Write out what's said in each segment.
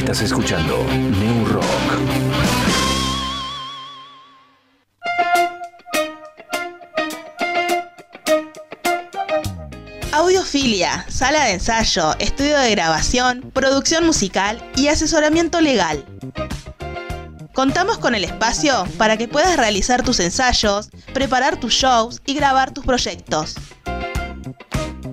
Estás escuchando New Rock. Audiofilia, sala de ensayo, estudio de grabación, producción musical y asesoramiento legal. Contamos con el espacio para que puedas realizar tus ensayos, preparar tus shows y grabar tus proyectos.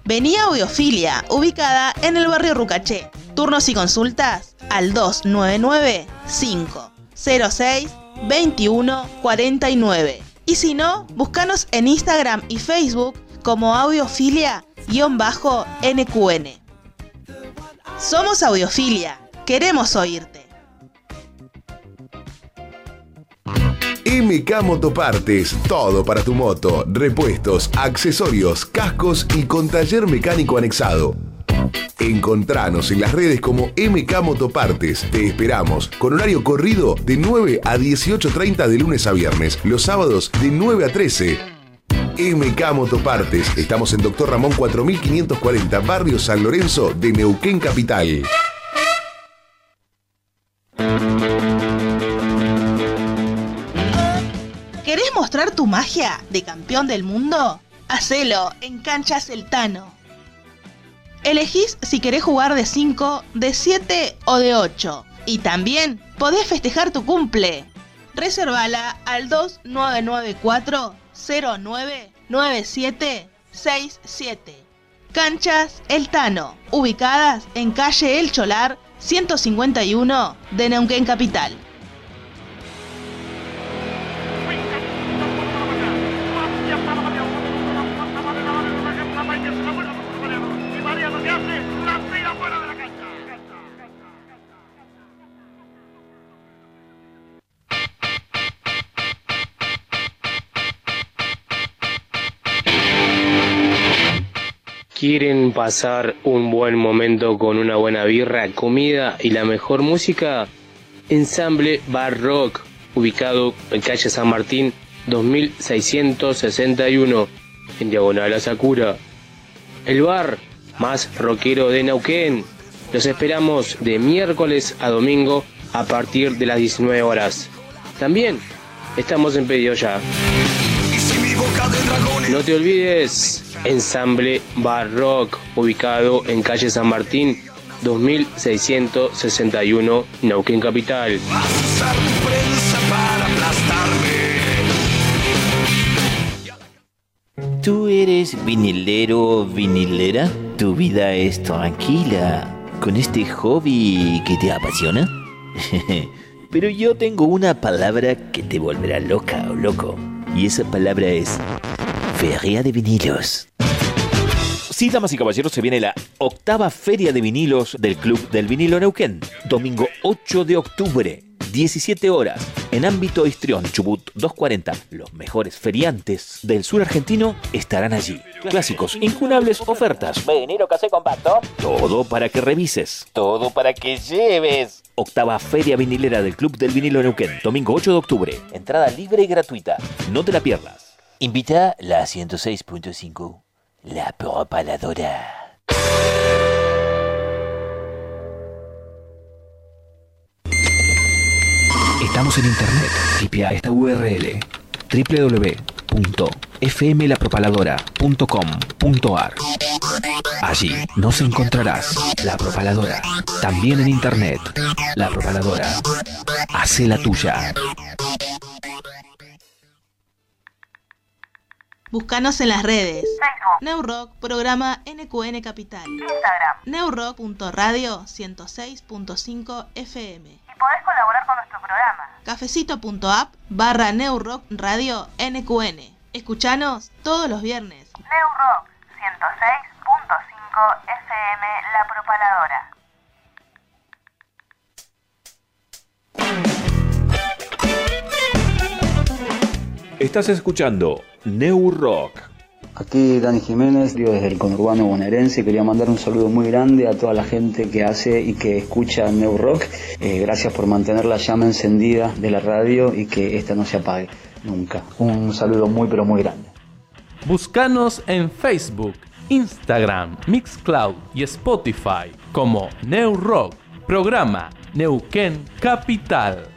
Vení a Audiofilia, ubicada en el barrio Rucaché. Turnos y consultas al 299 506 2149. Y si no, búscanos en Instagram y Facebook como audiofilia-nqn. Somos Audiofilia, queremos oírte. MK Motopartes, todo para tu moto, repuestos, accesorios, cascos y con taller mecánico anexado. Encontranos en las redes como MK Motopartes. Te esperamos con horario corrido de 9 a 18.30 de lunes a viernes, los sábados de 9 a 13. MK Motopartes. Estamos en Doctor Ramón 4540, Barrio San Lorenzo de Neuquén Capital. ¿Querés mostrar tu magia de campeón del mundo? Hacelo en Canchas El Tano. Elegís si querés jugar de 5, de 7 o de 8. Y también podés festejar tu cumple. Reservala al 2994 099767. Canchas El Tano, ubicadas en calle El Cholar 151 de Neuquén Capital. ¿Quieren pasar un buen momento con una buena birra, comida y la mejor música? Ensamble Bar Rock, ubicado en calle San Martín 2661, en diagonal a Sakura. El bar más rockero de Neuquén. Los esperamos de miércoles a domingo a partir de las 19 horas. También estamos en pedido ya. No te olvides, Ensamble Bar Rock, ubicado en calle San Martín, 2661, Neuquén Capital. ¿Tú eres vinilero, vinilera? ¿Tu vida es tranquila con este hobby que te apasiona? Pero yo tengo una palabra que te volverá loca o loco. Y esa palabra es Feria de Vinilos. Sí, damas y caballeros, se viene la octava Feria de Vinilos del Club del Vinilo Neuquén. Domingo 8 de octubre, 17 horas, en ámbito Histrión, Chubut 240. Los mejores feriantes del sur argentino estarán allí. Clásicos, incunables ofertas. Vinilo casé compacto. Todo para que revises. Todo para que lleves. Octava Feria Vinilera del Club del Vinilo Neuquén. Domingo 8 de octubre. Entrada libre y gratuita. No te la pierdas. Invita la 106.5. La propaladora. Estamos en internet. Tipia esta URL www.fmlapropaladora.com.ar Allí nos encontrarás La Propaladora. También en internet. La Propaladora. Hace la tuya. Búscanos en las redes. Facebook. Neurock, programa NQN Capital. Instagram. Neurock.radio 106.5 FM. Y podés colaborar con nuestro programa. Cafecito.app barra Neurock Radio NQN. Escuchanos todos los viernes. Neurock 106.5 FM La Propaladora. Estás escuchando New Rock. Aquí Dani Jiménez, digo desde el conurbano bonaerense, quería mandar un saludo muy grande a toda la gente que hace y que escucha New Rock. Eh, gracias por mantener la llama encendida de la radio y que esta no se apague nunca. Un saludo muy pero muy grande. Búscanos en Facebook, Instagram, Mixcloud y Spotify como New Rock, programa Neuquén Capital.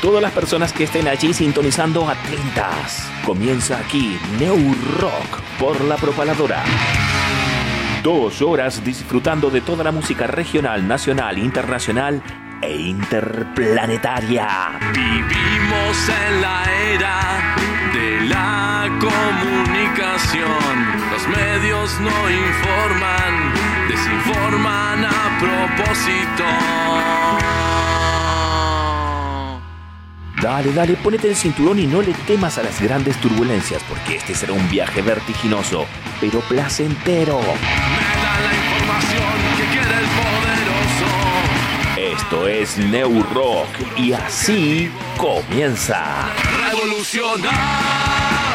Todas las personas que estén allí sintonizando atentas. Comienza aquí New Rock por la propaladora. Dos horas disfrutando de toda la música regional, nacional, internacional e interplanetaria. Vivimos en la era de la comunicación. Los medios no informan, desinforman a propósito. Dale, dale, ponete el cinturón y no le temas a las grandes turbulencias, porque este será un viaje vertiginoso, pero placentero. Me da la información que quiere el poderoso. Esto es New Rock y así comienza. Revolucionar.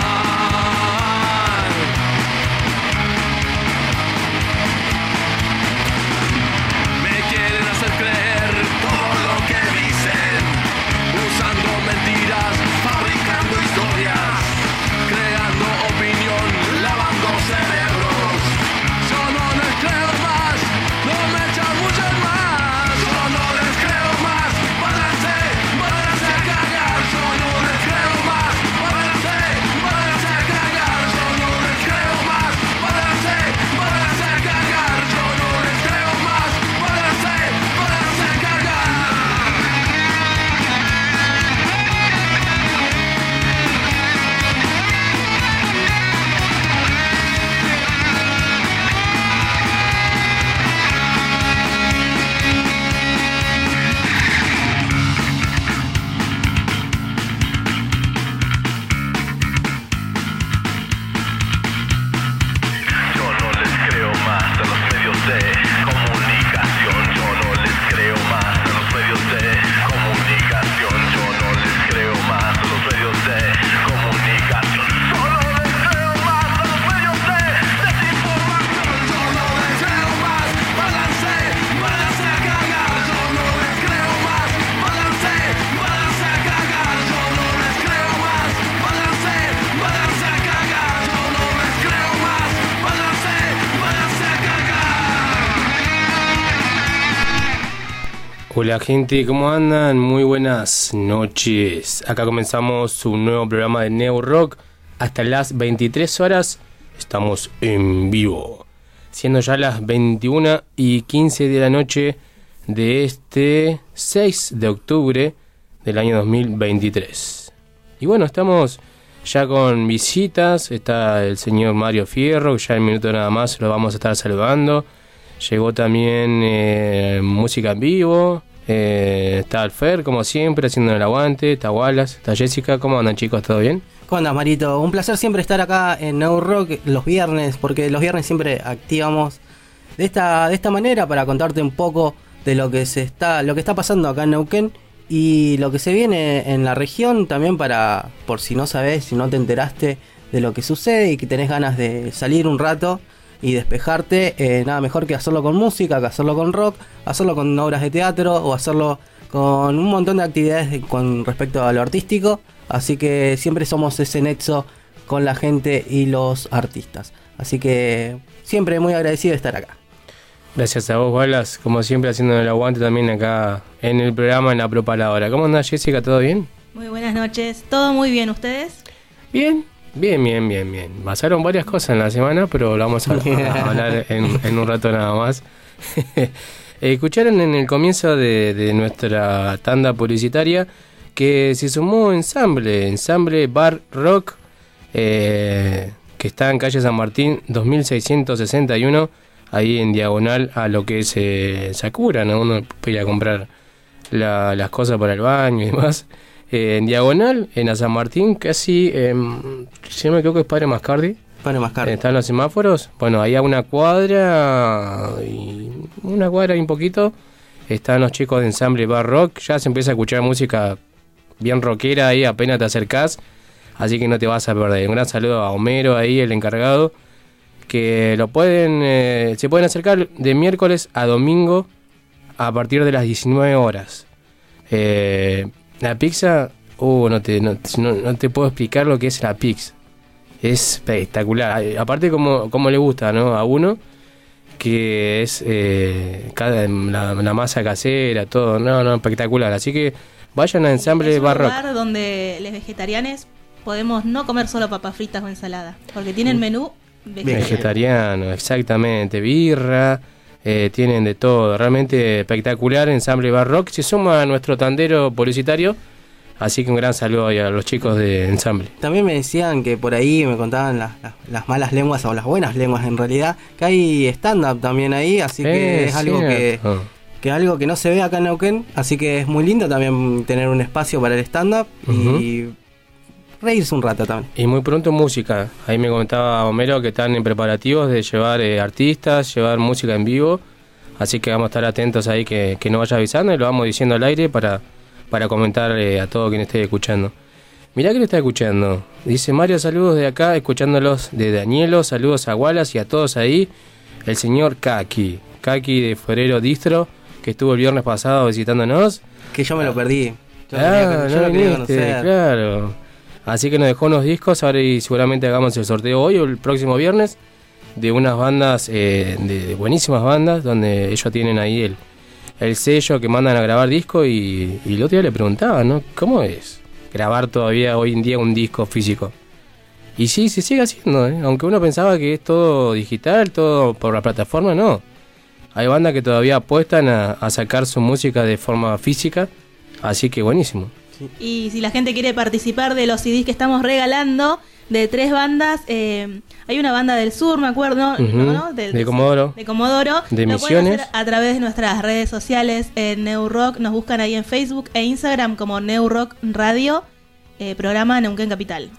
Hola gente, ¿cómo andan? Muy buenas noches. Acá comenzamos un nuevo programa de Neo Rock. Hasta las 23 horas estamos en vivo. Siendo ya las 21 y 15 de la noche de este 6 de octubre del año 2023. Y bueno, estamos ya con visitas. Está el señor Mario Fierro, ya en minuto nada más lo vamos a estar saludando. Llegó también eh, música en vivo. Eh, está Alfer, como siempre, haciendo el aguante. Está Wallace, está Jessica. ¿Cómo andan, chicos? ¿Todo bien? ¿Cómo andas, Marito? Un placer siempre estar acá en New Rock los viernes, porque los viernes siempre activamos de esta, de esta manera para contarte un poco de lo que se está, lo que está pasando acá en Neuquén y lo que se viene en la región también para, por si no sabes, si no te enteraste de lo que sucede y que tenés ganas de salir un rato y despejarte, eh, nada mejor que hacerlo con música, que hacerlo con rock, hacerlo con obras de teatro o hacerlo con un montón de actividades de- con respecto a lo artístico. Así que siempre somos ese nexo con la gente y los artistas. Así que siempre muy agradecido de estar acá. Gracias a vos, Wallace, como siempre, haciendo el aguante también acá en el programa en la propaladora. ¿Cómo andás, Jessica? ¿Todo bien? Muy buenas noches, todo muy bien, ¿ustedes? Bien, bien, bien, bien, bien. Pasaron varias cosas en la semana, pero lo vamos a, a hablar en, en un rato nada más. Eh, Escucharon en el comienzo de, de nuestra tanda publicitaria que se sumó Ensamble, Ensamble Bar Rock, eh, que está en calle San Martín 2661, ahí en diagonal a lo que es eh, Sakura, ¿no? Uno puede ir a comprar la- las cosas para el baño y demás. Eh, en diagonal, en a San Martín, casi, em, si no me equivoco, es Padre Mascardi. Padre Mascardi. Están los semáforos. Bueno, ahí a una cuadra y una cuadra y un poquito están los chicos de ensamble Bar Rock. Ya se empieza a escuchar música bien rockera ahí, apenas te acercás. Así que no te vas a perder. Un gran saludo a Homero ahí, el encargado. Que lo pueden, eh, se pueden acercar de miércoles a domingo a partir de las 19 horas. Eh, la pizza, uh, no te, no, no- no te puedo explicar lo que es la pizza. Es espectacular. Aparte como, como le gusta, ¿no? A uno que es eh, cada, la, la masa casera, todo, no, no, espectacular. Así que vayan a Ensamble Es un lugar donde los vegetarianos podemos no comer solo papas fritas o ensalada, porque tienen menú vegetariano. Vegetariano, exactamente, birra, eh, tienen de todo, realmente espectacular, ensamble Barrock, se suma a nuestro tandero publicitario, así que un gran saludo a los chicos de ensamble. También me decían que por ahí me contaban las, las- las malas lenguas o las buenas lenguas en realidad, que hay stand-up también ahí, así que Eh, es algo que, que algo que no se ve acá en Neuquén, así que es muy lindo también tener un espacio para el stand-up y reírse un rato también. Y muy pronto música, ahí me comentaba Homero que están en preparativos de llevar eh, artistas, llevar música en vivo, así que vamos a estar atentos ahí que, que nos vaya avisando y lo vamos diciendo al aire para, para comentar eh, a todo quien esté escuchando. Mirá que lo está escuchando. Dice Mario, saludos de acá, escuchándolos de Danielo, saludos a Wallace y a todos ahí. El señor Kaki, Kaki de Forero Distro, que estuvo el viernes pasado visitándonos. Que yo me lo perdí. Yo Ah, quería- yo no lo quería viniste, conocer. claro. Así que nos dejó unos discos, ahora y seguramente hagamos el sorteo hoy o el próximo viernes de unas bandas, eh, de, buenísimas bandas, donde ellos tienen ahí el, el sello que mandan a grabar disco y, y el otro día le preguntaba, ¿no? ¿Cómo es grabar todavía hoy en día un disco físico? Y sí, se sigue haciendo, ¿eh? aunque uno pensaba que es todo digital, todo por la plataforma, no. Hay bandas que todavía apuestan a, a sacar su música de forma física, así que buenísimo. Y si la gente quiere participar de los CDs que estamos regalando, de tres bandas, eh, hay una banda del sur, me acuerdo, ¿no? Del- de Comodoro. De Comodoro. De Lo pueden Misiones. hacer a través de nuestras redes sociales en Neurock. Nos buscan ahí en Facebook e Instagram como Neurock Radio, eh, programa Neuquén Capital.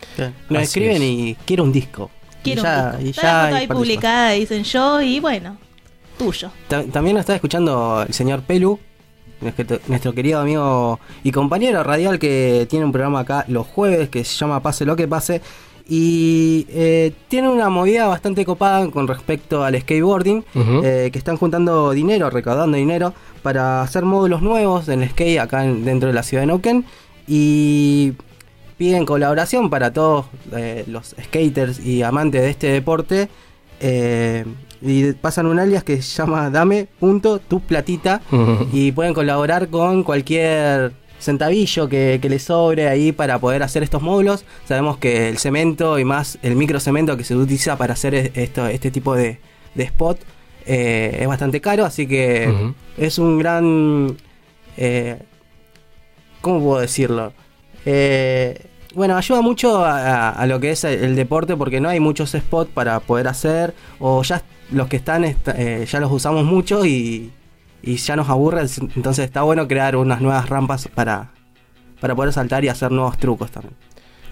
Nos Así escriben es. y quiero un disco. Quiero y ya, un disco. y Está ya la foto hay ahí publicada, dicen yo, y bueno, tuyo. Ta- También nos está escuchando el señor Pelu, nuestro, querido amigo y compañero radial que tiene un programa acá los jueves que se llama Pase lo que pase. Y eh, tiene una movida bastante copada con respecto al skateboarding, eh, que están juntando dinero, recaudando dinero para hacer módulos nuevos en el skate acá en- dentro de la ciudad de Neuquén. Y piden colaboración para todos eh, los skaters y amantes de este deporte. eh, y pasan un alias que se llama dame punto tu platita y pueden colaborar con cualquier centavillo que, que les sobre ahí para poder hacer estos módulos. Sabemos que el cemento y más el microcemento que se utiliza para hacer esto, este tipo de, de spot eh, es bastante caro, así que es un gran... eh, ¿Cómo puedo decirlo? Eh, bueno, ayuda mucho a, a- a lo que es el deporte porque no hay muchos spots para poder hacer o ya los que están est- eh, ya los usamos mucho y, y ya nos aburre, entonces está bueno crear unas nuevas rampas para, para poder saltar y hacer nuevos trucos también.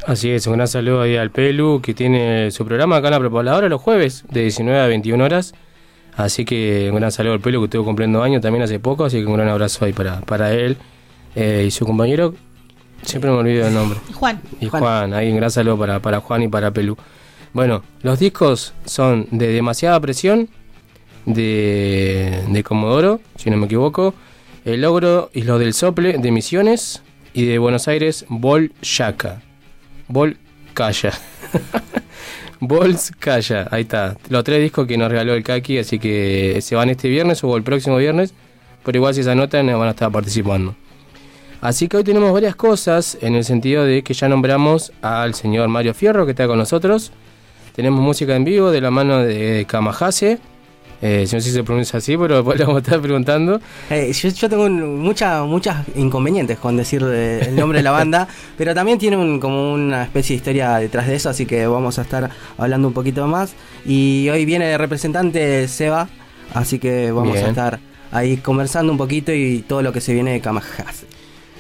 Así es, un gran saludo ahí al Pelu, que tiene su programa acá en la Preparadora los jueves, de 19 a 21 horas. Así que un gran saludo al Pelu, que estuvo cumpliendo años también hace poco, así que un gran abrazo ahí para, para él eh, y su compañero. Siempre me olvido el nombre. Juan. Y Juan, ahí un gran saludo para, para Juan y para Pelu. Bueno, los discos son de demasiada presión, de, Comodoro, si no me equivoco, El Logro y los del Sople de Misiones y de Buenos Aires, Bol Yaca. Bol Calla. Bols Calla, ahí está. Los tres discos que nos regaló el Kaki, así que se van este viernes o el próximo viernes, pero igual si se anotan van a estar participando. Así que hoy tenemos varias cosas en el sentido de que ya nombramos al señor Mario Fierro que está con nosotros. Tenemos música en vivo de la mano de Kamahase. Eh, no sé si se pronuncia así, pero después le vamos a estar preguntando. Eh, yo, yo tengo un- mucha- muchas inconvenientes con decir eh, el nombre de la banda, pero también tiene un- como una especie de historia detrás de eso, así que vamos a estar hablando un poquito más. Y hoy viene de representante Seba, así que vamos Bien. a estar ahí conversando un poquito y todo lo que se viene de Kamahase.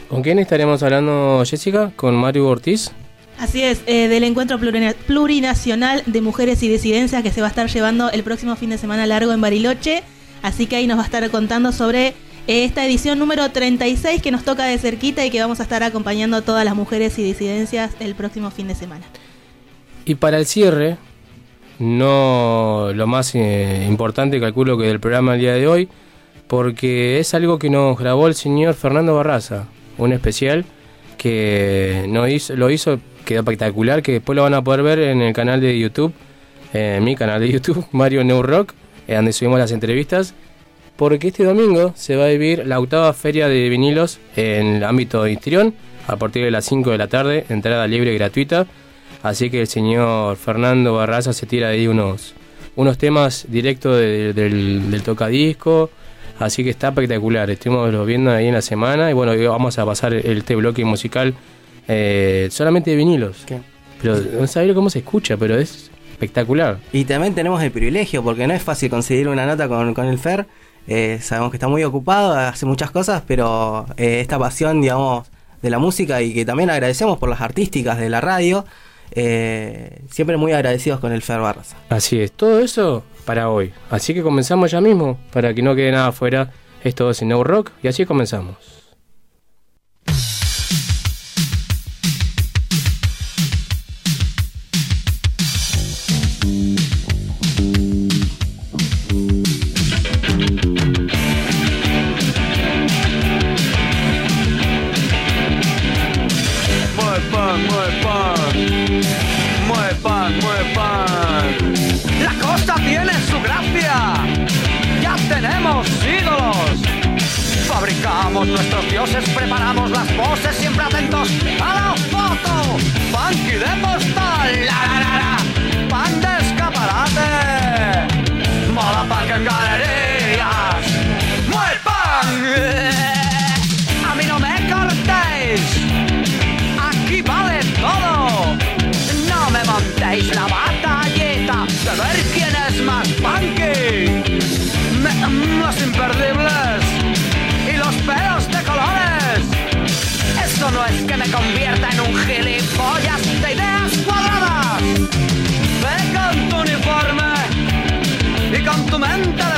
¿Con quién estaremos hablando, Jessica? ¿Con Mario Ortiz? Así es, eh, del encuentro plurina- plurinacional de mujeres y disidencias que se va a estar llevando el próximo fin de semana largo en Bariloche. Así que ahí nos va a estar contando sobre esta edición número 36 que nos toca de cerquita y que vamos a estar acompañando a todas las mujeres y disidencias el próximo fin de semana. Y para el cierre, no lo más eh, importante calculo que del programa el día de hoy, porque es algo que nos grabó el señor Fernando Barraza, un especial que no hizo, lo hizo, quedó espectacular, que después lo van a poder ver en el canal de YouTube, en mi canal de YouTube, Mario New Rock, eh, donde subimos las entrevistas, porque este domingo se va a vivir la octava feria de vinilos en el ámbito de Histrión, a partir de las 5 de la tarde, entrada libre y gratuita. Así que el señor Fernando Barraza se tira ahí unos, unos temas directos de- del, del tocadisco. Así que está espectacular. Estuvimos viendo ahí en la semana. Y bueno, vamos a pasar este bloque musical eh, solamente de vinilos. Pero no sabía cómo se escucha, pero es espectacular. Y también tenemos el privilegio, porque no es fácil conseguir una nota con, con el Fer. Eh, sabemos que está muy ocupado, hace muchas cosas, pero eh, esta pasión, digamos, de la música y que también agradecemos por las artísticas de la radio, eh, siempre muy agradecidos con el Fer Barraza. Así es, todo eso para hoy. Así que comenzamos ya mismo, para que no quede nada afuera. Esto es No Rock y así comenzamos. Fabricamos nuestros dioses, preparamos las poses, siempre atentos a la foto. Funky de postal, la la la la. Pan de escaparate. Mola punk en galerías. ¡Mueve pan! Convierta en un gilipollas de ideas cuadradas. Ve con tu uniforme y con tu mente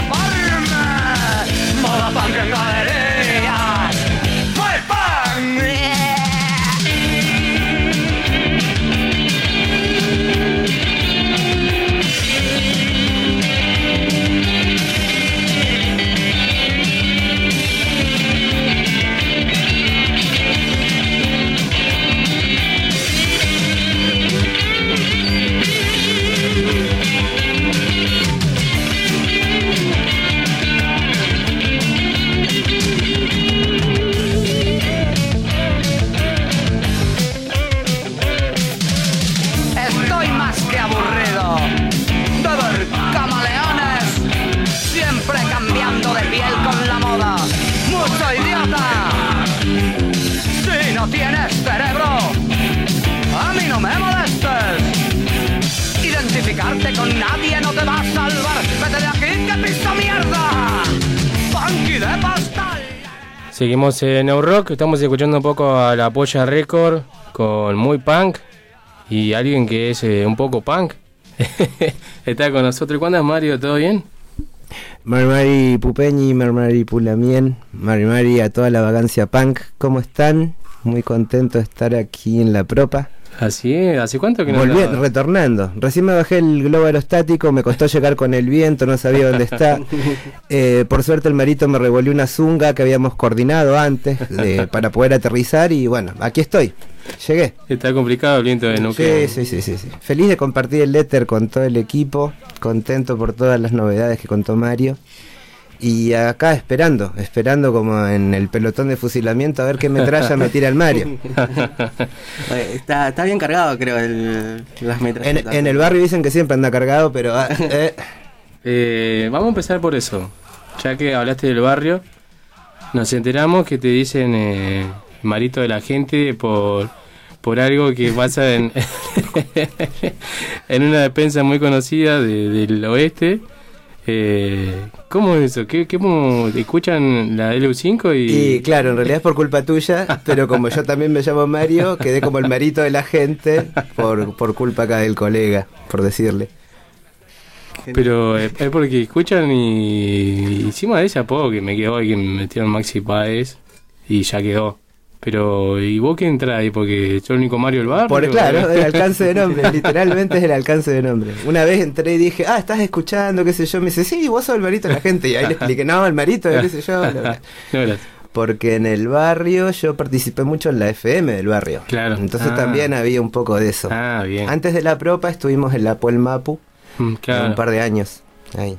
Seguimos en Rock, estamos escuchando un poco a la Polla Record con muy punk y alguien que es eh, un poco punk. Está con nosotros. ¿Cuándo es Mario? ¿Todo bien? Marmari Pupeñi, Marmari Pulamien, Marmari a toda la vagancia punk, ¿cómo están? Muy contento de estar aquí en la propa. Así es, ¿hace cuánto que no Volví, andaba? retornando. Recién me bajé el globo aerostático, me costó llegar con el viento, no sabía dónde está. Eh, por suerte el marito me revolvió una zunga que habíamos coordinado antes de- para poder aterrizar y bueno, aquí estoy. Llegué. Está complicado el viento de Sí, Neuquén. sí, sí, sí, sí. Feliz de compartir el éter con todo el equipo, contento por todas las novedades que contó Mario. Y acá esperando, esperando como en el pelotón de fusilamiento a ver qué metralla me tira el Mario. Eh, está, está bien cargado, creo, el, las En, metralletas. en el barrio dicen que siempre anda cargado, pero... ah, eh, Eh, vamos a empezar por eso. Ya que hablaste del barrio, nos enteramos que te dicen eh, marito de la gente por, por algo que pasa en, en una despensa muy conocida de- del oeste. Eh, ¿Cómo es eso? ¿Qué, cómo escuchan la LU5 y, y claro, en realidad es por culpa tuya, pero como yo también me llamo Mario, quedé como el marito de la gente por, por culpa acá del colega, por decirle. Pero es porque escuchan y encima de ese apodo que me quedó y que me metieron Maxi Páez y ya quedó. Pero, ¿y vos quién traes? Porque yo el único Mario del barrio. Por claro, el alcance de nombre, literalmente es el alcance de nombre. Una vez entré y dije, ah, estás escuchando, qué sé yo. Me dice, sí, vos sos el marito de la gente. Y ahí le expliqué, no, el marito, qué sé yo. bla, bla. Porque en el barrio yo participé mucho en la FM del barrio. Claro. Entonces Ah. también había un poco de eso. Ah, bien. Antes de la propa estuvimos en la Puel Mapu Mm, claro. un par de años. Ahí.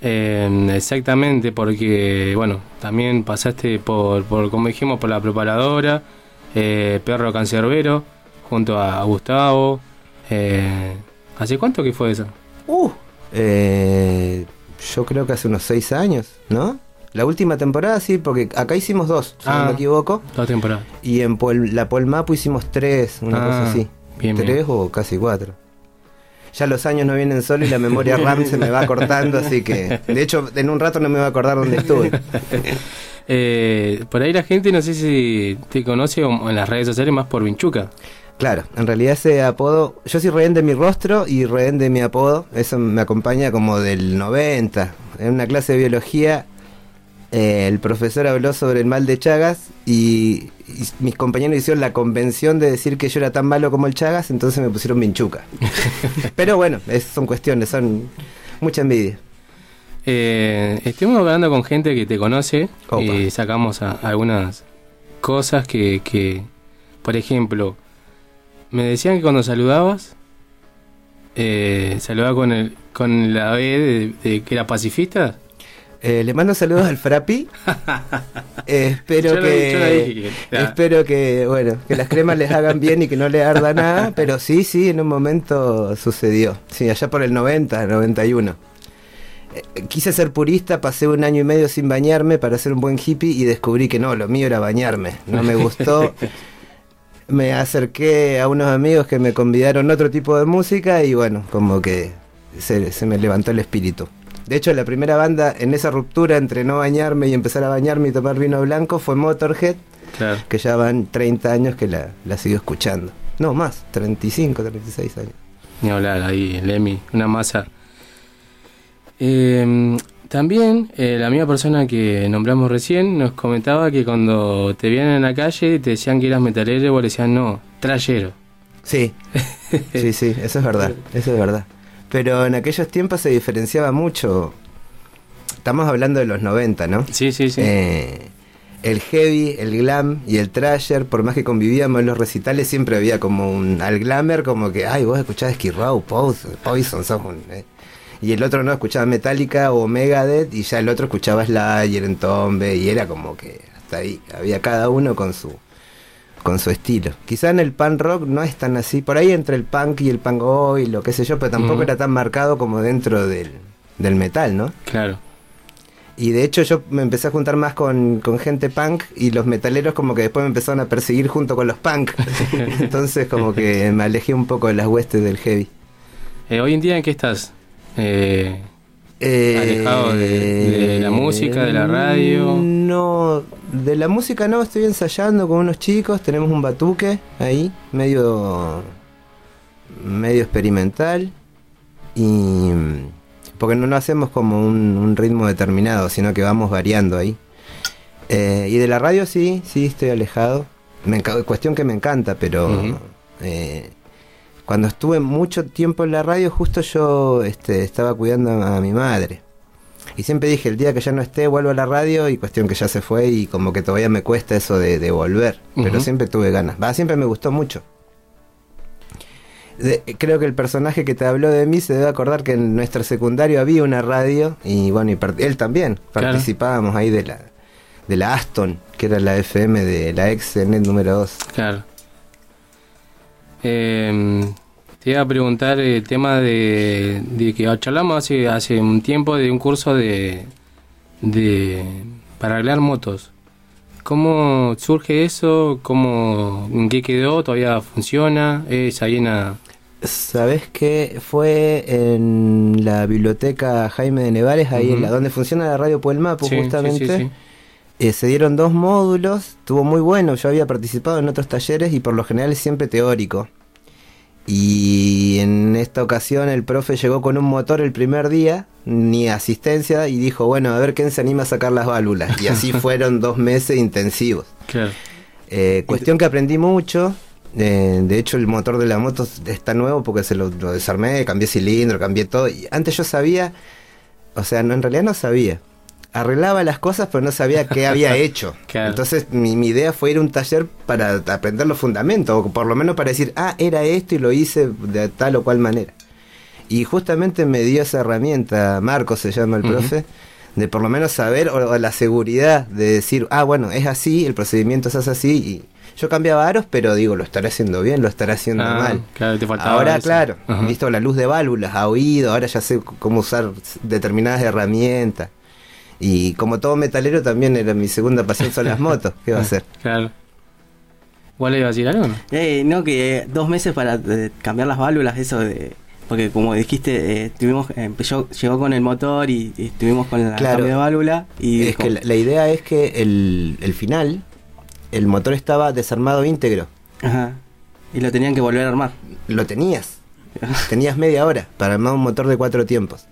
Eh, exactamente, porque, bueno, también pasaste por, por como dijimos, por la preparadora, eh, Perro Cancerbero, junto a Gustavo. Eh, ¿Hace cuánto que fue eso? Uh, eh, yo creo que hace unos seis años, ¿no? La última temporada sí, porque acá hicimos dos, si no Ah. me equivoco. Dos temporadas. Y en Puel- la Puel Mapu hicimos tres, una Ah, cosa así. bien, tres bien. o casi cuatro. Ya los años no vienen solo y la memoria RAM se me va cortando, así que... De hecho, en un rato no me voy a acordar dónde estuve. Eh, por ahí la gente no sé si te conoce o en las redes sociales más por Vinchuca. Claro, en realidad ese apodo, yo soy rehén de mi rostro y rehén de mi apodo, eso me acompaña como del 90. En una clase de biología eh, el profesor habló sobre el mal de Chagas y, y mis compañeros hicieron la convención de decir que yo era tan malo como el Chagas, entonces me pusieron Minchuca. Pero bueno, es- son cuestiones, son mucha envidia. Eh, estuvimos hablando con gente que te conoce y sacamos a- algunas cosas que, que, por ejemplo, me decían que cuando saludabas, eh, saludaba con el con la B de, de que era pacifista. Eh, le mando saludos al Frapi. Eh, espero Yo que, dije espero que bueno que las cremas les hagan bien y que no le arda nada. Pero sí, sí, en un momento sucedió. Sí, allá por el 90, 91. Eh, quise ser purista, pasé un año y medio sin bañarme para ser un buen hippie y descubrí que no, lo mío era bañarme. No me gustó. me acerqué a unos amigos que me convidaron otro tipo de música y bueno, como que se, se me levantó el espíritu. De hecho, la primera banda en esa ruptura entre no bañarme y empezar a bañarme y tomar vino blanco fue Motorhead, Claro. que ya van 30 años que la, la sigo escuchando. No, más, 35, 36 años. Ni hablar ahí, Lemmy, una masa. Eh, también eh, la misma persona que nombramos recién nos comentaba que cuando te vienen en la calle y te decían que eras metalero vos le decían no, trayero. Sí, sí, sí, eso es verdad, eso es verdad. Pero en aquellos tiempos se diferenciaba mucho. Estamos hablando de los 90, ¿no? Sí, sí, sí. Eh, el heavy, el glam y el trasher, por más que convivíamos en los recitales, siempre había como un. Al glamour, como que, ay, vos escuchás Skid Row, Poison, Poison, sos un. eh". Y el otro no escuchaba Metallica o Megadeth, y ya el otro escuchaba Slayer, Entombe, y era como que hasta ahí. Había cada uno con su con su estilo. Quizá en el punk rock no es tan así, por ahí entre el punk y el punk y lo que sé yo, pero tampoco era tan marcado como dentro del, del metal, ¿no? Claro. Y de hecho yo me empecé a juntar más con, con gente punk y los metaleros como que después me empezaron a perseguir junto con los punk. Entonces como que me alejé un poco de las huestes del heavy. Eh, hoy en día, ¿en qué estás? Eh, Eh, Alejado de, de la música, de la radio. No, de la música no, estoy ensayando con unos chicos, tenemos un batuque ahí, medio medio experimental y porque no lo hacemos como un, un ritmo determinado, sino que vamos variando ahí. Eh, y de la radio sí, sí estoy alejado. Me cuestión que me encanta, pero eh, cuando estuve mucho tiempo en la radio, justo yo este, estaba cuidando a mi madre. Y siempre dije, el día que ya no esté, vuelvo a la radio y cuestión que ya se fue y como que todavía me cuesta eso de, de volver. Pero siempre tuve ganas. Va, siempre me gustó mucho. De- creo que el personaje que te habló de mí se debe acordar que en nuestro secundario había una radio y bueno, y él también. Claro. Participábamos ahí de la, de la Aston, que era la FM de la ex net número 2. Claro. Eh, te iba a preguntar el tema de, de que charlamos hace, hace un tiempo de un curso de, de para arreglar motos. ¿Cómo surge eso? ¿Cómo, ¿En qué quedó? ¿Todavía funciona? ¿Es ahí en ¿Sabes qué? Fue en la biblioteca Jaime de Nevares, ahí en la donde funciona la radio Puelmapu, Sí, sí, justamente. sí, sí. Eh, se dieron dos módulos, estuvo muy bueno, yo había participado en otros talleres y por lo general es siempre teórico. Y en esta ocasión el profe llegó con un motor el primer día, ni asistencia, y dijo, bueno, a ver quién se anima a sacar las válvulas. Y así fueron dos meses intensivos. Claro. Eh, cuestión que aprendí mucho. eh, de hecho, el motor de la moto está nuevo porque se lo, lo desarmé, cambié cilindro, cambié todo. Y antes yo sabía, o sea, no, en realidad no sabía. Arreglaba las cosas, pero no sabía qué había hecho. Claro. Entonces, mi, mi idea fue ir a un taller para aprender los fundamentos, o por lo menos para decir, ah, era esto y lo hice de tal o cual manera. Y justamente me dio esa herramienta, Marco se llama el Ujú. profe, de por lo menos saber o, o la seguridad de decir, ah, bueno, es así, el procedimiento se hace así. Y yo cambiaba aros, pero digo, lo estaré haciendo bien, lo estaré haciendo Ah, mal. claro, te faltaba Ahora, eso. claro, Ajá. visto la luz de válvulas, a oído, ahora ya sé cómo usar determinadas herramientas. Y como todo metalero también era mi segunda pasión son las motos. ¿Qué va a hacer? Claro. ¿Igual le iba a decir algo? no? Eh, no, que eh, dos meses para eh, cambiar las válvulas, eso de... Porque como dijiste, eh, tuvimos, eh, empezó, llegó con el motor y, y estuvimos con la Claro. cambio de válvula. Y es que la, la idea es que el, el final, el motor estaba desarmado íntegro. Ajá. Y lo tenían que volver a armar. Lo tenías. tenías media hora para armar un motor de cuatro tiempos.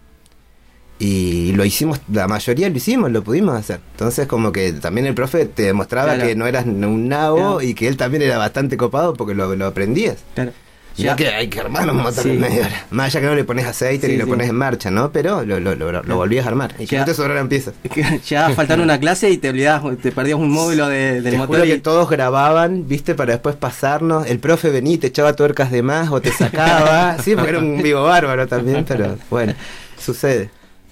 Y lo hicimos, la mayoría lo hicimos, lo pudimos hacer. Entonces como que también el profe te demostraba Claro. que no eras un nabo Claro. y que él también era bastante copado porque lo, lo aprendías. Claro. Ya que hay que armar un motor Sí. en media hora. Más allá que no le pones aceite Sí, ni lo sí. pones en marcha, ¿no? Pero lo, lo, lo, lo volvías a armar. Y que Ya. no te sobraran piezas. ya faltar una clase y te olvidabas, te perdías un módulo de- del Te motor. juro y- que todos grababan, viste, para después pasarnos. El profe venía y te echaba tuercas de más o te sacaba. sí, porque era un vivo bárbaro también, pero bueno, sucede.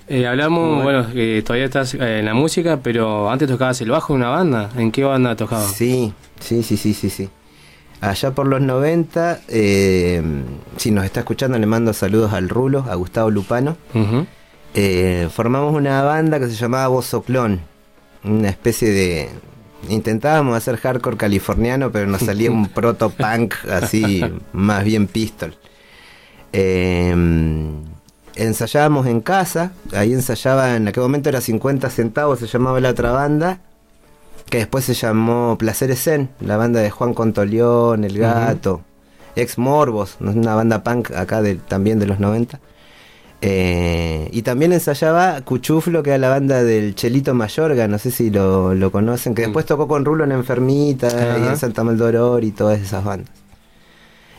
Eh, hablamos, Bueno. bueno, que todavía estás eh, en la música, pero antes tocabas el bajo en una banda. ¿En qué banda tocabas? Sí, sí, sí, sí, sí, sí. Allá por los 90, eh, si nos está escuchando, le mando saludos al Rulo, a Gustavo Lupano. Formamos una banda que se llamaba Bozoclón, una especie de... Intentábamos hacer hardcore californiano, pero nos salía un proto punk así, más bien pistol. Eh, ensayábamos en casa, ahí ensayaba, en aquel momento era 50 centavos, se llamaba la otra banda, que después se llamó Placeres Zen, la banda de Juan Contoleón, El Gato, Ex Morbos, una banda punk acá de, también de los 90. Eh, y también ensayaba Cuchuflo, que era la banda del Chelito Mayorga, no sé si lo, lo conocen, que después tocó con Rulo en Enfermita y en Santa Maldoror y todas esas bandas.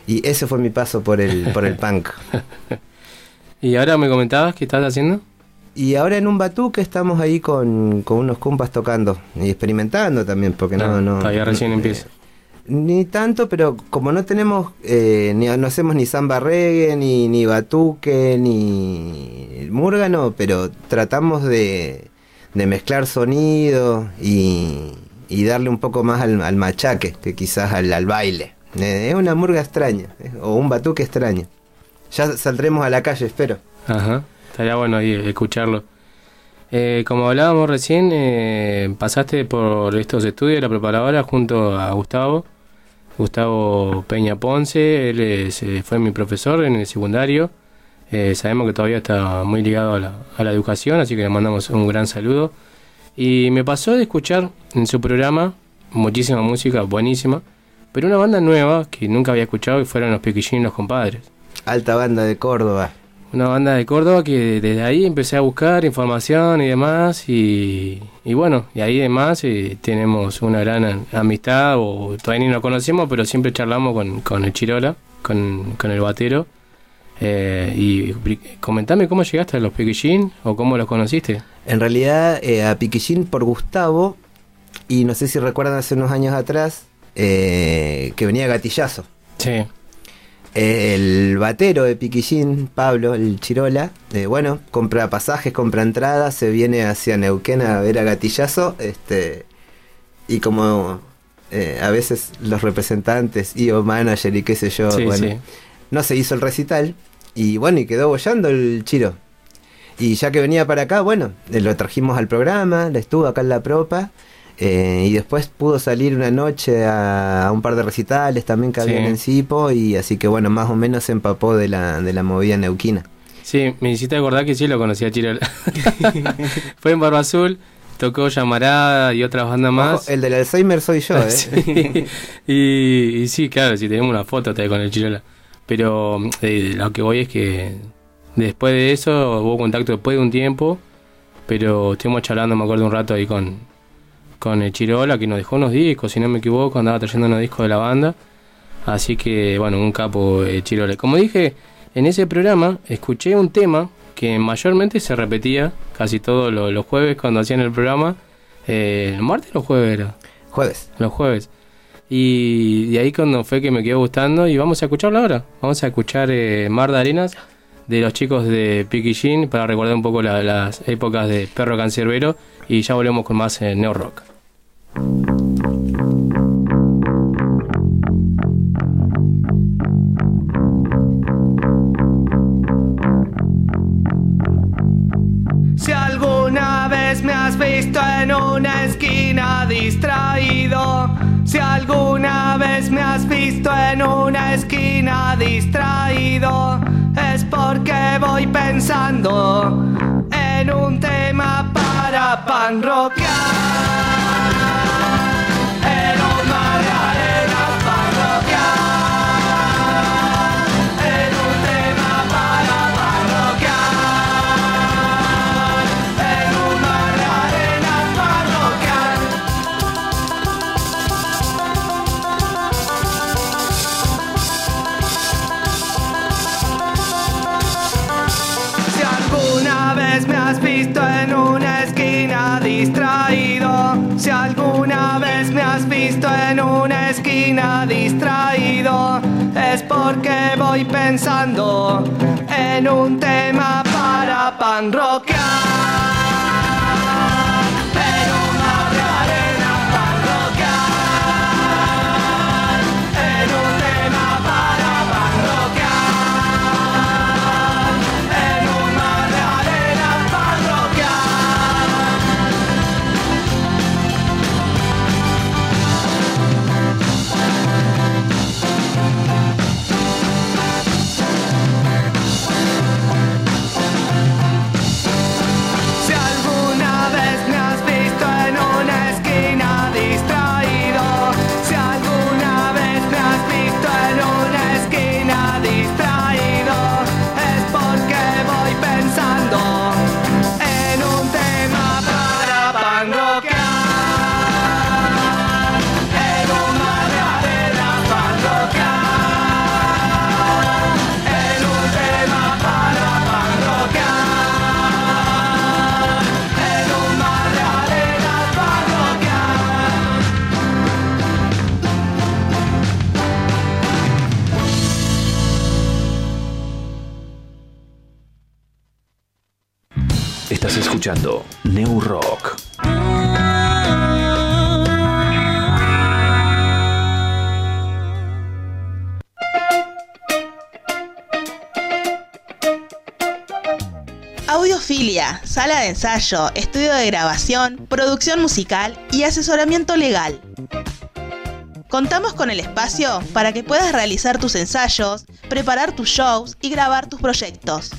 Y ese fue mi paso por el, por el punk. ¿Y ahora me comentabas qué estás haciendo? Y ahora en un batuque estamos ahí con, con unos compas tocando y experimentando también, porque no, no. todavía recién eh, empieza. Ni tanto, pero como no tenemos, eh, ni, no hacemos ni samba reggae, ni, ni batuque, ni múrgano, pero tratamos de, de mezclar sonido y, y darle un poco más al, al machaque que quizás al, al baile. Eh, es una murga extraña, eh, o un batuque extraño. Ya saldremos a la calle, espero. Ajá. Estaría bueno ahí escucharlo. Eh, como hablábamos recién, eh, pasaste por estos estudios de la preparadora junto a Gustavo, Gustavo Peña Ponce, él es, eh, fue mi profesor en el secundario, Eh, sabemos que todavía está muy ligado a la, a la educación, así que le mandamos un gran saludo. Y me pasó de escuchar en su programa muchísima música, buenísima, pero una banda nueva que nunca había escuchado y fueron los Piquillín Los Compadres. Alta banda de Córdoba. Una banda de Córdoba que desde ahí empecé a buscar información y demás y, y bueno, y ahí además eh, tenemos una gran an- amistad o todavía ni nos conocemos, pero siempre charlamos con, con el Chirola, con, con el batero. Eh, y comentame cómo llegaste a los Piquillín o cómo los conociste. En realidad, eh, a Piquillín por Gustavo, y no sé si recuerdan hace unos años atrás, eh, que venía Gatillazo. Sí. El batero de Piquillín, Pablo, el Chirola, eh, bueno, compra pasajes, compra entradas, se viene hacia Neuquén a ver a Gatillazo, este, y como eh, a veces los representantes y o manager y qué sé yo, Sí, bueno, sí. no se hizo el recital, y bueno, y quedó bollando el Chiro. Y ya que venía para acá, bueno, eh, lo trajimos al programa, le estuvo acá en la propa. Eh, y después pudo salir una noche a, a un par de recitales también que Sí. habían en Cipo y así que bueno, más o menos se empapó de la, de la movida neuquina. Sí, me hiciste acordar que sí lo conocía a Chirola. Fue en Barba Azul, tocó Llamarada y otras bandas más. Ojo, el del Alzheimer soy yo, ¿eh? Sí. Y, y sí, claro, si tenemos una foto con el Chirola. Pero eh, lo que voy es que después de eso hubo contacto después de un tiempo, pero estuvimos charlando, me acuerdo un rato ahí con, con el Chirola, que nos dejó unos discos, si no me equivoco, andaba trayendo unos discos de la banda. Así que, bueno, un capo el Chirola. Como dije, en ese programa escuché un tema que mayormente se repetía casi todos los, los jueves cuando hacían el programa. Eh, ¿El martes o los jueves era? Jueves. Los jueves. Y de ahí cuando fue que me quedó gustando y vamos a escucharlo ahora. Vamos a escuchar eh, Mar de Arenas de los chicos de Jean para recordar un poco la- las épocas de Perro Cancerbero y ya volvemos con más eh, Neo Rock. Si alguna vez me has visto en una esquina distraído, es porque voy pensando en un tema para pan visto en una esquina distraído, si alguna vez me has visto en una esquina distraído, es porque voy pensando en un tema para pan ensayo, estudio de grabación, producción musical y asesoramiento legal. Contamos con el espacio para que puedas realizar tus ensayos, preparar tus shows y grabar tus proyectos.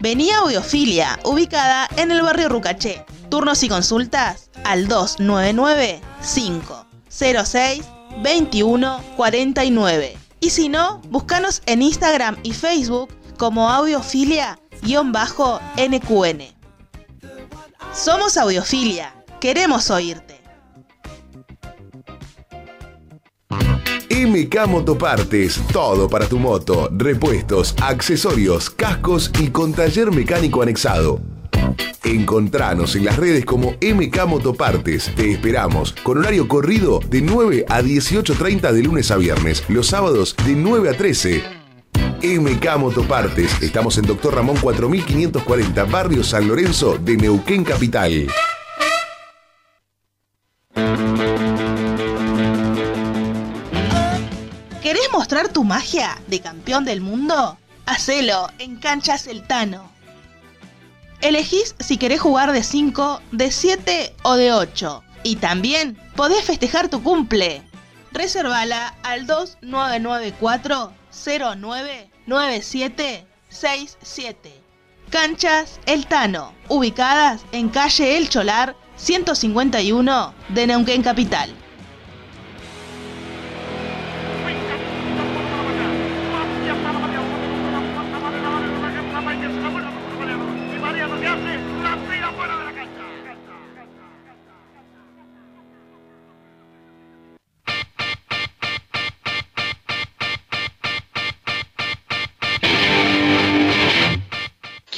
Vení a Audiofilia, ubicada en el barrio Rucaché. Turnos y consultas al 299 506 2149. Y si no, búscanos en Instagram y Facebook como audiofilia-nqn. Somos Audiofilia, queremos oírte. MK Motopartes, todo para tu moto, repuestos, accesorios, cascos y con taller mecánico anexado. Encontranos en las redes como MK Motopartes. Te esperamos con horario corrido de 9 a 18.30 de lunes a viernes, los sábados de 9 a 13. MK Motopartes. Estamos en Doctor Ramón 4540, Barrio San Lorenzo de Neuquén Capital. ¿Querés mostrar tu magia de campeón del mundo? Hacelo en Cancha Celtano. Elegís si querés jugar de 5, de 7 o de 8. Y también podés festejar tu cumple. Reservala al 2994 099767. Canchas El Tano, ubicadas en calle El Cholar 151 de Neuquén Capital.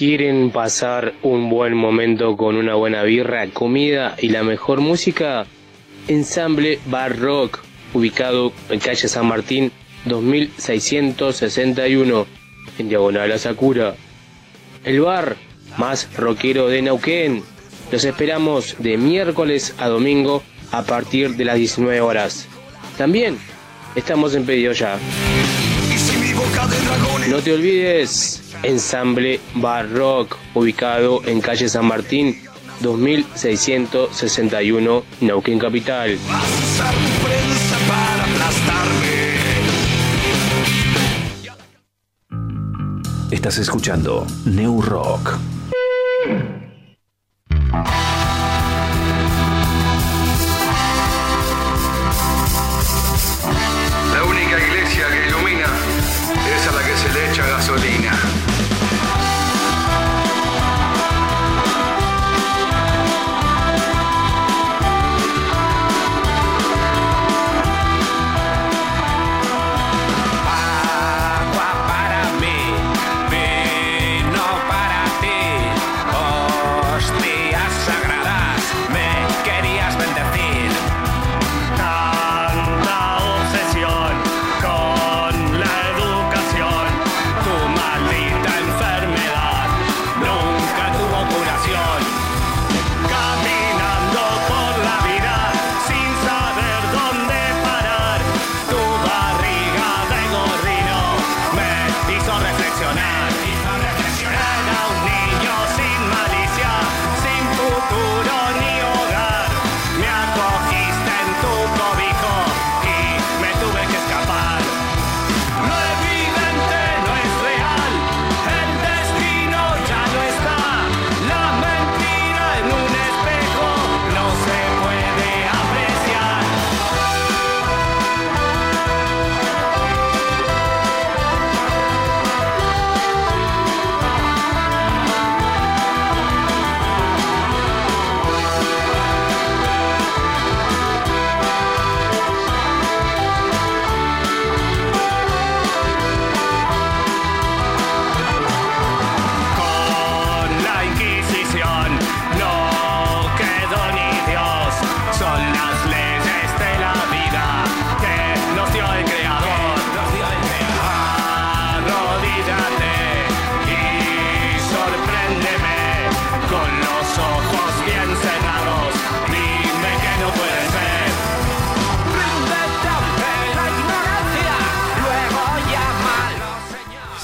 ¿Quieren pasar un buen momento con una buena birra, comida y la mejor música? Ensamble Bar Rock, ubicado en calle San Martín 2661, en Diagonal a Sakura. El bar más rockero de Neuquén. Los esperamos de miércoles a domingo a partir de las 19 horas. También estamos en pedido ya. No te olvides, Ensamble Bar Rock, ubicado en calle San Martín 2661, Neuquén Capital. Estás escuchando New Rock.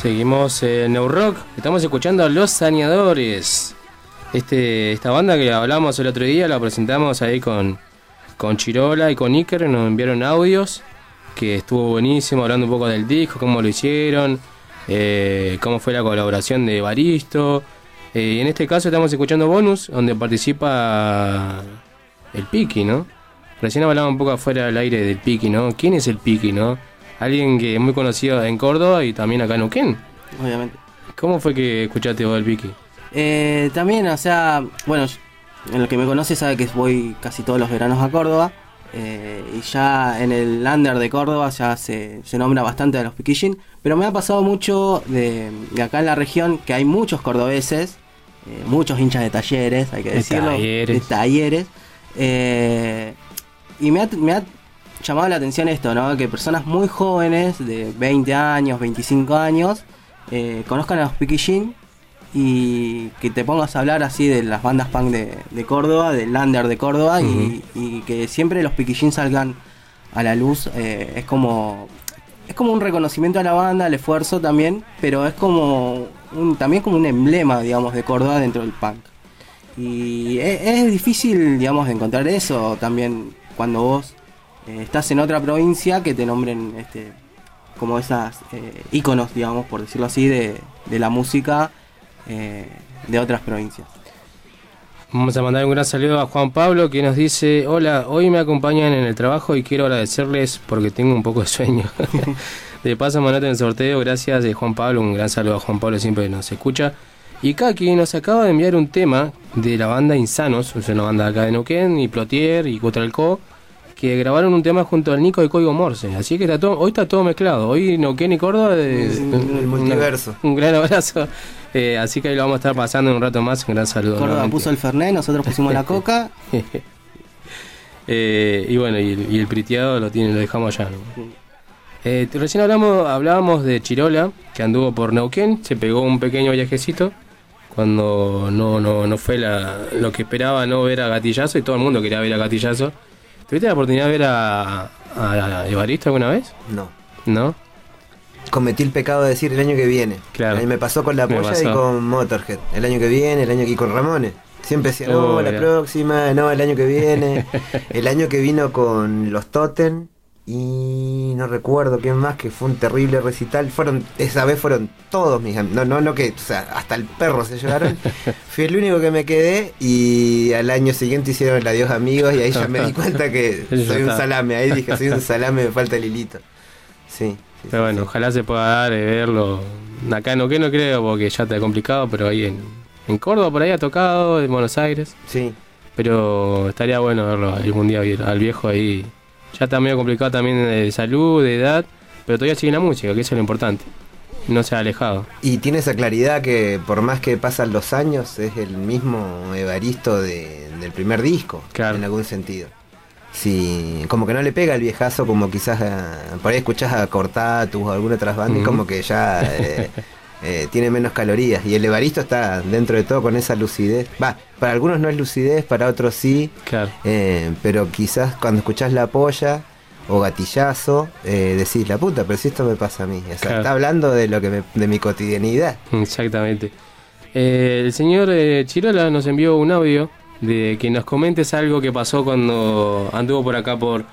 Seguimos en New Rock, estamos escuchando a Los Saneadores. Este, esta banda que hablamos el otro día la presentamos ahí con, con Chirola y con Iker, nos enviaron audios que estuvo buenísimo hablando un poco del disco, cómo lo hicieron, eh, cómo fue la colaboración de Baristo. Eh, y en este caso estamos escuchando bonus donde participa el Piki, ¿no? Recién hablaba un poco afuera del aire del Piki, ¿no? ¿Quién es el Piki, no? Alguien que es muy conocido en Córdoba y también acá en Neuquén. Obviamente. ¿Cómo fue que escuchaste vos el Piki? Eh, también, o sea, bueno, en lo que me conoce sabe que voy casi todos los veranos a Córdoba. eh, y ya en el under de Córdoba ya se, se nombra bastante a los piquillín. Pero me ha pasado mucho de, de acá en la región que hay muchos cordobeses, eh, muchos hinchas de talleres, hay que De decirlo. talleres. De talleres. eh, y me ha, me ha llamado la atención esto, ¿no? Que personas muy jóvenes, de 20 años, 25 años, eh, conozcan a los piquillín y que te pongas a hablar así de las bandas punk de, de Córdoba, del Lander de Córdoba y, y que siempre los piquillín salgan a la luz eh, es como es como un reconocimiento a la banda, al esfuerzo también, pero es como un, también como un emblema, digamos, de Córdoba dentro del punk. Y es, es difícil, digamos, de encontrar eso también cuando vos eh, estás en otra provincia que te nombren este como esas eh, íconos, digamos, por decirlo así, de, de la música eh, de otras provincias. Vamos a mandar un gran saludo a Juan Pablo que nos dice, hola, hoy me acompañan en el trabajo y quiero agradecerles porque tengo un poco de sueño. de paso me anoto en el sorteo, gracias de Juan Pablo, un gran saludo a Juan Pablo, siempre nos escucha. Y Kaki nos acaba de enviar un tema de la banda Insanos, es una banda acá de Neuquén, y Plotier y Cutralco, que grabaron un tema junto al Nico de Código Morse. Así que está todo, hoy está todo mezclado. Hoy Neuquén y Córdoba. de- el multiverso. Un gran abrazo. Eh, así que ahí lo vamos a estar pasando en un rato más. Un gran saludo. Córdoba nuevamente. puso el Fernet, nosotros pusimos la coca. Eh, y bueno, y el, y el priteado lo tiene, lo dejamos allá. Eh, recién hablamos, hablábamos de Chirola, que anduvo por Neuquén, se pegó un pequeño viajecito cuando no, no, no fue la- lo que esperaba no ver a Gatillazo y todo el mundo quería ver a Gatillazo. ¿Tuviste la oportunidad de ver a, a- Evaristo alguna vez? No. ¿No? Cometí el pecado de decir el año que viene. Claro. Mí me pasó con la Me polla y con Motorhead. El año que viene, el año que y con Ramones. Siempre decía, no, Oh, la mira. próxima, no, el año que viene. el año que vino con los Totem y no recuerdo quién más, que fue un terrible recital. Fueron, esa vez fueron todos mis amigos. No, no, no que, o sea, hasta el perro se llevaron. Fui el único que me quedé y al año siguiente hicieron el adiós amigos y ahí ya me di cuenta que soy un salame. Ahí dije, soy un salame, me falta el hilito. Sí. Pero bueno, ojalá se pueda dar de verlo. Acá no que no creo porque ya está complicado, pero ahí en, en Córdoba por ahí ha tocado, en Buenos Aires. Sí. Pero estaría bueno verlo algún día al viejo ahí. Ya está medio complicado también de salud, de edad, pero todavía sigue la música, que eso es lo importante. No se ha alejado. Y tiene esa claridad que por más que pasan los años es el mismo Evaristo de- del primer disco, en algún sentido. Sí, como que no le pega el viejazo como quizás a- por ahí escuchás a Cortatus o alguna otras bandas y Ujú. como que ya eh, eh, tiene menos calorías. Y el Evaristo está dentro de todo con esa lucidez. Va, para algunos no es lucidez, para otros sí. Claro. Eh, pero quizás cuando escuchás la polla o gatillazo, eh, decís la puta, pero si esto me pasa a mí. O sea, Claro. está hablando de lo que me- de mi cotidianidad. Exactamente. Eh, el señor eh, Chirola nos envió un audio de que nos comentes algo que pasó cuando anduvo por acá por,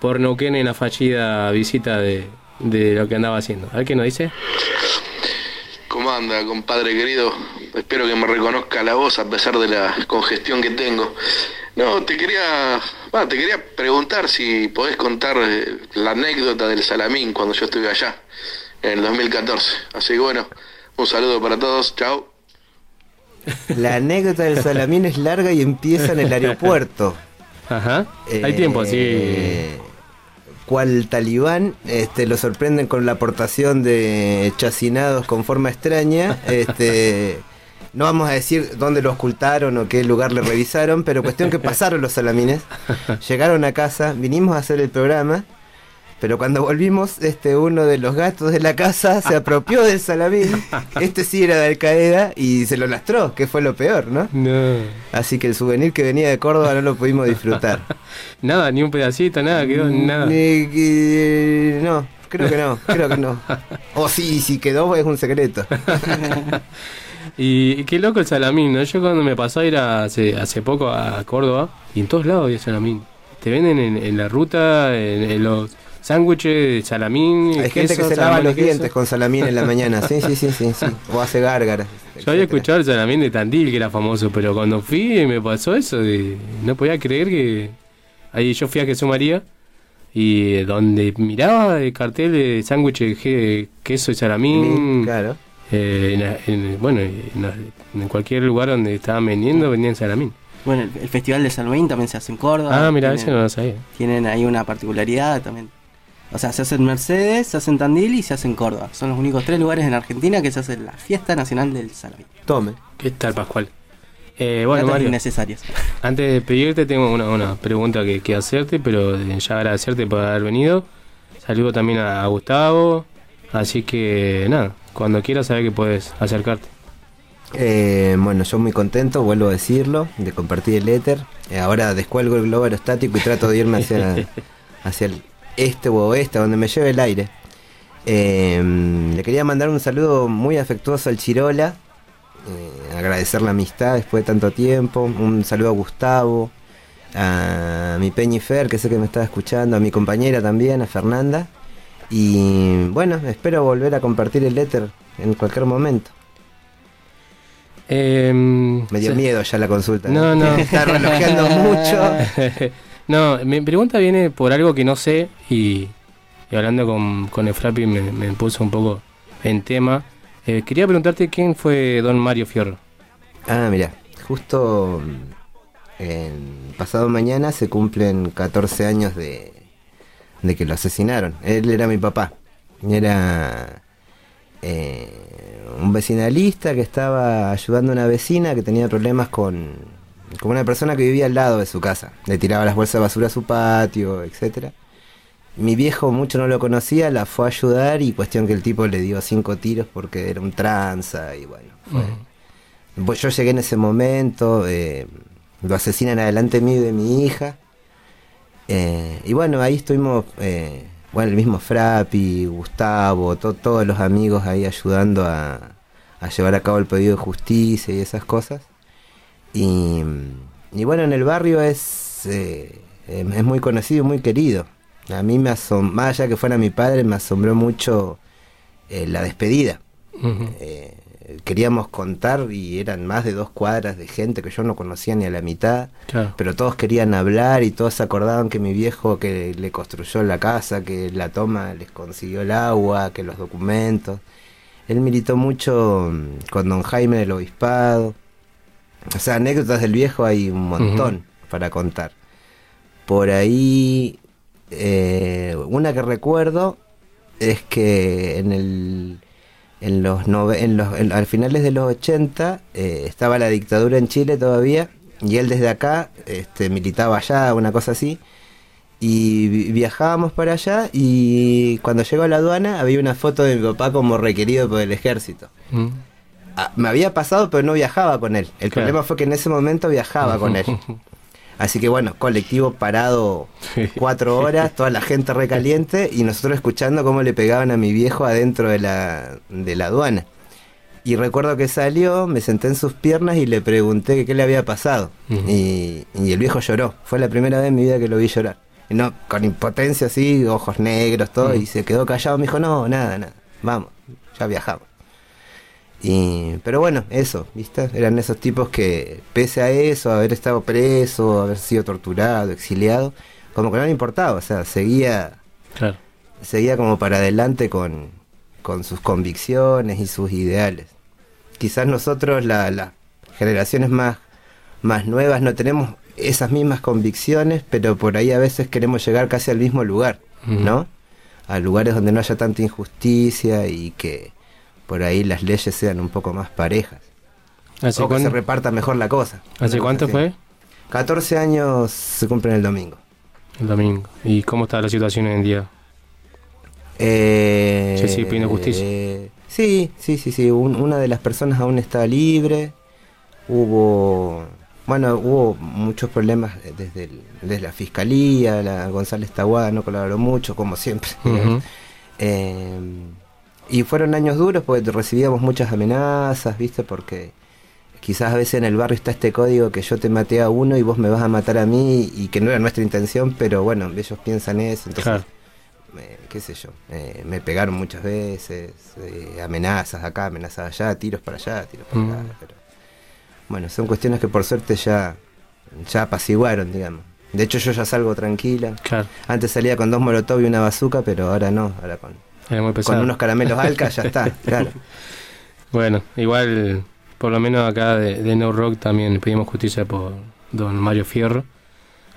por Neuquén en la fallida visita de, de lo que andaba haciendo. A ver qué nos dice. ¿Cómo anda, compadre querido? Espero que me reconozca la voz a pesar de la congestión que tengo. No, te quería, te quería preguntar si podés contar eh, la anécdota del Salamín cuando yo estuve allá en el 2014. Así que bueno, un saludo para todos, chao. La anécdota del salamín es larga y empieza en el aeropuerto. Ajá. Hay tiempo, sí. Cual talibán este, lo sorprenden con la aportación de chacinados con forma extraña. Este, no vamos a decir dónde lo ocultaron o qué lugar le revisaron, pero cuestión que pasaron los salamines. Llegaron a casa, vinimos a hacer el programa. Pero cuando volvimos, este uno de los gatos de la casa se apropió del salamín. Este sí era de Al Qaeda y se lo lastró, que fue lo peor, ¿no? No. Así que el souvenir que venía de Córdoba no lo pudimos disfrutar. Nada, ni un pedacito, nada, quedó nada. Ni que- no, creo que no, creo que no. O sí, si quedó es un secreto. Y, y qué loco el salamín, ¿no? Yo cuando me pasó a ir a- hace, hace poco a Córdoba, y en todos lados había salamín. Te venden en, en la ruta, en, en los sándwiches de salamín. Hay gente que se lava los queso. dientes con salamín en la mañana. Sí, sí, sí, sí, sí. O hace gárgaras. Yo había escuchado el salamín de Tandil, que era famoso, pero cuando fui me pasó eso. de- no podía creer que. Ahí yo fui a Jesús María y donde miraba el cartel de sándwich de queso y salamín. Claro. eh, en la- en- bueno, en, en cualquier lugar donde estaban vendiendo, vendían salamín. Bueno, el, el Festival de Salvaín también se hace en Córdoba. Ah, mira, ese no lo sabía. Tienen ahí una particularidad también. O sea, se hace en Mercedes, se hace en Tandil y se hace en Córdoba. Son los únicos tres lugares en Argentina que se hace la fiesta nacional del Salvaín. Tome. ¿Qué tal, Pascual? Eh, bueno, Mario, antes de pedirte tengo una, una pregunta que, que hacerte, pero eh, ya agradecerte por haber venido. Saludo también a, a Gustavo, así que nada, cuando quieras saber que puedes acercarte. Eh, bueno, yo muy contento, vuelvo a decirlo, de compartir el éter. Eh, ahora descuelgo el globo aerostático y trato de irme hacia, hacia el este o oeste, donde me lleve el aire. Eh, le quería mandar un saludo muy afectuoso al Chirola, eh, agradecer la amistad después de tanto tiempo. Un saludo a Gustavo, a mi Peñi Fer, que sé que me estaba escuchando, a mi compañera también, a Fernanda. Y bueno, espero volver a compartir el éter en cualquier momento. Me dio sí. miedo ya la consulta. No, no. Está relojeando mucho. no, mi pregunta viene por algo que no sé y, hablando con, con Efrapi me, me puso un poco en tema. Eh, quería preguntarte quién fue don Mario Fierro. Ah, mira, justo en pasado mañana se cumplen 14 años de, de que lo asesinaron. Él era mi papá. Era eh, un vecinalista que estaba ayudando a una vecina que tenía problemas con, con una persona que vivía al lado de su casa. Le tiraba las bolsas de basura a su patio, etcétera. Mi viejo mucho no lo conocía, la fue a ayudar y cuestión que el tipo le dio cinco tiros porque era un tranza y bueno. Fue. Pues Yo llegué en ese momento, eh, lo asesinan adelante mío y de mi hija. Eh, y bueno, ahí estuvimos, eh, bueno, el mismo Frappi, Gustavo, to- todos los amigos ahí ayudando a, a llevar a cabo el pedido de justicia y esas cosas. Y, y bueno, en el barrio es, eh, eh, es muy conocido, muy querido. A mí me asombró, más allá que fuera mi padre, me asombró mucho eh, la despedida. Eh, queríamos contar y eran más de dos cuadras de gente que yo no conocía ni a la mitad, Claro. pero todos querían hablar y todos se acordaban que mi viejo que le construyó la casa, que la toma les consiguió el agua, que los documentos. Él militó mucho mm, con don Jaime del Obispado. O sea, anécdotas del viejo hay un montón para contar. Por ahí, eh, una que recuerdo es que en el en los, nove- en los en- al finales de los 80 eh, estaba la dictadura en Chile todavía y él desde acá este, militaba allá, una cosa así. Y vi- viajábamos para allá y cuando llegó a la aduana había una foto de mi papá como requerido por el ejército. Mm. Me había pasado, pero no viajaba con él. El Claro. problema fue que en ese momento viajaba con él. Así que bueno, colectivo parado cuatro horas, toda la gente recaliente y nosotros escuchando cómo le pegaban a mi viejo adentro de la, de la aduana. Y recuerdo que salió, me senté en sus piernas y le pregunté que qué le había pasado. Y, y el viejo lloró. Fue la primera vez en mi vida que lo vi llorar. Y no, con impotencia así, ojos negros, todo. Y se quedó callado. Me dijo, no, nada, nada. Vamos, ya viajamos. Y, pero bueno, eso, ¿viste? Eran esos tipos que, pese a eso, haber estado preso, haber sido torturado, exiliado, como que no le importaba, o sea, seguía, Claro. seguía como para adelante con, con sus convicciones y sus ideales. Quizás nosotros, la- las generaciones más, más nuevas, no tenemos esas mismas convicciones, pero por ahí a veces queremos llegar casi al mismo lugar. ¿no? A lugares donde no haya tanta injusticia y que por ahí las leyes sean un poco más parejas. ¿Hace o que se reparta mejor la cosa. ¿Hace cuánto así. fue? 14 años se cumplen el domingo. El domingo. ¿Y cómo está la situación hoy en día? Eh, Se sigue pidiendo justicia. eh, sí, sí, sí, sí. Un- una de las personas aún está libre. Hubo, bueno, hubo muchos problemas desde, el- desde la fiscalía. La González Taguada no colaboró mucho, como siempre. Eh, y fueron años duros porque recibíamos muchas amenazas, ¿viste? Porque quizás a veces en el barrio está este código que yo te maté a uno y vos me vas a matar a mí y que no era nuestra intención, pero bueno, ellos piensan eso, entonces, Claro. eh, qué sé yo, eh, me pegaron muchas veces, eh, amenazas acá, amenazas allá, tiros para allá, tiros para Mm. acá, pero bueno, son cuestiones que por suerte ya, ya apaciguaron, digamos. De hecho yo ya salgo tranquila. Claro. Antes salía con dos molotov y una bazuca, pero ahora no, ahora con, Era muy pesado. con unos caramelos alca ya está, claro. Bueno, igual, por lo menos acá de, de No Rock también pedimos justicia por don Mario Fierro.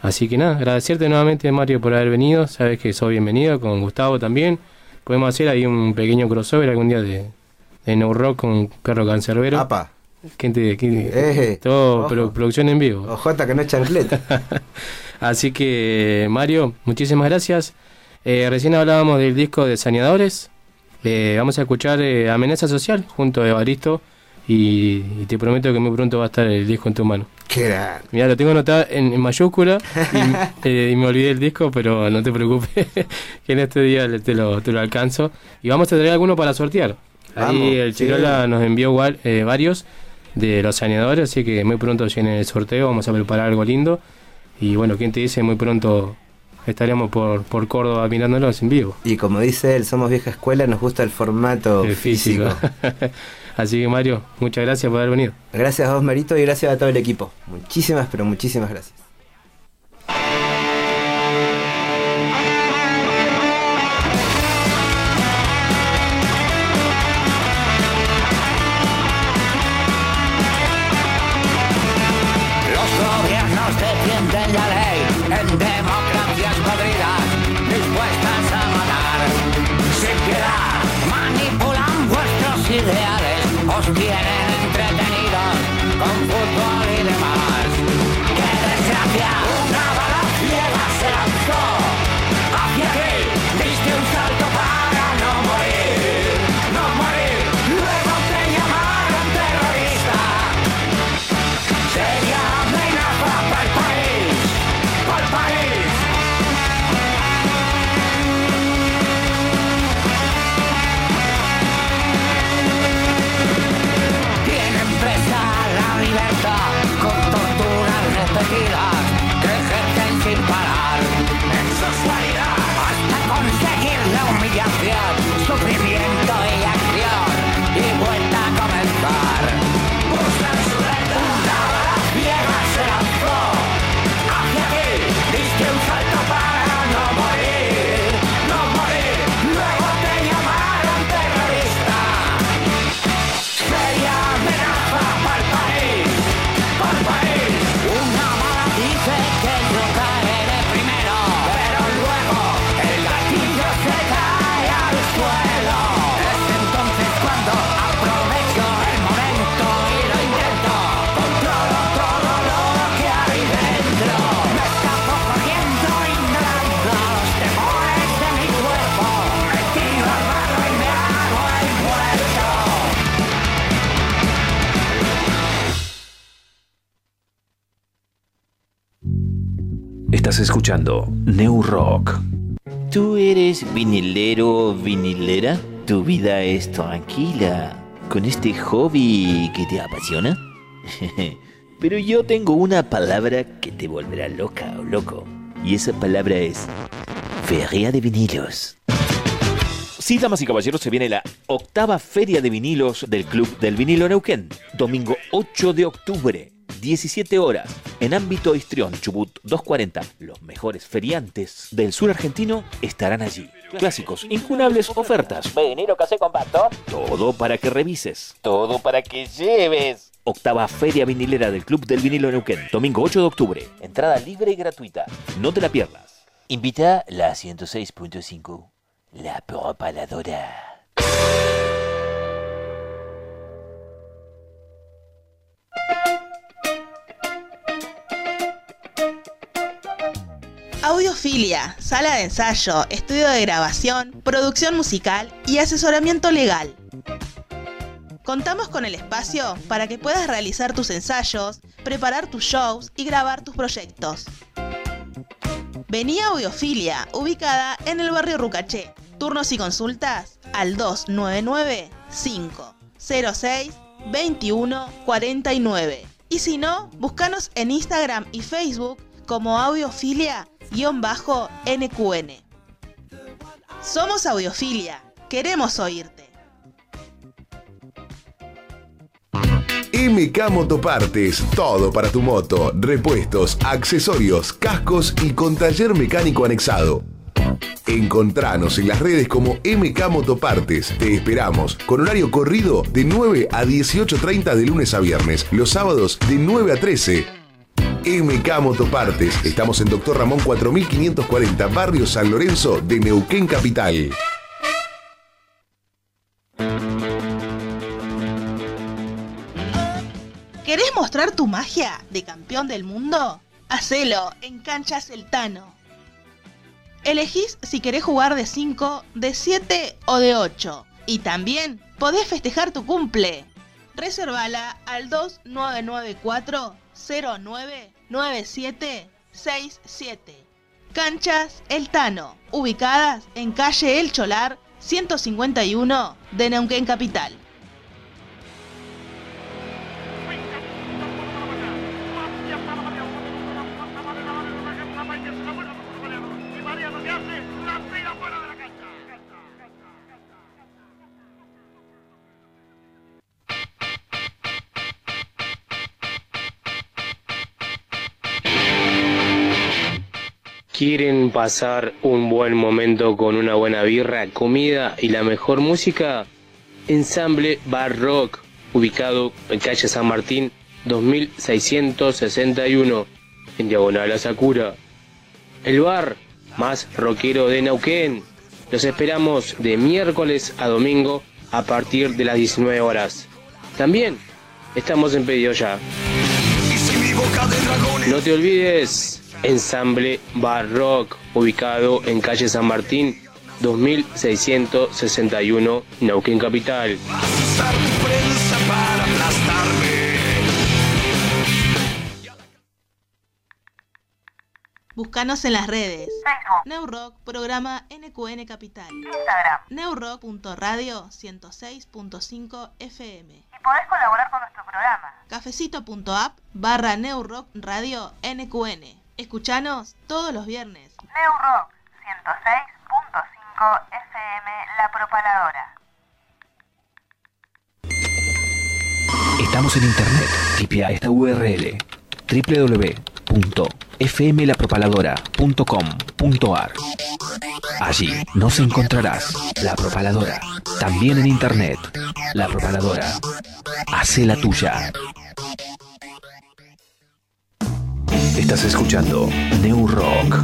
Así que nada, agradecerte nuevamente Mario por haber venido. Sabes que sos bienvenido, con Gustavo también. Podemos hacer ahí un pequeño crossover algún día de, de No Rock con Perro Cancerbero. Apa. ¿Quién te, quién- Eh, todo producción en vivo. Ojota que no es chancleta. Así que, Mario, muchísimas gracias. Eh, recién hablábamos del disco de Saneadores. Eh, vamos a escuchar eh, Amenaza Social junto a Evaristo. Y, y te prometo que muy pronto va a estar el disco en tu mano. Qué. Mira, lo tengo anotado en, en mayúscula y, eh, y me olvidé el disco, pero no te preocupes, que en este día te lo, te lo alcanzo. Y vamos a traer alguno para sortear. Vamos, Ahí el sí. Chirola nos envió eh, varios de los saneadores, así que muy pronto viene el sorteo, vamos a preparar algo lindo. Y bueno, ¿quién te dice? Muy pronto estaremos por, por Córdoba mirándolos en vivo. Y como dice él, somos vieja escuela, nos gusta el formato El físico. físico. así que Mario, muchas gracias por haber venido. Gracias a vos, Marito, y gracias a todo el equipo. Muchísimas, pero muchísimas gracias. Nos humillación, sufrimiento Estás escuchando New Rock. ¿Tú eres vinilero, vinilera? ¿Tu vida es tranquila con este hobby que te apasiona? Pero yo tengo una palabra que te volverá loca o loco. Y esa palabra es feria de vinilos. Sí, damas y caballeros, se viene la octava feria de vinilos del Club del Vinilo Neuquén. Domingo 8 de octubre, 17 horas, en ámbito Histrión, Chubut 240. Los mejores feriantes del sur argentino estarán allí. Clásicos, incunables ofertas. Vinilo casé compacto. Todo para que revises. Todo para que lleves. Octava Feria Vinilera del Club del Vinilo Neuquén. Domingo 8 de octubre. Entrada libre y gratuita. No te la pierdas. Invita la 106.5. La propaladora. Audiofilia, sala de ensayo, estudio de grabación, producción musical y asesoramiento legal. Contamos con el espacio para que puedas realizar tus ensayos, preparar tus shows y grabar tus proyectos. Vení a Audiofilia, ubicada en el barrio Rucaché. Turnos y consultas al 299 506 2149. Y si no, búscanos en Instagram y Facebook como audiofilia-nqn. Somos Audiofilia, queremos oírte. MK Motopartes, todo para tu moto, repuestos, accesorios, cascos y con taller mecánico anexado. Encontranos en las redes como MK Motopartes. Te esperamos con horario corrido de 9 a 18.30 de lunes a viernes, los sábados de 9 a 13. MK Motopartes. Estamos en Doctor Ramón 4540, Barrio San Lorenzo de Neuquén Capital. ¿Querés mostrar tu magia de campeón del mundo? Hacelo en Cancha Celtano. Elegís si querés jugar de 5, de 7 o de 8. Y también podés festejar tu cumple. Reservala al 2994 099767. Canchas El Tano, ubicadas en calle El Cholar 151 de Neuquén Capital. ¿Quieren pasar un buen momento con una buena birra, comida y la mejor música? Ensamble Bar Rock, ubicado en calle San Martín 2661, en Diagonal a Sakura. El bar más rockero de Neuquén. Los esperamos de miércoles a domingo a partir de las 19 horas. también estamos en pedido ya. No te olvides, Ensamble Barrock, ubicado en calle San Martín, 2661, Neuquén Capital. para aplastarme. Búscanos en las redes. Neurock, programa NQN Capital. Instagram. Neurock.radio 106.5 FM. Y podés colaborar con nuestro programa. Cafecito.app barra Neurock Radio NQN. Escuchanos todos los viernes. Neurock 106.5 FM La Propaladora. Estamos en internet. Tipea esta URL www.fmlapropaladora.com.ar. Allí nos encontrarás La Propaladora, también en internet. La Propaladora. Hace la tuya. Estás escuchando New Rock.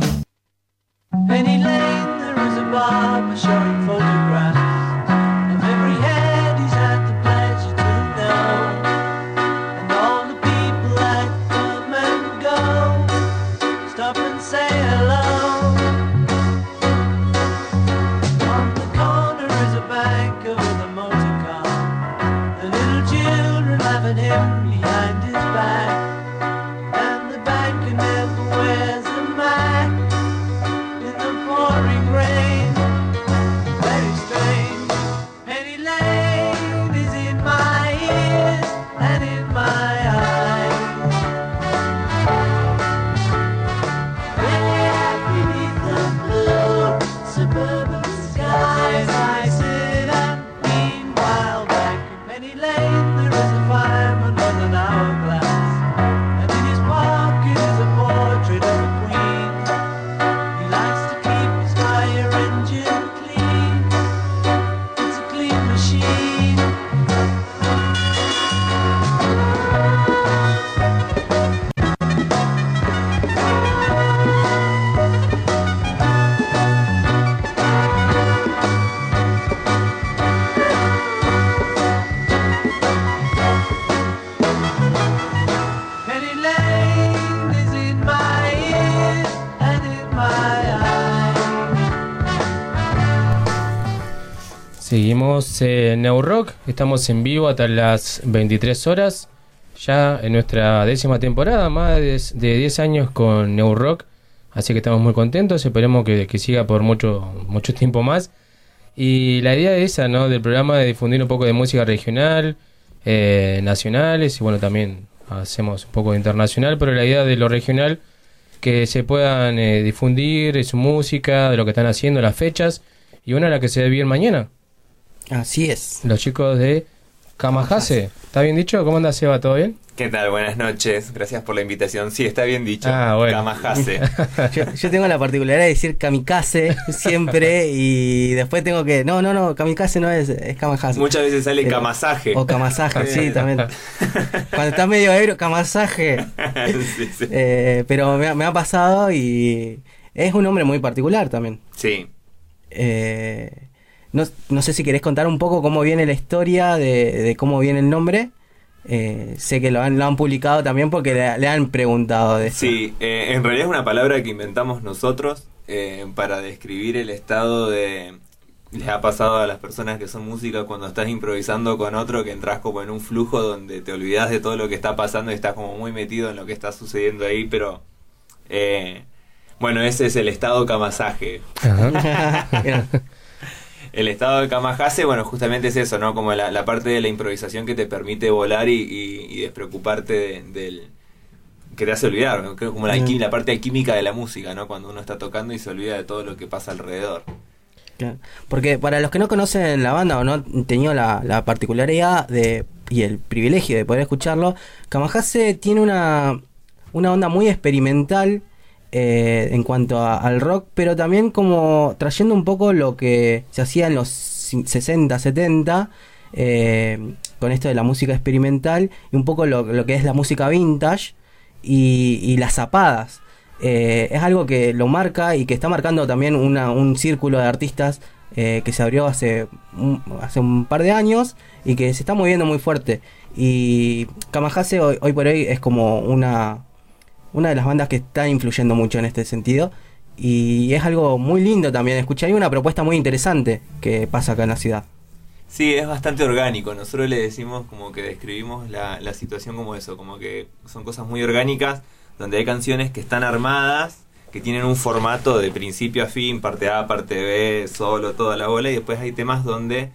En Neurock, estamos en vivo hasta las 23 horas, ya en nuestra décima temporada, más de, de 10 años con Neurock, así que estamos muy contentos, esperemos que, siga por mucho, mucho tiempo más. Y la idea es esa, ¿no? Del programa de difundir un poco de música regional, eh, nacionales, y bueno, también hacemos un poco de internacional, pero la idea de lo regional, que se puedan eh, difundir su música, de lo que están haciendo, las fechas, y una la que se debe ir mañana. Así es. Los chicos de Kamahase. ¿Está bien dicho? ¿Cómo anda Seba? ¿Todo bien? ¿Qué tal? Buenas noches. Gracias por la invitación. Sí, está bien dicho. Ah, bueno. Kamahase. Yo, yo tengo la particularidad de decir kamikaze siempre y después tengo que. No, no, no, kamikaze no es, es kamahase. Muchas veces sale Pero- kamasaje. O kamasaje, sí, también. Cuando está medio ebrio, kamasaje. sí, sí. Eh, pero me, ha- me ha pasado y es un nombre muy particular también. Sí. Eh, no, no sé si querés contar un poco cómo viene la historia de, de cómo viene el nombre. Eh, sé que lo han, lo han publicado también porque le, le han preguntado de eso. Sí, eh, en realidad es una palabra que inventamos nosotros eh, para describir el estado de... Les ha pasado a las personas que son músicos cuando estás improvisando con otro que entras como en un flujo donde te olvidas de todo lo que está pasando y estás como muy metido en lo que está sucediendo ahí, pero... eh, bueno, ese es el estado kamasaje. El estado de Kamahase, bueno, justamente es eso, ¿no? Como la, la parte de la improvisación que te permite volar y, y- y despreocuparte de- del... que te hace olvidar, ¿no? Creo como la, alquim- la parte alquímica de la música, ¿no? Cuando uno está tocando y se olvida de todo lo que pasa alrededor. Porque para los que no conocen la banda o no han tenido la, la particularidad de y el privilegio de poder escucharlo, Kamahase tiene una, una onda muy experimental eh, en cuanto al rock, pero también como trayendo un poco lo que se hacía en los ci- 60, 70, eh, con esto de la música experimental y un poco lo, lo que es la música vintage y, las zapadas. Eh, es algo que lo marca y que está marcando también una- un círculo de artistas que se abrió hace un, hace un par de años y que se está moviendo muy fuerte. Y Kamahase hoy por hoy es como una, una de las bandas que está influyendo mucho en este sentido. Y es algo muy lindo también. Escuché, hay una propuesta muy interesante que pasa acá en la ciudad. Sí, es bastante orgánico. Nosotros le decimos como que describimos la, la situación como eso, como que son cosas muy orgánicas, donde hay canciones que están armadas, que tienen un formato de principio a fin, parte A, parte B, solo, toda la bola, y después hay temas donde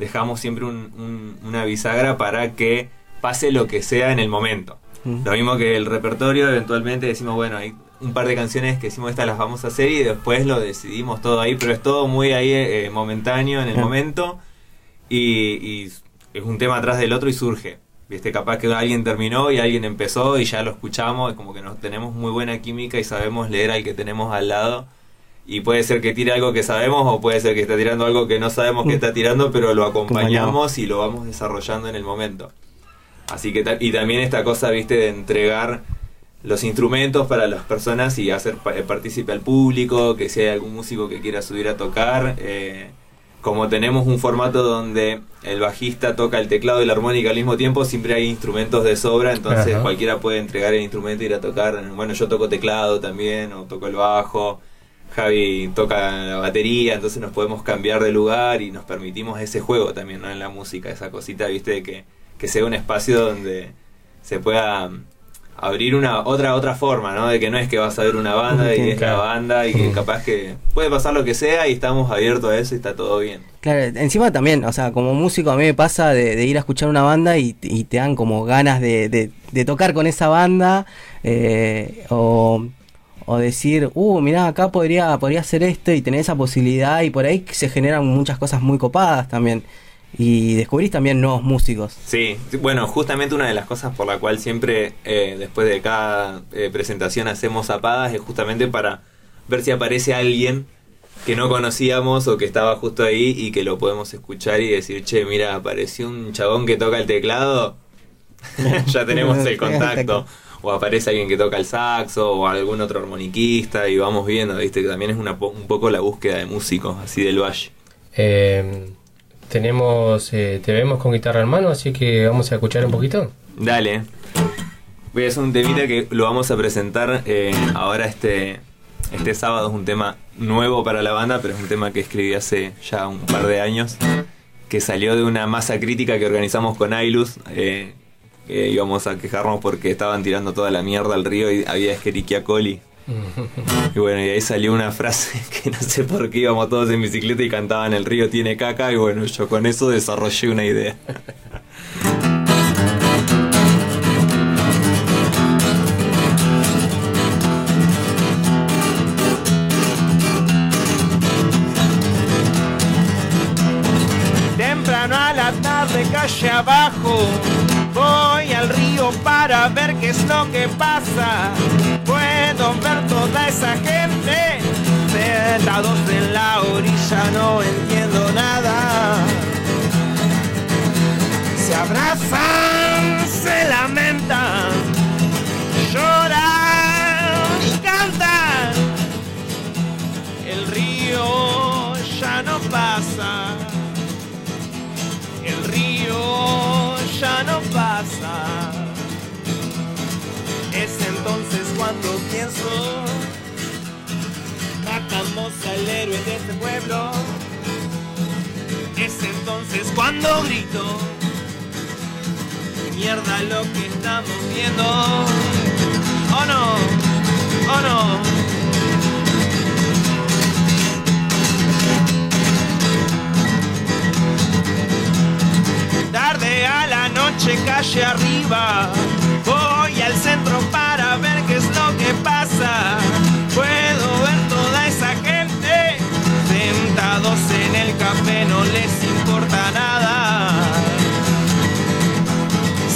dejamos siempre un- un- una bisagra para que pase lo que sea en el momento. Mm. Lo mismo que el repertorio, eventualmente decimos, bueno, hay un par de canciones que decimos estas las vamos a hacer y después lo decidimos todo ahí, pero es todo muy ahí eh, momentáneo en el Mm. momento y, y es un tema atrás del otro y surge. Viste, capaz que alguien terminó y alguien empezó y ya lo escuchamos, es como que nos tenemos muy buena química y sabemos leer al que tenemos al lado. Y puede ser que tire algo que sabemos o puede ser que está tirando algo que no sabemos que está tirando, pero lo acompañamos y lo vamos desarrollando en el momento. Así que, y también esta cosa, viste, de entregar los instrumentos para las personas y hacer eh, partícipe al público, que si hay algún músico que quiera subir a tocar. eh, como tenemos un formato donde el bajista toca el teclado y la armónica al mismo tiempo, siempre hay instrumentos de sobra, entonces Ajá. cualquiera puede entregar el instrumento y ir a tocar. Bueno, yo toco teclado también, o toco el bajo. Javi toca la batería, entonces nos podemos cambiar de lugar y nos permitimos ese juego también ¿no? en la música, esa cosita, viste, de que, que sea un espacio donde se pueda abrir una otra otra forma, ¿no? De que no es que vas a ver una banda y es la banda y que capaz que puede pasar lo que sea y estamos abiertos a eso y está todo bien. Claro, encima también, o sea, como músico a mí me pasa de, ir a escuchar una banda y, te dan como ganas de, de- de tocar con esa banda eh, o, o decir, uh, mirá, acá podría, podría hacer esto y tener esa posibilidad y por ahí se generan muchas cosas muy copadas también y descubrís también nuevos músicos. Sí, bueno, justamente una de las cosas por la cual siempre eh, después de cada eh, presentación hacemos zapadas es justamente para ver si aparece alguien que no conocíamos o que estaba justo ahí y que lo podemos escuchar y decir, che, mira, apareció un chabón que toca el teclado, ya tenemos el contacto. O aparece alguien que toca el saxo o algún otro armoniquista y vamos viendo, viste, que también es una, po- un poco la búsqueda de músicos, así del valle. Eh, tenemos, eh, te vemos con guitarra en mano, así que vamos a escuchar un poquito. Dale. Voy a hacer un temita que lo vamos a presentar eh, ahora este, este sábado. Es un tema nuevo para la banda, pero es un tema que escribí hace ya un par de años. Que salió de una masa crítica que organizamos con Ailus. eh, que íbamos a quejarnos porque estaban tirando toda la mierda al río y había Escherichia coli. Y bueno, y ahí salió una frase que no sé por qué íbamos todos en bicicleta y cantaban el río tiene caca. Y bueno, yo con eso desarrollé una idea. Temprano a la tarde, calle abajo, para ver qué es lo que pasa. Puedo ver toda esa gente sentados en la orilla, no entiendo nada. Se abrazan, se lamentan, lloran cantan. El río ya no pasa. El río ya no pasa. Es entonces cuando pienso, matamos al héroe de este pueblo. Es entonces cuando grito, mierda lo que estamos viendo. Oh no, oh no. tarde a la noche calle arriba. Al centro para ver qué es lo que pasa. Puedo ver toda esa gente sentados en el café, no les importa nada.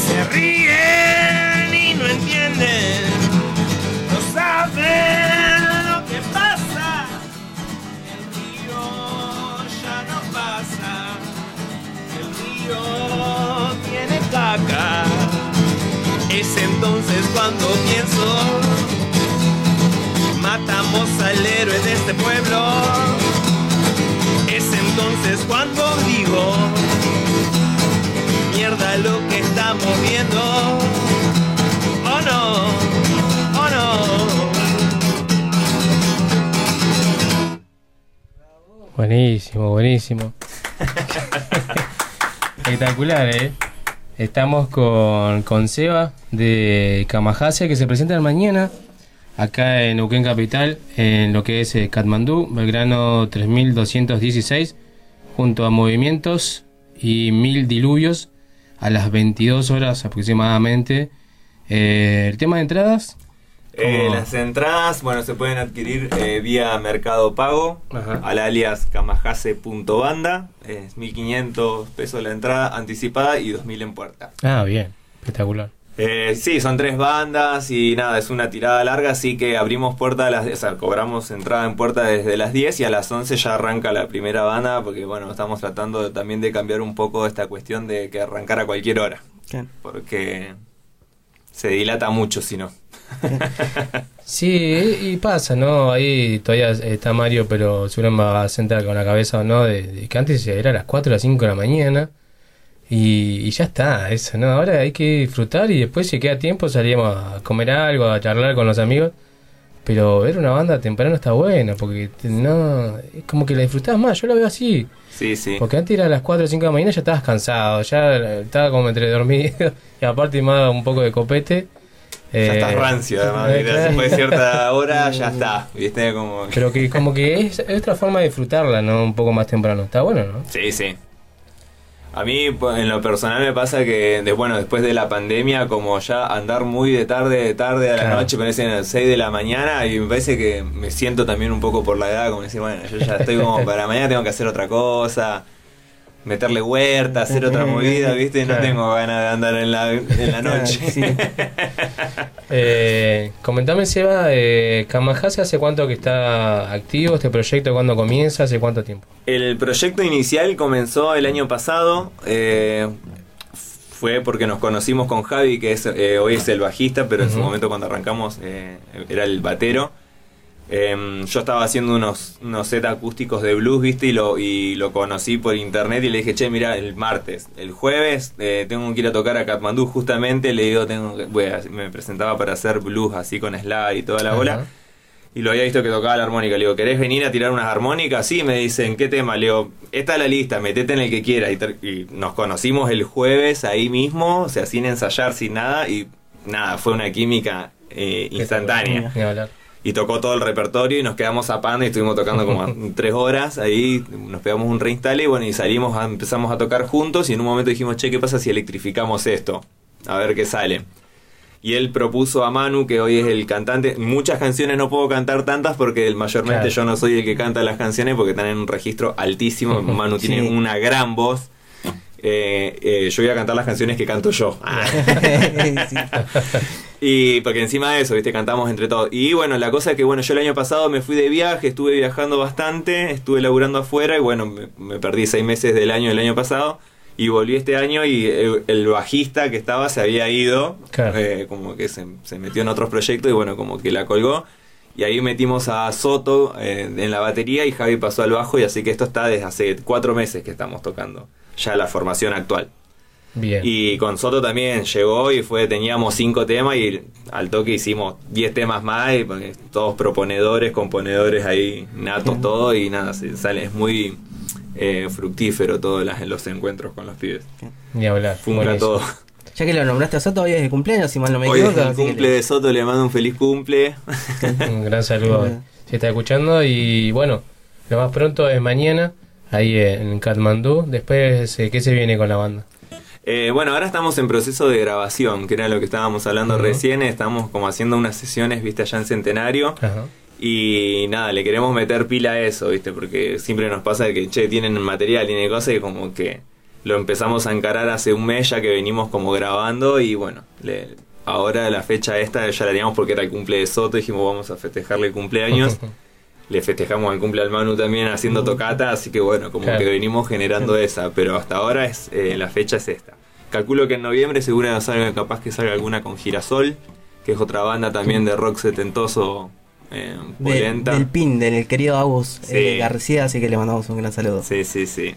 Se ríen y no entienden, no saben lo que pasa. El río ya no pasa. El río tiene caca. Es entonces cuando pienso, matamos al héroe de este pueblo. Es entonces cuando digo, mierda lo que estamos viendo, oh no, oh no. Buenísimo, buenísimo. Espectacular, ¿eh? Estamos con, con Seba de Kamahase que se presenta mañana acá en Neuquén Capital, en lo que es eh, Katmandú, Belgrano 3216, junto a Movimientos y Mil Diluvios a las 22 horas aproximadamente. Eh, el tema de entradas. Eh, las entradas, bueno, se pueden adquirir eh, vía Mercado Pago al alias kamahase.banda. Es 1500 pesos la entrada anticipada y 2000 en puerta. Ah, bien, espectacular. Eh, sí, son tres bandas y nada, es una tirada larga, así que abrimos puerta a las, o sea, cobramos entrada en puerta desde las 10 y a las 11 ya arranca la primera banda, porque bueno, estamos tratando de- también de cambiar un poco esta cuestión de que arrancar a cualquier hora, porque se dilata mucho si no. Sí, y pasa, ¿no? Ahí todavía está Mario, pero seguro va a sentar con la cabeza o no, de, de que antes era a las 4 o las 5 de la mañana y, y ya está, eso, ¿no? Ahora hay que disfrutar y después si queda tiempo salimos a comer algo, a charlar con los amigos, pero ver una banda temprano está bueno, porque no, es como que la disfrutás más, yo lo veo así. Sí, sí. Porque antes era a las 4 o 5 de la mañana ya estabas cansado, ya estaba como entre dormido y aparte más un poco de copete. Ya estás Eh, rancio, además, eh, claro. después de cierta hora ya está, ¿viste? Como... Pero que como que es, es otra forma de disfrutarla, ¿no? Un poco más temprano. Está bueno, ¿no? Sí, sí. A mí, en lo personal, me pasa que, de, bueno, después de la pandemia, como ya andar muy de tarde, de tarde a la Claro. noche, parecen a las 6 de la mañana, y me parece que me siento también un poco por la edad, como decir, bueno, yo ya estoy como para mañana tengo que hacer otra cosa, meterle huerta, hacer otra movida, ¿viste? No tengo ganas de andar en la, en la noche. Eh, comentame, Seba, eh, Kamahase hace cuánto que está activo este proyecto, cuándo comienza, hace cuánto tiempo. El proyecto inicial comenzó el año pasado. eh, fue porque nos conocimos con Javi, que es, eh, hoy es el bajista, pero en su momento cuando arrancamos eh, era el batero. Em, yo estaba haciendo unos, unos set acústicos de blues, ¿viste? Y lo, y lo conocí por internet y le dije, che, mira, el martes, el jueves eh, tengo que ir a tocar a Katmandú justamente. Le digo, tengo que, me presentaba para hacer blues así con slide y toda la bola. Y lo había visto que tocaba la armónica. Le digo, ¿querés venir a tirar unas armónicas? Sí, me dicen, ¿qué tema? Le digo, esta es la lista, metete en el que quieras. Y, y nos conocimos el jueves ahí mismo, o sea, sin ensayar, sin nada. Y nada, fue una química eh, instantánea. Y tocó todo el repertorio y nos quedamos zapando y estuvimos tocando como tres horas ahí, nos pegamos un reinstall y bueno, y salimos, a- empezamos a tocar juntos y en un momento dijimos, che, ¿qué pasa si electrificamos esto? A ver qué sale. Y él propuso a Manu, que hoy es el cantante, muchas canciones no puedo cantar tantas porque mayormente Claro. yo no soy el que canta las canciones porque están en un registro altísimo, Manu tiene una gran voz. Eh, eh, yo voy a cantar las canciones que canto yo. Y porque encima de eso, viste, cantamos entre todos. Y bueno, la cosa es que bueno, yo el año pasado me fui de viaje, estuve viajando bastante, estuve laburando afuera y bueno, me, me perdí seis meses del año del año pasado. Y volví este año y el, el bajista que estaba se había ido, Claro. eh, como que se, se metió en otros proyectos y bueno, como que la colgó. Y ahí metimos a Soto eh, en la batería y Javi pasó al bajo y así que esto está desde hace cuatro meses que estamos tocando, ya la formación actual. Bien. Y con Soto también llegó y fue, teníamos cinco temas y al toque hicimos diez temas más y porque todos proponedores, componedores ahí, natos todo y nada, se sale, es muy eh, fructífero todos las- los encuentros con los pibes. Ni hablar. Funga Buenísimo. todo. Ya que lo nombraste a Soto, hoy es de cumpleaños, si mal no me Hoy es equivoco. el cumple de Soto, le mando un feliz cumple. Un gran saludo si está escuchando y bueno, lo más pronto es mañana ahí en Katmandú. Después, eh, ¿qué se viene con la banda? Eh, bueno, ahora estamos en proceso de grabación, que era lo que estábamos hablando recién. Estamos como haciendo unas sesiones, viste, allá en Centenario. Ajá. Y nada, le queremos meter pila a eso, viste, porque siempre nos pasa que, che, tienen material, tienen cosas y como que lo empezamos a encarar hace un mes ya que venimos como grabando y bueno, le- ahora la fecha esta ya la teníamos porque era el cumple de Soto, dijimos vamos a festejarle el cumpleaños. Le festejamos el cumple al Manu también haciendo tocata, así que bueno, como Claro. que venimos generando esa, pero hasta ahora es eh, la fecha es esta. Calculo que en noviembre seguro salga, capaz que salga alguna con Girasol, que es otra banda también de rock setentoso eh, polenta. del PIN, del querido Agus Sí. eh, García, así que le mandamos un gran saludo. Sí, sí, sí.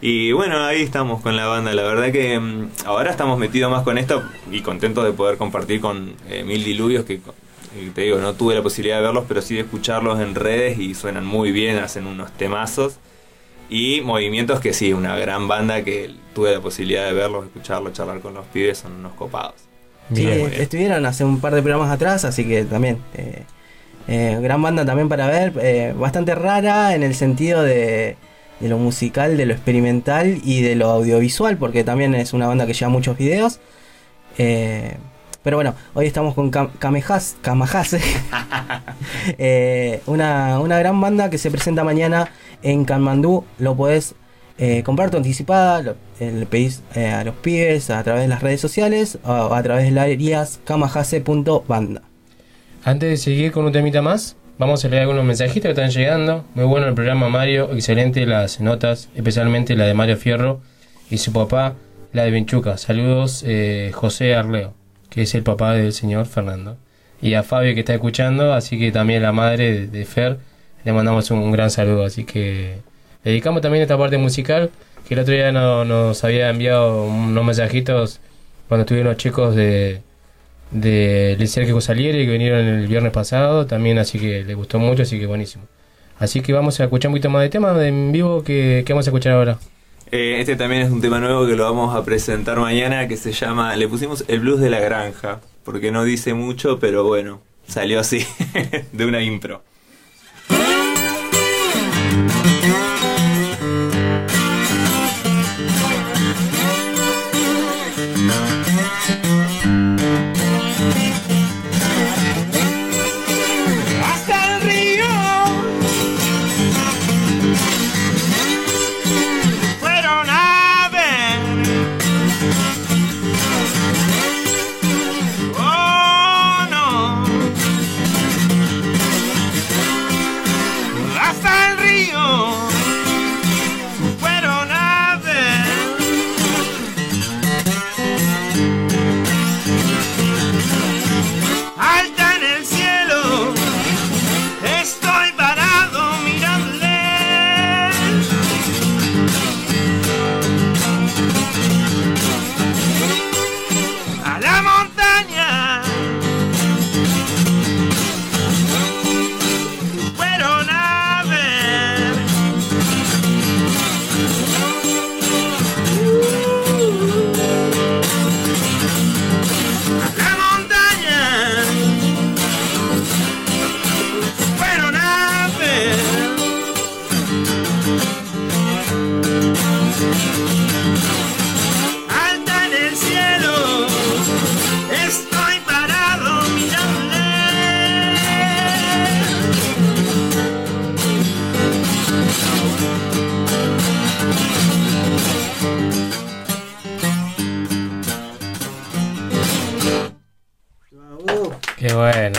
Y bueno, ahí estamos con la banda. La verdad que mm, ahora estamos metidos más con esto y contentos de poder compartir con eh, Mil Diluvios, que te digo, no tuve la posibilidad de verlos, pero sí de escucharlos en redes y suenan muy bien, hacen unos temazos. Y Movimientos, que sí, una gran banda que tuve la posibilidad de verlos, escucharlos, charlar con los pibes, son unos copados. Sí, eh, estuvieron hace un par de programas atrás, así que también. eh, eh, gran banda también para ver, eh, bastante rara en el sentido de, de lo musical, de lo experimental y de lo audiovisual, porque también es una banda que lleva muchos videos. Eh, pero bueno, hoy estamos con Kamehas- Kamahase, Eh, una, una gran banda que se presenta mañana en Kanmandú. Lo podés eh, comprar tu anticipada, lo, eh, le pedís eh, a los pibes a través de las redes sociales o a través de la alias kamahase.banda. Antes de seguir con un temita más, vamos a leer algunos mensajitos que están llegando. Muy bueno el programa Mario, excelente las notas, especialmente la de Mario Fierro y su papá, la de Benchuca. Saludos, eh, José Arleo, que es el papá del señor Fernando. Y a Fabio que está escuchando, así que también la madre de, Fer, le mandamos un, gran saludo. Así que dedicamos también esta parte musical, que el otro día no- nos había enviado unos mensajitos cuando estuvieron los chicos de, de Sergio Salieri que vinieron el viernes pasado también así que le gustó mucho así que buenísimo así que vamos a escuchar un poquito más de temas en vivo que, que vamos a escuchar ahora Eh, este también es un tema nuevo que lo vamos a presentar mañana que se llama, le pusimos el blues de la granja, porque no dice mucho, pero bueno, salió así, de una impro.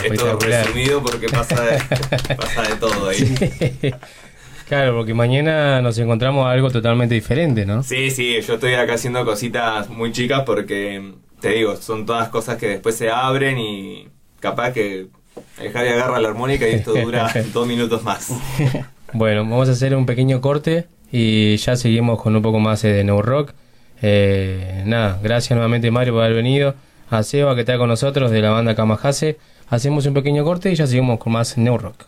Es todo resumido porque pasa de, pasa de todo ahí. claro porque mañana nos encontramos algo totalmente diferente no Sí, sí, yo estoy acá haciendo cositas muy chicas porque, te digo, son todas cosas que después se abren y capaz que el Javi agarra la armónica y esto dura dos minutos más. Bueno, vamos a hacer un pequeño corte y ya seguimos con un poco más eh, de New Rock. Eh, nada, gracias nuevamente Mario por haber venido. A Seba que está con nosotros de la banda Kamahase. Hacemos un pequeño corte y ya seguimos con más New Rock.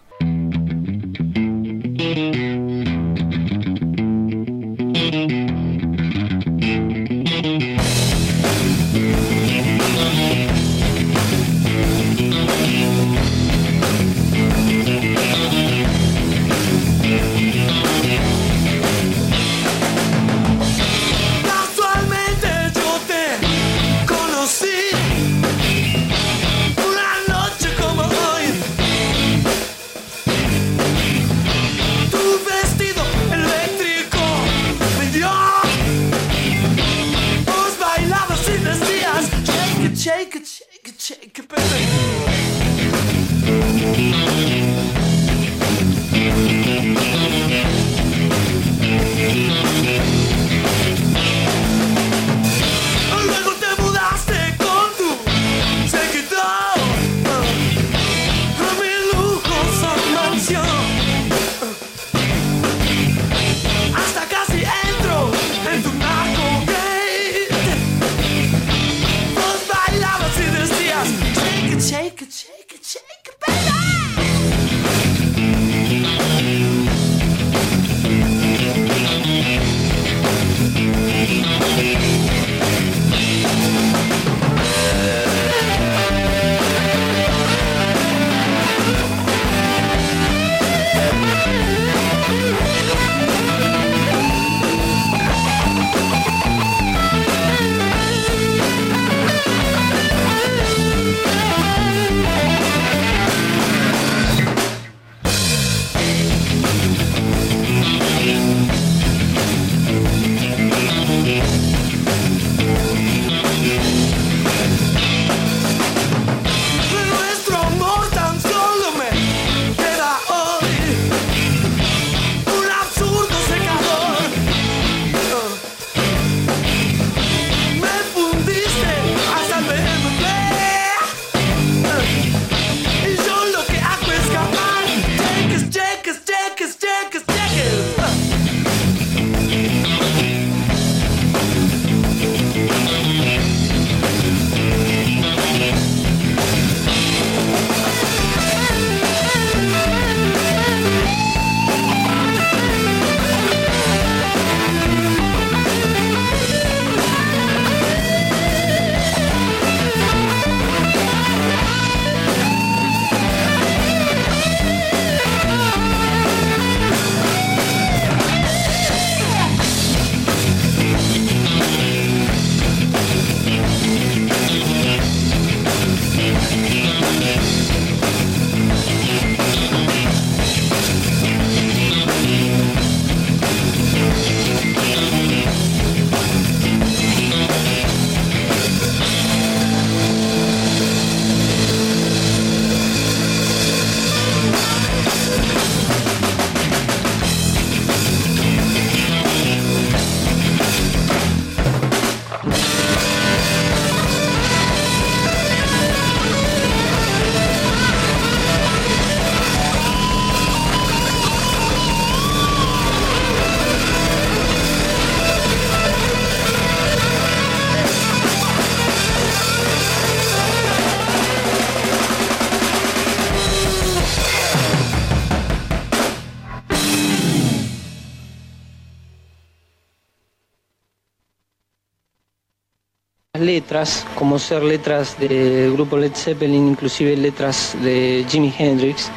Como ser letras del grupo Led Zeppelin, inclusive letras de Jimi Hendrix,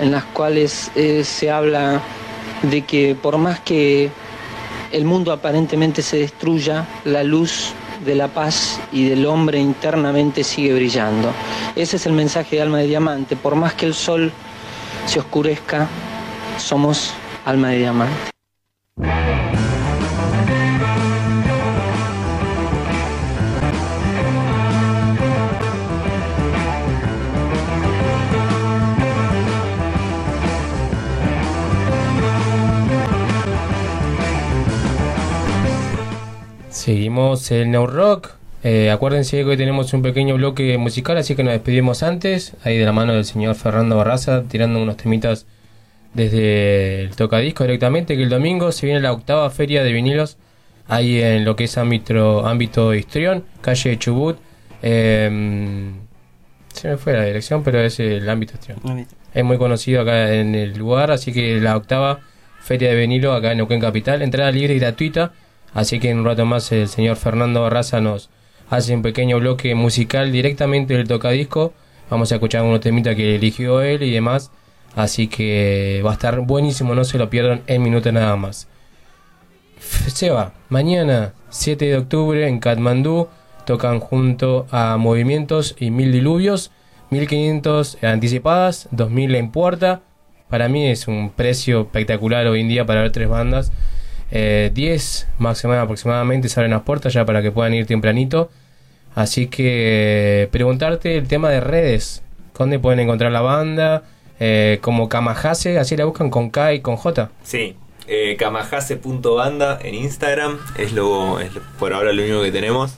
en las cuales eh, se habla de que por más que el mundo aparentemente se destruya, la luz de la paz y del hombre internamente sigue brillando. Ese es el mensaje de Alma de Diamante. Por más que el sol se oscurezca, somos Alma de Diamante. El Now Rock. Eh, acuérdense que hoy tenemos un pequeño bloque musical, así que nos despedimos antes, ahí de la mano del señor Fernando Barraza, tirando unos temitas desde el tocadisco directamente, que el domingo se viene la octava feria de vinilos, ahí en lo que es ámbito, ámbito Histrión, calle de Chubut. Eh, se me fue la dirección, pero es el ámbito Histrión. Es muy conocido acá en el lugar, así que la octava feria de vinilo acá en Neuquén Capital, entrada libre y gratuita. Así que en un rato más el señor Fernando Barraza nos hace un pequeño bloque musical directamente del tocadisco. Vamos a escuchar unos temitas que eligió él y demás. Así que va a estar buenísimo, no se lo pierdan en minutos nada más. Seba, mañana 7 de octubre en Katmandú tocan junto a Movimientos y Mil Diluvios, 1500 anticipadas, 2000 en puerta. Para mí es un precio espectacular hoy en día para ver tres bandas. Eh, 10 máximo aproximadamente se abren las puertas ya para que puedan ir tempranito. Así que eh, preguntarte el tema de redes. ¿Dónde pueden encontrar la banda? Eh, como Kamahase, así la buscan con K y con J. Sí, eh, kamahase.banda en Instagram es lo es lo- por ahora lo único que tenemos.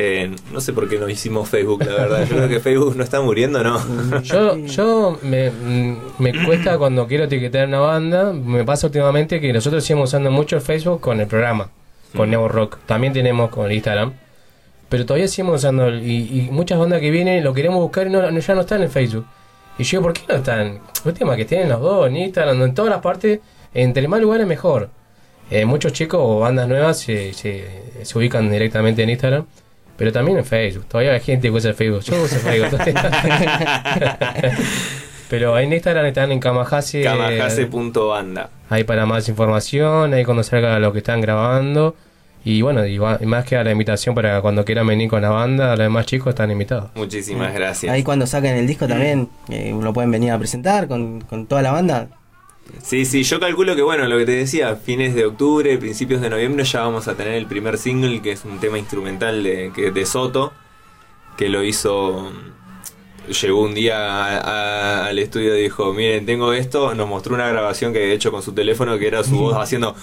Eh, no sé por qué no hicimos Facebook, la verdad. Yo creo que Facebook no está muriendo, ¿no? Yo, yo me, mm, me cuesta cuando quiero etiquetar una banda. Me pasa últimamente que nosotros seguimos usando mucho el Facebook con el programa, con Neo Rock. También tenemos con Instagram. Pero todavía seguimos usando. Y, y muchas bandas que vienen lo queremos buscar y no, ya no están en Facebook. Y yo, ¿por qué no están? El tema que tienen los dos, en Instagram, en todas las partes. Entre más lugares, mejor. Eh, muchos chicos o bandas nuevas se, se, se ubican directamente en Instagram. Pero también en Facebook. Todavía hay gente que usa Facebook. Yo uso Facebook. todavía. Pero en Instagram están en Kamahase. Kamahase.banda. Ahí para más información, ahí cuando salga lo que están grabando. Y bueno, y, va- y más que a la invitación para cuando quieran venir con la banda, los demás chicos están invitados. Muchísimas gracias. Ahí cuando saquen el disco también eh, lo pueden venir a presentar con, con toda la banda. Sí, sí, yo calculo que bueno, lo que te decía, fines de octubre, principios de noviembre ya vamos a tener el primer single, que es un tema instrumental de, que, de Soto, que lo hizo, llegó un día a- a- al estudio y dijo, miren, tengo esto, nos mostró una grabación que había hecho con su teléfono, que era su voz haciendo...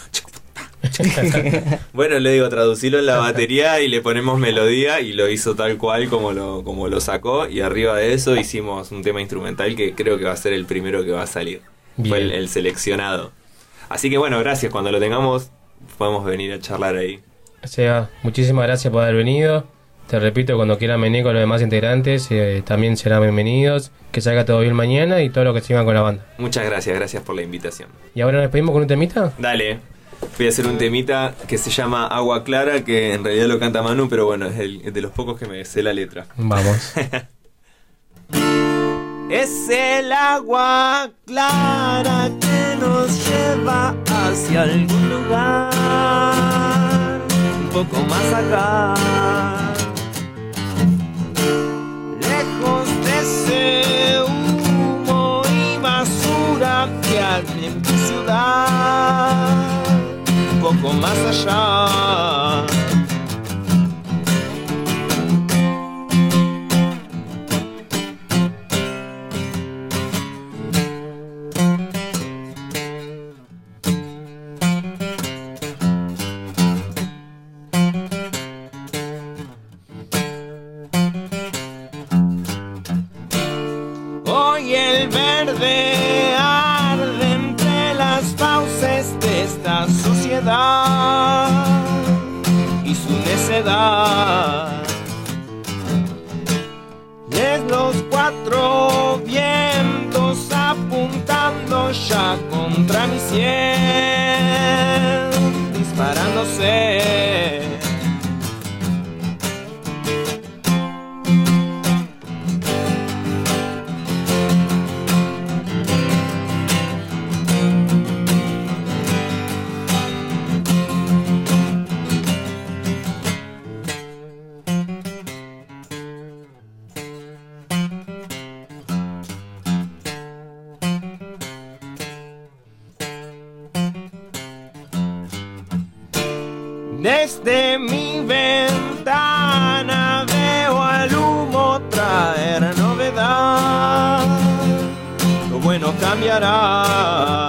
bueno, le digo, traducilo en la batería y le ponemos melodía y lo hizo tal cual como lo, como lo sacó y arriba de eso hicimos un tema instrumental que creo que va a ser el primero que va a salir. Fue el, el seleccionado. Así que bueno, gracias. Cuando lo tengamos, podemos venir a charlar ahí. O sea, muchísimas gracias por haber venido. Te repito, cuando quieran venir con los demás integrantes, eh, también serán bienvenidos. Que salga todo bien mañana y todo lo que sigan con la banda. Muchas gracias, gracias por la invitación. ¿Y ahora nos despedimos con un temita? Dale. Voy a hacer un temita que se llama Agua Clara, que en realidad lo canta Manu, pero bueno, es, el- es de los pocos que me sé la letra. Vamos. Es el agua clara que nos lleva hacia algún lugar, un poco más acá. Lejos de ese humo y basura que arde en tu ciudad, un poco más allá. Y su necedad. Es los cuatro vientos apuntando ya contra mi sien, disparándose. Bueno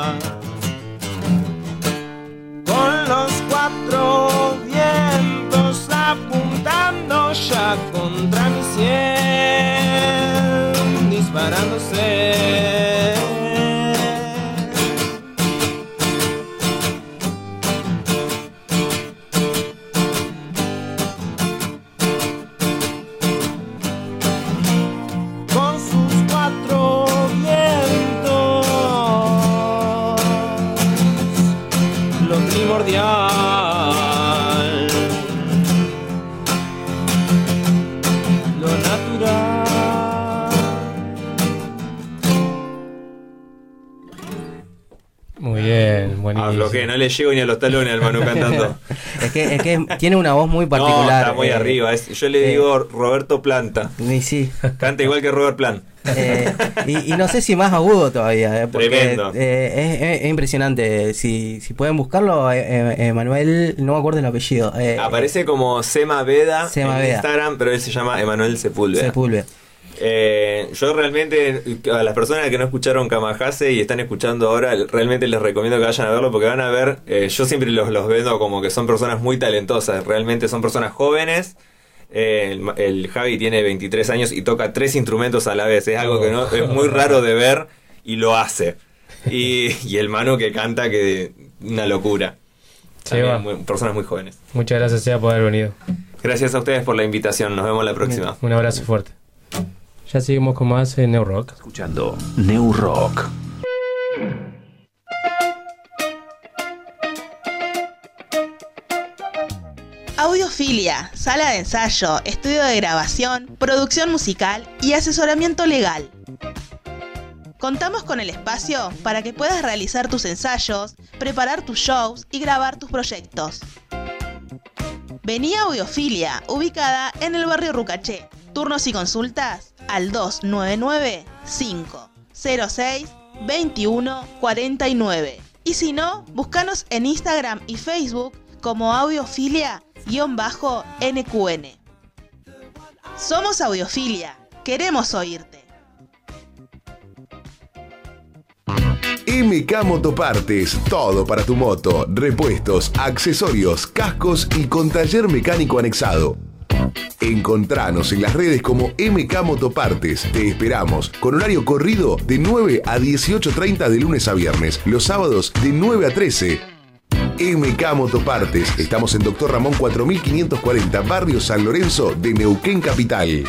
no le llego ni a los talones al Manu cantando. Es que, es que tiene una voz muy No, particular. está muy eh, arriba. es- yo le eh, digo Roberto Planta. Y sí. Canta igual que Robert Plant. Eh, y, y no sé si más agudo todavía, porque Tremendo. es, es- es impresionante. Si, si pueden buscarlo, eh, eh, Manuel, no me acuerdo el apellido. Aparece como Sema Veda Sema en Veda. Instagram, pero él se llama Emanuel Sepúlveda. Sepúlveda. Eh, yo realmente, a las personas que no escucharon Kamahase y están escuchando ahora, realmente les recomiendo que vayan a verlo porque van a ver, eh, yo siempre los, los vendo como que son personas muy talentosas, realmente son personas jóvenes. Eh, el, el Javi tiene 23 años y toca tres instrumentos a la vez, es algo que no, es muy raro de ver y lo hace. Y, y el Manu que canta, que una locura. También Seba. muy- personas muy jóvenes. Muchas gracias, Seba, por haber venido. Gracias a ustedes por la invitación, nos vemos la próxima. Un abrazo fuerte. Ya seguimos con más en New Rock. Escuchando New Rock. Audiofilia, sala de ensayo, estudio de grabación, producción musical y asesoramiento legal. Contamos con el espacio para que puedas realizar tus ensayos, preparar tus shows y grabar tus proyectos. Vení a Audiofilia, ubicada en el barrio Rucaché. Turnos y consultas al 299-506-2149. Y si no, búscanos en Instagram y Facebook como audiofilia-nqn. Somos Audiofilia, queremos oírte. MK Motopartes, todo para tu moto, repuestos, accesorios, cascos y con taller mecánico anexado. Encontranos en las redes como MK Motopartes. Te esperamos con horario corrido de 9 a 18.30 de lunes a viernes, los sábados de 9 a 13. MK Motopartes. Estamos en Doctor Ramón 4540, Barrio San Lorenzo de Neuquén Capital.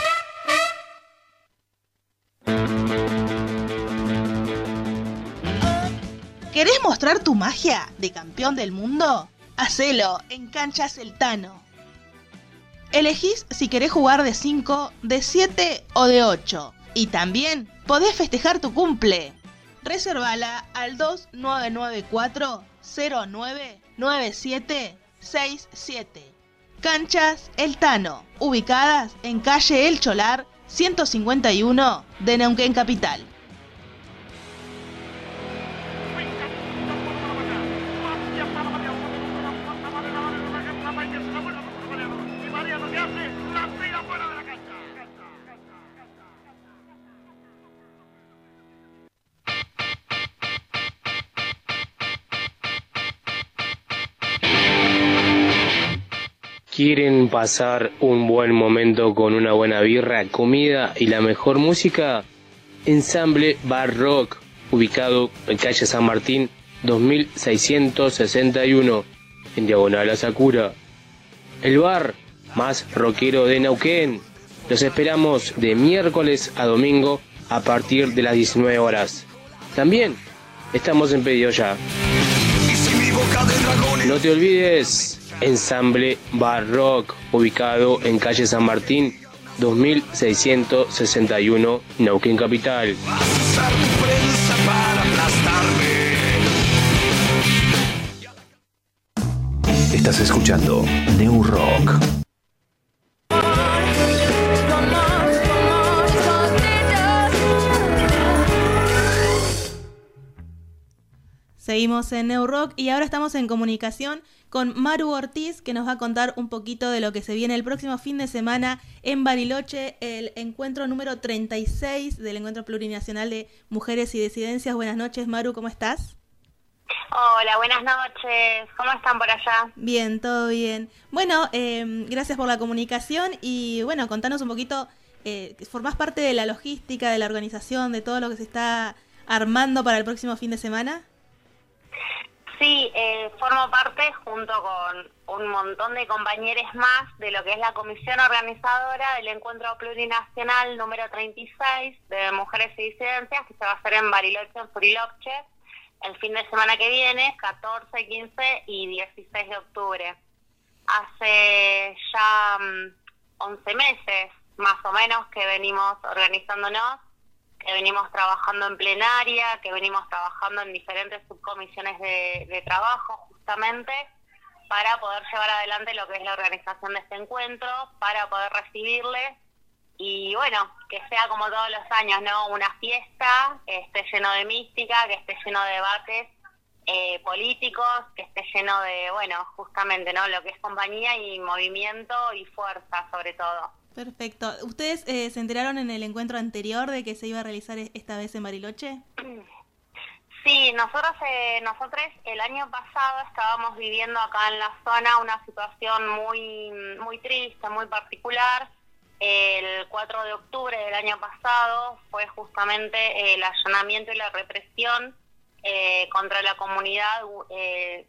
¿Querés mostrar tu magia de campeón del mundo? Hacelo en Canchas El Tano. Elegís si querés jugar de 5, de 7 o de 8. Y también podés festejar tu cumple. Reservala al 2994 099767. Canchas El Tano, ubicadas en calle El Cholar 151 de Neuquén Capital. ¿Quieren pasar un buen momento con una buena birra, comida y la mejor música? Ensamble Bar Rock, ubicado en calle San Martín 2661, en Diagonal a Sakura. El bar más rockero de Neuquén. Los esperamos de miércoles a domingo a partir de las 19 horas. También estamos en pedido ya. No te olvides, Ensamble Bar Rock, ubicado en calle San Martín 2661, Neuquén Capital. Estás escuchando New Rock. Seguimos en New Rock y ahora estamos en comunicación con Maru Ortiz, que nos va a contar un poquito de lo que se viene el próximo fin de semana en Bariloche, el encuentro número 36 del Encuentro Plurinacional de Mujeres y Disidencias. Buenas noches, Maru, ¿cómo estás? Hola, buenas noches. ¿Cómo están por allá? Bien, todo bien. Bueno, eh, gracias por la comunicación y bueno, contanos un poquito, eh, ¿formás parte de la logística, de la organización, de todo lo que se está armando para el próximo fin de semana? Sí, eh, formo parte junto con un montón de compañeros más de lo que es la comisión organizadora del encuentro plurinacional número 36 de mujeres y disidencias que se va a hacer en Bariloche, en Suriloche, el fin de semana que viene, 14, 15 y 16 de octubre. Hace ya mm, 11 meses más o menos que venimos organizándonos, que venimos trabajando en plenaria, que venimos trabajando en diferentes subcomisiones de, trabajo justamente para poder llevar adelante lo que es la organización de este encuentro, para poder recibirles y bueno, que sea como todos los años, ¿no? Una fiesta, que esté lleno de mística, que esté lleno de debates eh, políticos, que esté lleno de, bueno, justamente, ¿no? Lo que es compañía y movimiento y fuerza, sobre todo. Perfecto. ¿Ustedes eh, se enteraron en el encuentro anterior de que se iba a realizar e- esta vez en Bariloche? Sí, nosotros, eh, nosotros el año pasado estábamos viviendo acá en la zona una situación muy, muy triste, muy particular. El 4 de octubre del año pasado fue justamente el allanamiento y la represión eh, contra la comunidad eh,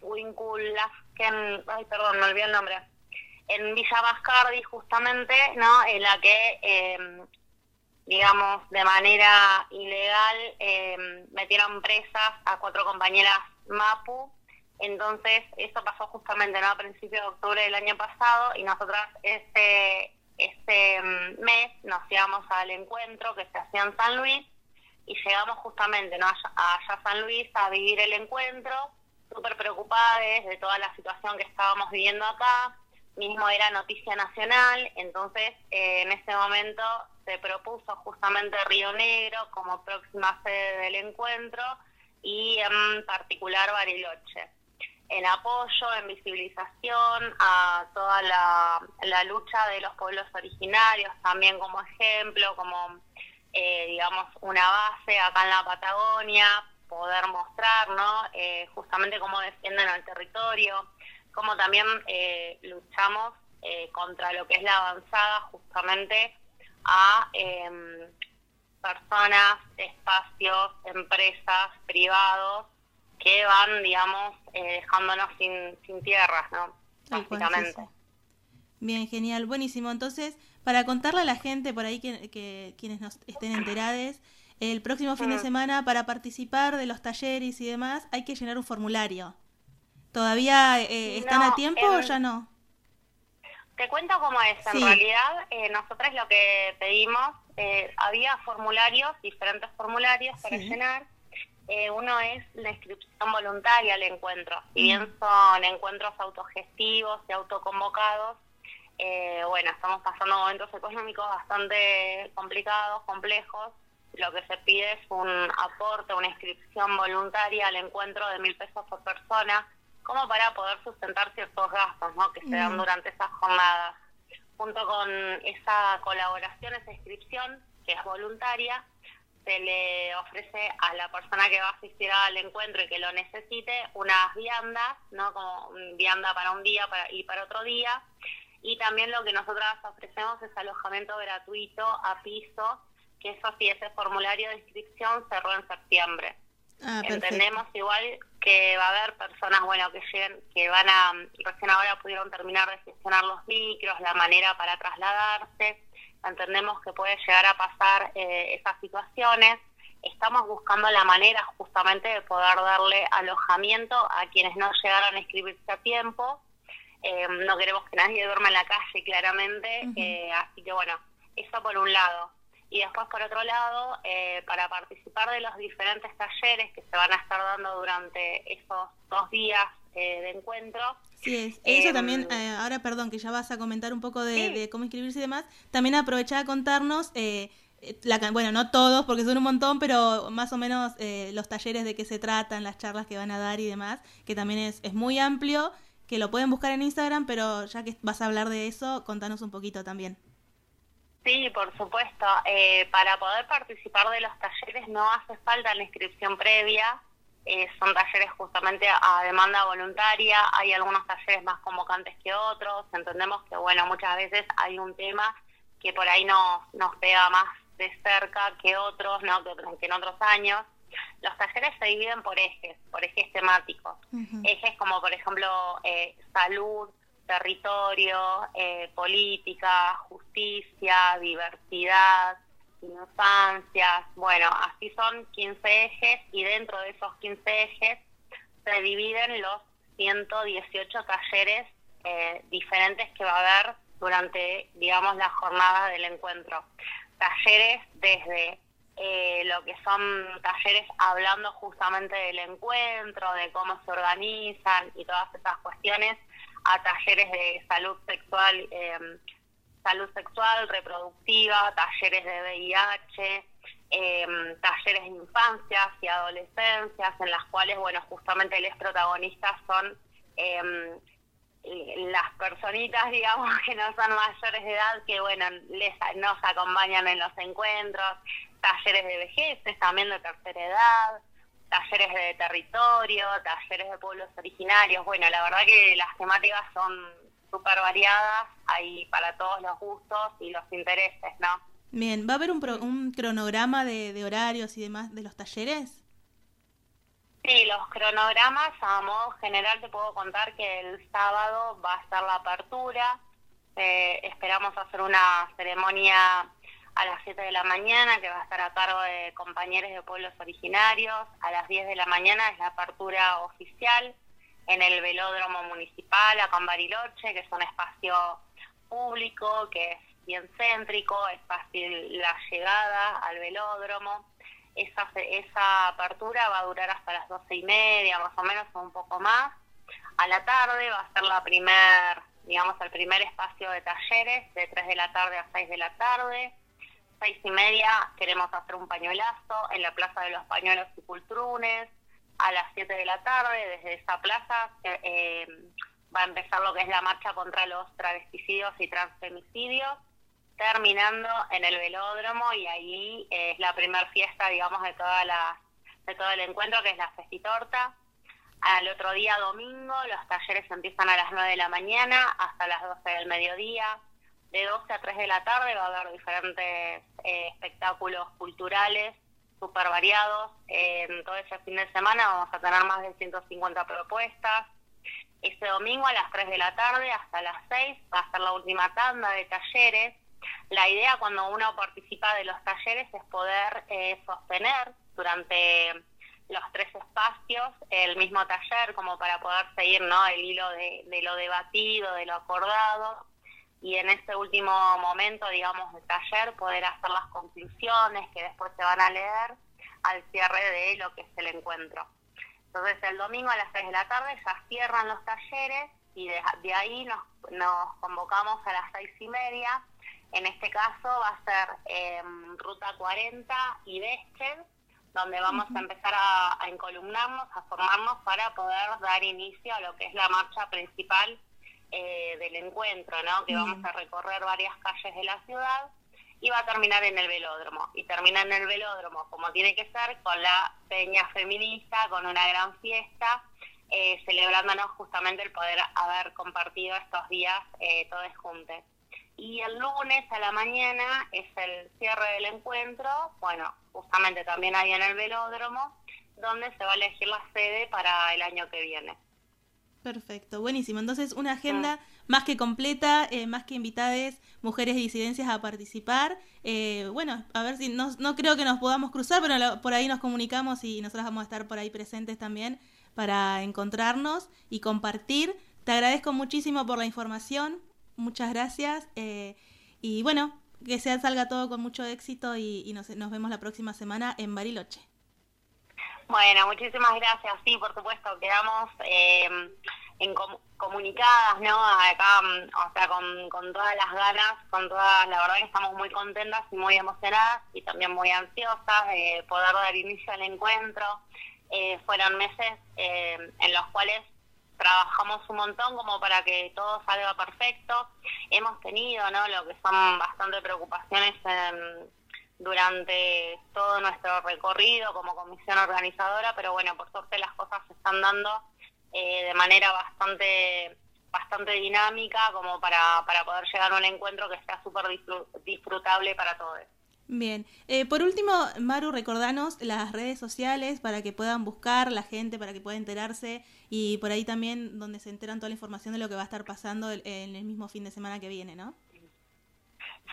Winculasken, ay perdón, me olvidé el nombre, en Villa Mascardi justamente, ¿no? En la que, eh, digamos, de manera ilegal eh, metieron presas a cuatro compañeras MAPU. Entonces, eso pasó justamente ¿no? a principios de octubre del año pasado y nosotras ese, ese mm, mes nos íbamos al encuentro que se hacía en San Luis y llegamos justamente ¿no? allá, allá a San Luis a vivir el encuentro, súper preocupadas de toda la situación que estábamos viviendo acá, mismo era noticia nacional, entonces eh, en ese momento se propuso justamente Río Negro como próxima sede del encuentro y en particular Bariloche en apoyo, en visibilización a toda la, la lucha de los pueblos originarios, también como ejemplo, como eh, digamos una base acá en la Patagonia, poder mostrar ¿no? Eh, justamente cómo defienden el territorio, cómo también eh, luchamos eh, contra lo que es la avanzada justamente a em, personas, espacios, empresas, privados que van, digamos, eh, dejándonos sin, sin tierras, ¿no? Básicamente. sí. Bien, genial, buenísimo. Entonces, para contarle a la gente por ahí que, que quienes nos estén enterados, el próximo fin de semana para participar de los talleres y demás hay que llenar un formulario. ¿Todavía eh, están No, a tiempo o ya no? Te cuento cómo es. En Sí. realidad, eh, nosotros lo que pedimos, eh, había formularios, diferentes formularios para Sí. llenar. Eh, uno es la inscripción voluntaria al encuentro. Si Mm. bien son encuentros autogestivos y autoconvocados, eh, bueno, estamos pasando momentos económicos bastante complicados, complejos. Lo que se pide es un aporte, una inscripción voluntaria al encuentro de mil pesos por persona, como para poder sustentar ciertos gastos ¿no? que se dan Mm. durante esas jornadas. Junto con esa colaboración, esa inscripción, que es voluntaria, se le ofrece a la persona que va a asistir al encuentro y que lo necesite unas viandas, ¿no? Como vianda para un día para, y para otro día. Y también lo que nosotras ofrecemos es alojamiento gratuito a piso, que eso sí, ese formulario de inscripción cerró en septiembre. Ah. Entendemos igual que va a haber personas, bueno, que lleguen, que van a, recién ahora pudieron terminar de gestionar los micros, la manera para trasladarse. Entendemos que puede llegar a pasar eh, esas situaciones. Estamos buscando la manera justamente de poder darle alojamiento a quienes no llegaron a inscribirse a tiempo. Eh, no queremos que nadie duerma en la calle, claramente. Eh, así que bueno, eso por un lado. Y después, por otro lado, eh, para participar de los diferentes talleres que se van a estar dando durante esos dos días eh, de encuentro, Sí, es. Eso Em, también, eh, ahora perdón, que ya vas a comentar un poco de, Sí. de cómo inscribirse y demás, también aprovechá a contarnos eh, la bueno, no todos porque son un montón, pero más o menos eh, los talleres de qué se tratan, las charlas que van a dar y demás, que también es, es muy amplio, que lo pueden buscar en Instagram, pero ya que vas a hablar de eso, contanos un poquito también. Sí, por supuesto. Eh, para poder participar de los talleres no hace falta la inscripción previa. Eh, son talleres justamente a demanda voluntaria. Hay algunos talleres más convocantes que otros. Entendemos que, bueno, muchas veces hay un tema que por ahí nos, nos pega más de cerca que otros, ¿no? que, que en otros años. Los talleres se dividen por ejes, por ejes temáticos. Ejes como, por ejemplo, eh, salud, territorio, eh, política, justicia, diversidad, infancias. Bueno, así son 15 ejes y dentro de esos 15 ejes se dividen los 118 talleres eh, diferentes que va a haber durante, digamos, la jornada del encuentro. Talleres desde eh, lo que son talleres hablando justamente del encuentro, de cómo se organizan y todas esas cuestiones, a talleres de salud sexual, eh, salud sexual, reproductiva, talleres de VIH, eh, talleres de infancias y adolescencias, en las cuales, bueno, justamente los protagonistas son eh, las personitas, digamos, que no son mayores de edad, que, bueno, les, nos acompañan en los encuentros, talleres de vejeces, también de tercera edad, talleres de territorio, talleres de pueblos originarios. Bueno, la verdad que las temáticas son súper variadas, hay para todos los gustos y los intereses, ¿no? Bien, ¿va a haber un, pro- un cronograma de, de horarios y demás de los talleres? Sí, los cronogramas, a modo general te puedo contar que el sábado va a estar la apertura. Eh, esperamos hacer una ceremonia a las 7 de la mañana que va a estar a cargo de compañeros de pueblos originarios. A las 10 de la mañana es la apertura oficial en el velódromo municipal acá en Bariloche, que es un espacio público, que es bien céntrico, es fácil la llegada al velódromo. Esa, esa apertura va a durar hasta las doce y media, más o menos, un poco más. A la tarde va a ser la primer, digamos, el primer espacio de talleres, de 3 de la tarde a 6 de la tarde. Seis y media queremos hacer un pañuelazo en la Plaza de los Pañuelos y Cultrunes. A las 7 de la tarde, desde esa plaza, eh, va a empezar lo que es la marcha contra los travesticidios y transfemicidios terminando en el velódromo y ahí eh, es la primera fiesta, digamos, de toda la de todo el encuentro, que es la festitorta. Al otro día, domingo, los talleres empiezan a las 9 de la mañana hasta las 12 del mediodía. De 12 a 3 de la tarde va a haber diferentes eh, espectáculos culturales súper variados. en todo ese fin de semana vamos a tener más de 150 propuestas. Este domingo a las 3 de la tarde hasta las 6 va a ser la última tanda de talleres. La idea cuando uno participa de los talleres es poder eh, sostener durante los tres espacios el mismo taller como para poder seguir ¿no? el hilo de lo debatido, de lo acordado y en este último momento, digamos, del taller poder hacer las conclusiones que después se van a leer al cierre de lo que es el encuentro. Entonces el domingo a las 6 de la tarde ya cierran los talleres y de, de ahí nos, nos convocamos a las seis y media. En este caso va a ser eh, Ruta 40 y Vestel, donde vamos a empezar a, a encolumnarnos, a formarnos para poder dar inicio a lo que es la marcha principal eh, del encuentro, ¿no? Que vamos a recorrer varias calles de la ciudad y va a terminar en el velódromo. Y termina en el velódromo, como tiene que ser, con la peña feminista, con una gran fiesta, eh, celebrándonos justamente el poder haber compartido estos días eh, todos juntos. Y el lunes a la mañana es el cierre del encuentro, bueno, justamente también ahí en el velódromo, donde se va a elegir la sede para el año que viene. Perfecto, buenísimo. Entonces, una agenda más que completa, eh, más que invitades, mujeres disidencias a participar. Eh, bueno, a ver si no, no creo que nos podamos cruzar, pero lo- por ahí nos comunicamos y nosotros vamos a estar por ahí presentes también para encontrarnos y compartir. Te agradezco muchísimo por la información, muchas gracias. eh, y bueno, que sea, salga todo con mucho éxito y, y nos, nos vemos la próxima semana en Bariloche. Bueno, muchísimas gracias. Sí, por supuesto, quedamos eh, en com- comunicadas, ¿no? Acá, mm, o sea, con, todas las ganas, con todas, la verdad que estamos muy contentas y muy emocionadas y también muy ansiosas de poder dar inicio al encuentro. Eh, fueron meses eh, en los cuales trabajamos un montón como para que todo salga perfecto. Hemos tenido, ¿no? Lo que son bastante preocupaciones en- durante todo nuestro recorrido como comisión organizadora, pero bueno, por suerte las cosas se están dando eh, de manera bastante bastante dinámica como para, para poder llegar a un encuentro que sea súper disfru- disfrutable para todos. Bien. Eh, por último, Maru, recordanos las redes sociales para que puedan buscar la gente, para que pueda enterarse y por ahí también donde se enteran toda la información de lo que va a estar pasando en el mismo fin de semana que viene, ¿no?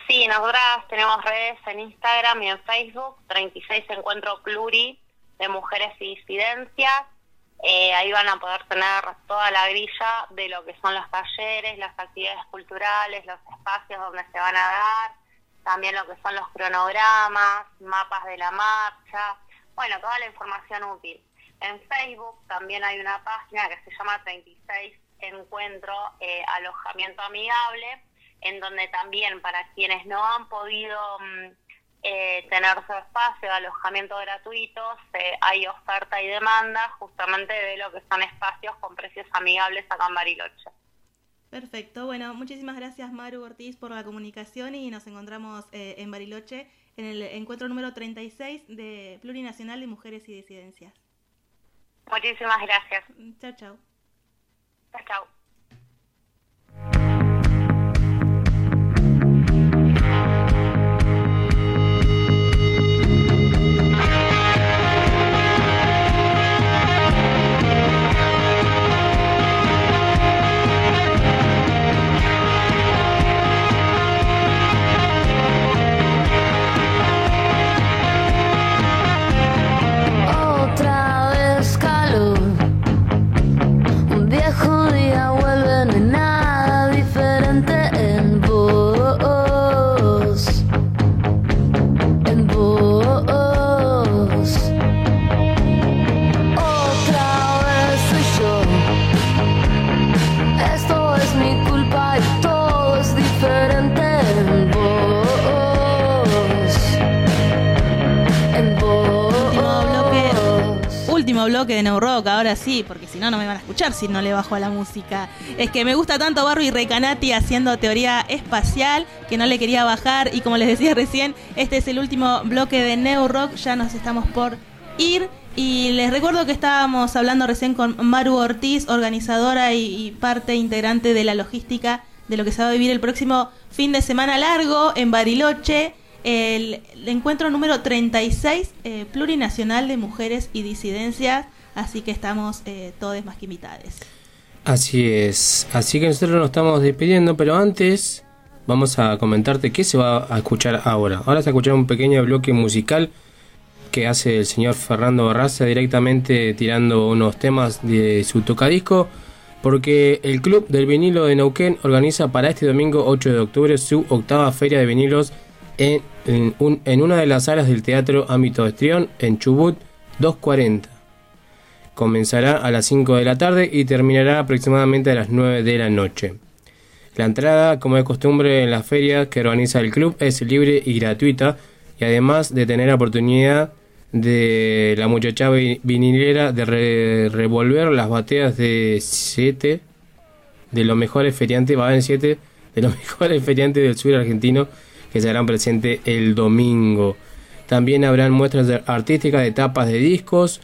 Sí, nosotras tenemos redes en Instagram y en Facebook, 36 Encuentro Pluri de Mujeres y Disidencias. Eh, ahí van a poder tener toda la grilla de lo que son los talleres, las actividades culturales, los espacios donde se van a dar, también lo que son los cronogramas, mapas de la marcha, bueno, toda la información útil. En Facebook también hay una página que se llama 36 Encuentro eh, Alojamiento Amigable, en donde también para quienes no han podido mm, eh, tener su espacio alojamiento gratuitos, eh, hay oferta y demanda justamente de lo que son espacios con precios amigables acá en Bariloche. Perfecto. Bueno, muchísimas gracias Maru Ortiz por la comunicación y nos encontramos eh, en Bariloche en el encuentro número 36 de Plurinacional de Mujeres y Disidencias. Muchísimas gracias. Chao, chao. Chao, chao. Bloque de Rock, ahora sí, porque si no, no me van a escuchar si no le bajo a la música. Es que me gusta tanto Barbie Recanati haciendo teoría espacial que no le quería bajar. Y como les decía recién, este es el último bloque de New Rock, ya nos estamos por ir. Y les recuerdo que estábamos hablando recién con Maru Ortiz, organizadora y, y parte integrante de la logística de lo que se va a vivir el próximo fin de semana largo en Bariloche el, encuentro número 36 eh, plurinacional de mujeres y disidencias, así que estamos eh, todos más que invitados. Así es. Así que nosotros nos estamos despidiendo, pero antes vamos a comentarte qué se va a escuchar ahora. Ahora se va a escuchar un pequeño bloque musical que hace el señor Fernando Barraza directamente tirando unos temas de su tocadisco. Porque el Club del Vinilo de Neuquén organiza para este domingo 8 de octubre su octava feria de vinilos en, en un- en una de las salas del Teatro Ámbito Estrión en Chubut 240. Comenzará a las 5 de la tarde y terminará aproximadamente a las 9 de la noche. La entrada, como de costumbre en las ferias que organiza el club, es libre y gratuita y además de tener la oportunidad de la muchacha vi- vinilera de re- revolver las bateas de 7 de los mejores feriantes, va haber 7 de los mejores feriantes del sur argentino que se harán presentes el domingo. También habrán muestras artísticas de tapas de discos,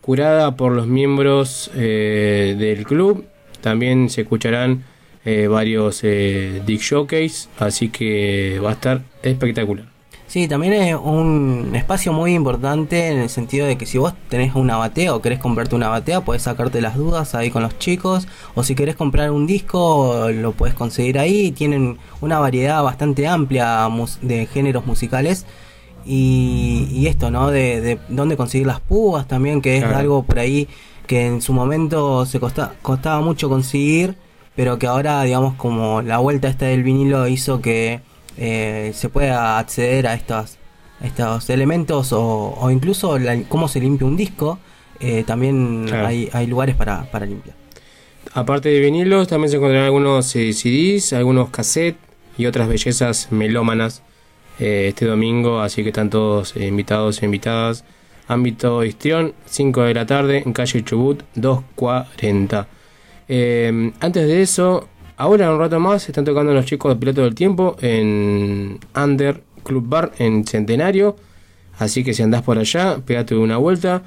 curada por los miembros eh, del club. También se escucharán eh, varios eh, disc showcase, así que va a estar espectacular. Sí, también es un espacio muy importante en el sentido de que si vos tenés una batea o querés comprarte una batea, podés sacarte las dudas ahí con los chicos. O si querés comprar un disco, lo podés conseguir ahí. Tienen una variedad bastante amplia de géneros musicales. Y, y esto, ¿no? De, de dónde conseguir las púas también, que es Claro. algo por ahí que en su momento se costa- costaba mucho conseguir, pero que ahora, digamos, como la vuelta esta del vinilo hizo que eh, se pueda acceder a estos, estos elementos o, o incluso la- cómo se limpia un disco, eh, también Claro. hay, hay lugares para, para limpiar. Aparte de vinilos, también se encontrarán algunos eh, CDs, algunos cassettes y otras bellezas melómanas eh, este domingo, así que están todos invitados e invitadas. Ámbito Histrión, 5 de la tarde, en calle Chubut, 240. Eh, antes de eso, ahora un rato más, están tocando los chicos de Piloto del Tiempo en Under Club Bar en Centenario. Así que si andás por allá, pégate una vuelta.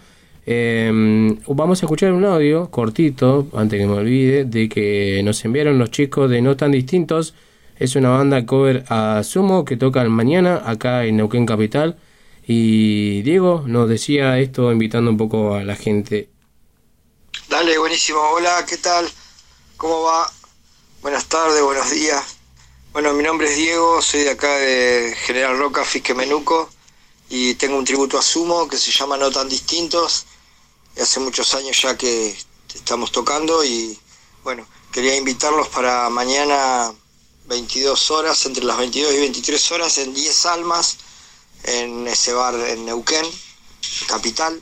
Eh, vamos a escuchar un audio cortito, antes que me olvide, de que nos enviaron los chicos de No Tan Distintos. Es una banda cover a Sumo que tocan mañana acá en Neuquén Capital. Y Diego nos decía esto invitando un poco a la gente. Dale, buenísimo. Hola, ¿qué tal? ¿Cómo va? Buenas tardes, buenos días. Bueno, mi nombre es Diego, soy de acá de General Roca, Fisque Menuco, y tengo un tributo a Sumo que se llama No Tan Distintos. Hace muchos años ya que estamos tocando y bueno, quería invitarlos para mañana 22 horas, entre las 22 y 23 horas, en 10 Almas, en ese bar en Neuquén, capital.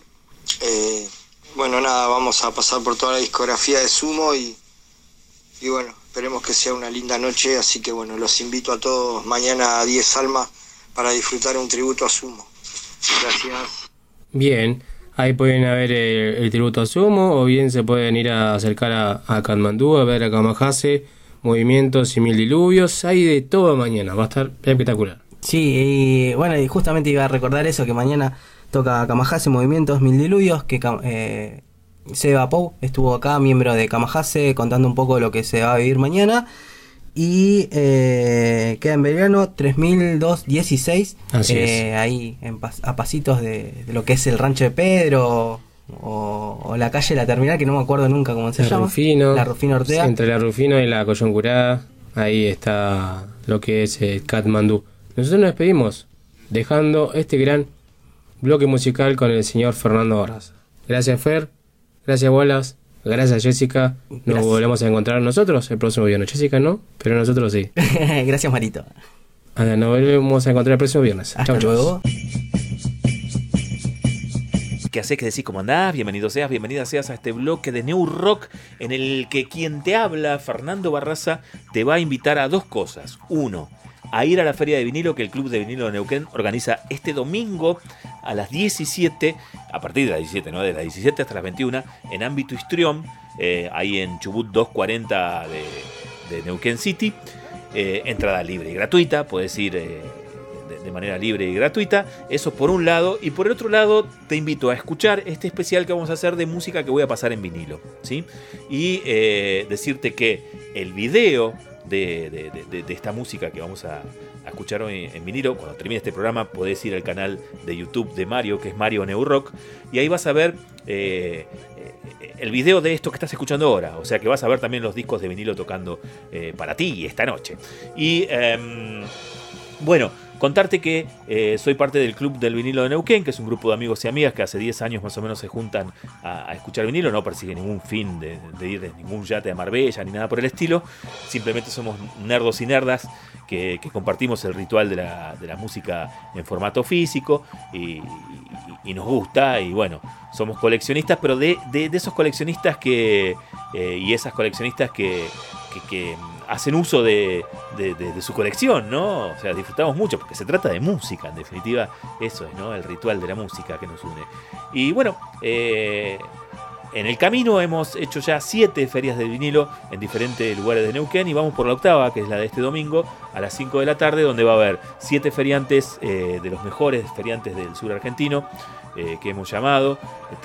Eh, bueno, nada, vamos a pasar por toda la discografía de Sumo y, y bueno, esperemos que sea una linda noche, así que bueno, los invito a todos mañana a 10 Almas para disfrutar un tributo a Sumo. Gracias. Bien, ahí pueden ver el, el tributo a Sumo o bien se pueden ir a acercar a, a Katmandú, a ver a Kamahase, movimientos y mil diluvios. Hay de todo mañana, va a estar espectacular. Sí, y bueno, y justamente iba a recordar eso, que mañana toca Kamahase Movimientos Mil Diluvios, que eh, Seba Pou estuvo acá, miembro de Kamahase, contando un poco lo que se va a vivir mañana. Y eh, queda en Belgrano 3216, Así eh, ahí en pas- a pasitos de, de lo que es el rancho de Pedro o, o la calle La Terminal, que no me acuerdo nunca cómo se La llama. Rufino, La Rufino Ortega. Entre la Rufino y la Coyoncurá, ahí está lo que es eh, Katmandú. Nosotros nos despedimos dejando este gran bloque musical con el señor Fernando Barras. Gracias Fer, gracias Bolas, gracias Jessica. Nos Gracias. volvemos a encontrar nosotros el próximo viernes. Jessica no, pero nosotros sí. Gracias, Marito. Anda, nos volvemos a encontrar el próximo viernes. Hasta Chau, chau. luego. ¿Qué haces? ¿Qué decís? ¿Cómo andás? Bienvenido seas, bienvenida seas a este bloque de New Rock en el que quien te habla, Fernando Barraza, te va a invitar a dos cosas. Uno, a ir a la Feria de Vinilo que el Club de Vinilo de Neuquén organiza este domingo a las 17, a partir de las 17, ¿no? De las 17 hasta las 21, en ámbito histrión, eh, ahí en Chubut 240 de, de Neuquén City. Eh, entrada libre y gratuita, puedes ir eh, de, de manera libre y gratuita. Eso por un lado. Y por el otro lado, te invito a escuchar este especial que vamos a hacer de música que voy a pasar en vinilo. ¿sí? Y decirte que el video de, de- de- esta música que vamos a, escuchar hoy en vinilo, cuando termine este programa, podés ir al canal de YouTube de Mario, que es Mario Neurock. Y ahí vas a ver. eh, el video de esto que estás escuchando ahora. O sea que vas a ver también los discos de vinilo tocando eh, para ti esta noche. Y em, bueno, contarte que eh, soy parte del Club del Vinilo de Neuquén, que es un grupo de amigos y amigas que hace 10 años más o menos se juntan a, escuchar vinilo. No persigue ningún fin de, ir de ningún yate a Marbella ni nada por el estilo. Simplemente somos nerdos y nerdas que, compartimos el ritual de la, de la música en formato físico y, nos gusta. Y bueno, somos coleccionistas, pero de, de- esos coleccionistas que. eh, y esas coleccionistas que hacen uso de, de- su colección, ¿no? O sea, disfrutamos mucho, porque se trata de música, en definitiva, eso es, ¿no? El ritual de la música que nos une. Y bueno, eh, en el camino hemos hecho ya siete ferias de vinilo en diferentes lugares de Neuquén y vamos por la octava, que es la de este domingo, a las 5 de la tarde, donde va a haber siete feriantes eh, de los mejores feriantes del sur argentino eh, que hemos llamado.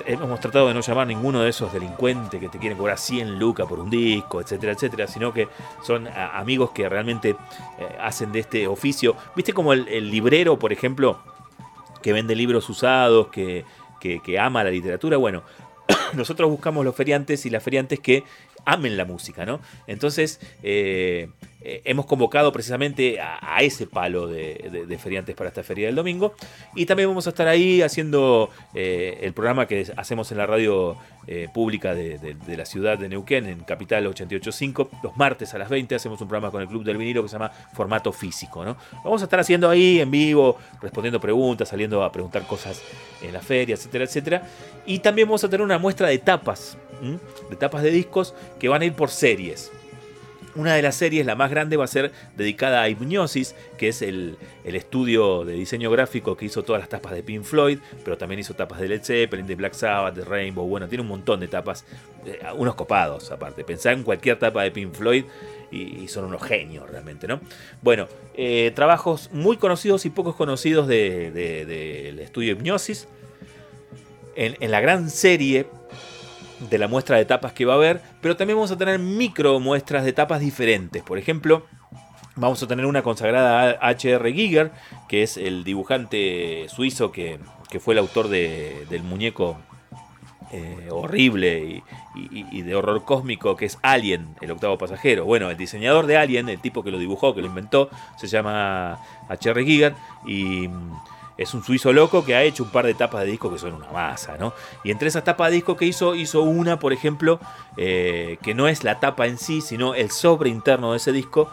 Hemos tratado de no llamar ninguno de esos delincuentes que te quieren cobrar 100 lucas por un disco, etcétera, etcétera, sino que son amigos que realmente eh, hacen de este oficio. ¿Viste como el, librero, por ejemplo, que vende libros usados, que ama la literatura? Bueno, nosotros buscamos los feriantes y las feriantes que amen la música, ¿no? Entonces, eh, eh, hemos convocado precisamente a, ese palo de, feriantes para esta feria del domingo. Y también vamos a estar ahí haciendo eh, el programa que hacemos en la radio eh, pública de, la ciudad de Neuquén, en Capital 885. Los martes a las 20 hacemos un programa con el Club del Vinilo que se llama Formato Físico. ¿no? Vamos a estar haciendo ahí en vivo, respondiendo preguntas, saliendo a preguntar cosas en la feria, etcétera, etcétera. Y también vamos a tener una muestra de tapas, de tapas de discos que van a ir por series. Una de las series, la más grande, va a ser dedicada a Hipnosis, que es el, el estudio de diseño gráfico que hizo todas las tapas de Pink Floyd, pero también hizo tapas de Led Zeppelin, de Black Sabbath, de Rainbow. Bueno, tiene un montón de tapas, eh, unos copados aparte. Pensá en cualquier tapa de Pink Floyd y, son unos genios realmente, ¿no? Bueno, eh, trabajos muy conocidos y pocos conocidos del de, del estudio Hipnosis. En la gran serie de la muestra de tapas que va a haber, pero también vamos a tener micro muestras de tapas diferentes. Por ejemplo, vamos a tener una consagrada a H.R. Giger, que es el dibujante suizo que, que fue el autor de- del muñeco eh, horrible y, y- de horror cósmico que es Alien, el octavo pasajero. Bueno, el diseñador de Alien, el tipo que lo dibujó, que lo inventó, se llama H.R. Giger y es un suizo loco que ha hecho un par de tapas de disco que son una masa, ¿no? Y entre esas tapas de disco que hizo, hizo una, por ejemplo, eh, que no es la tapa en sí, sino el sobre interno de ese disco,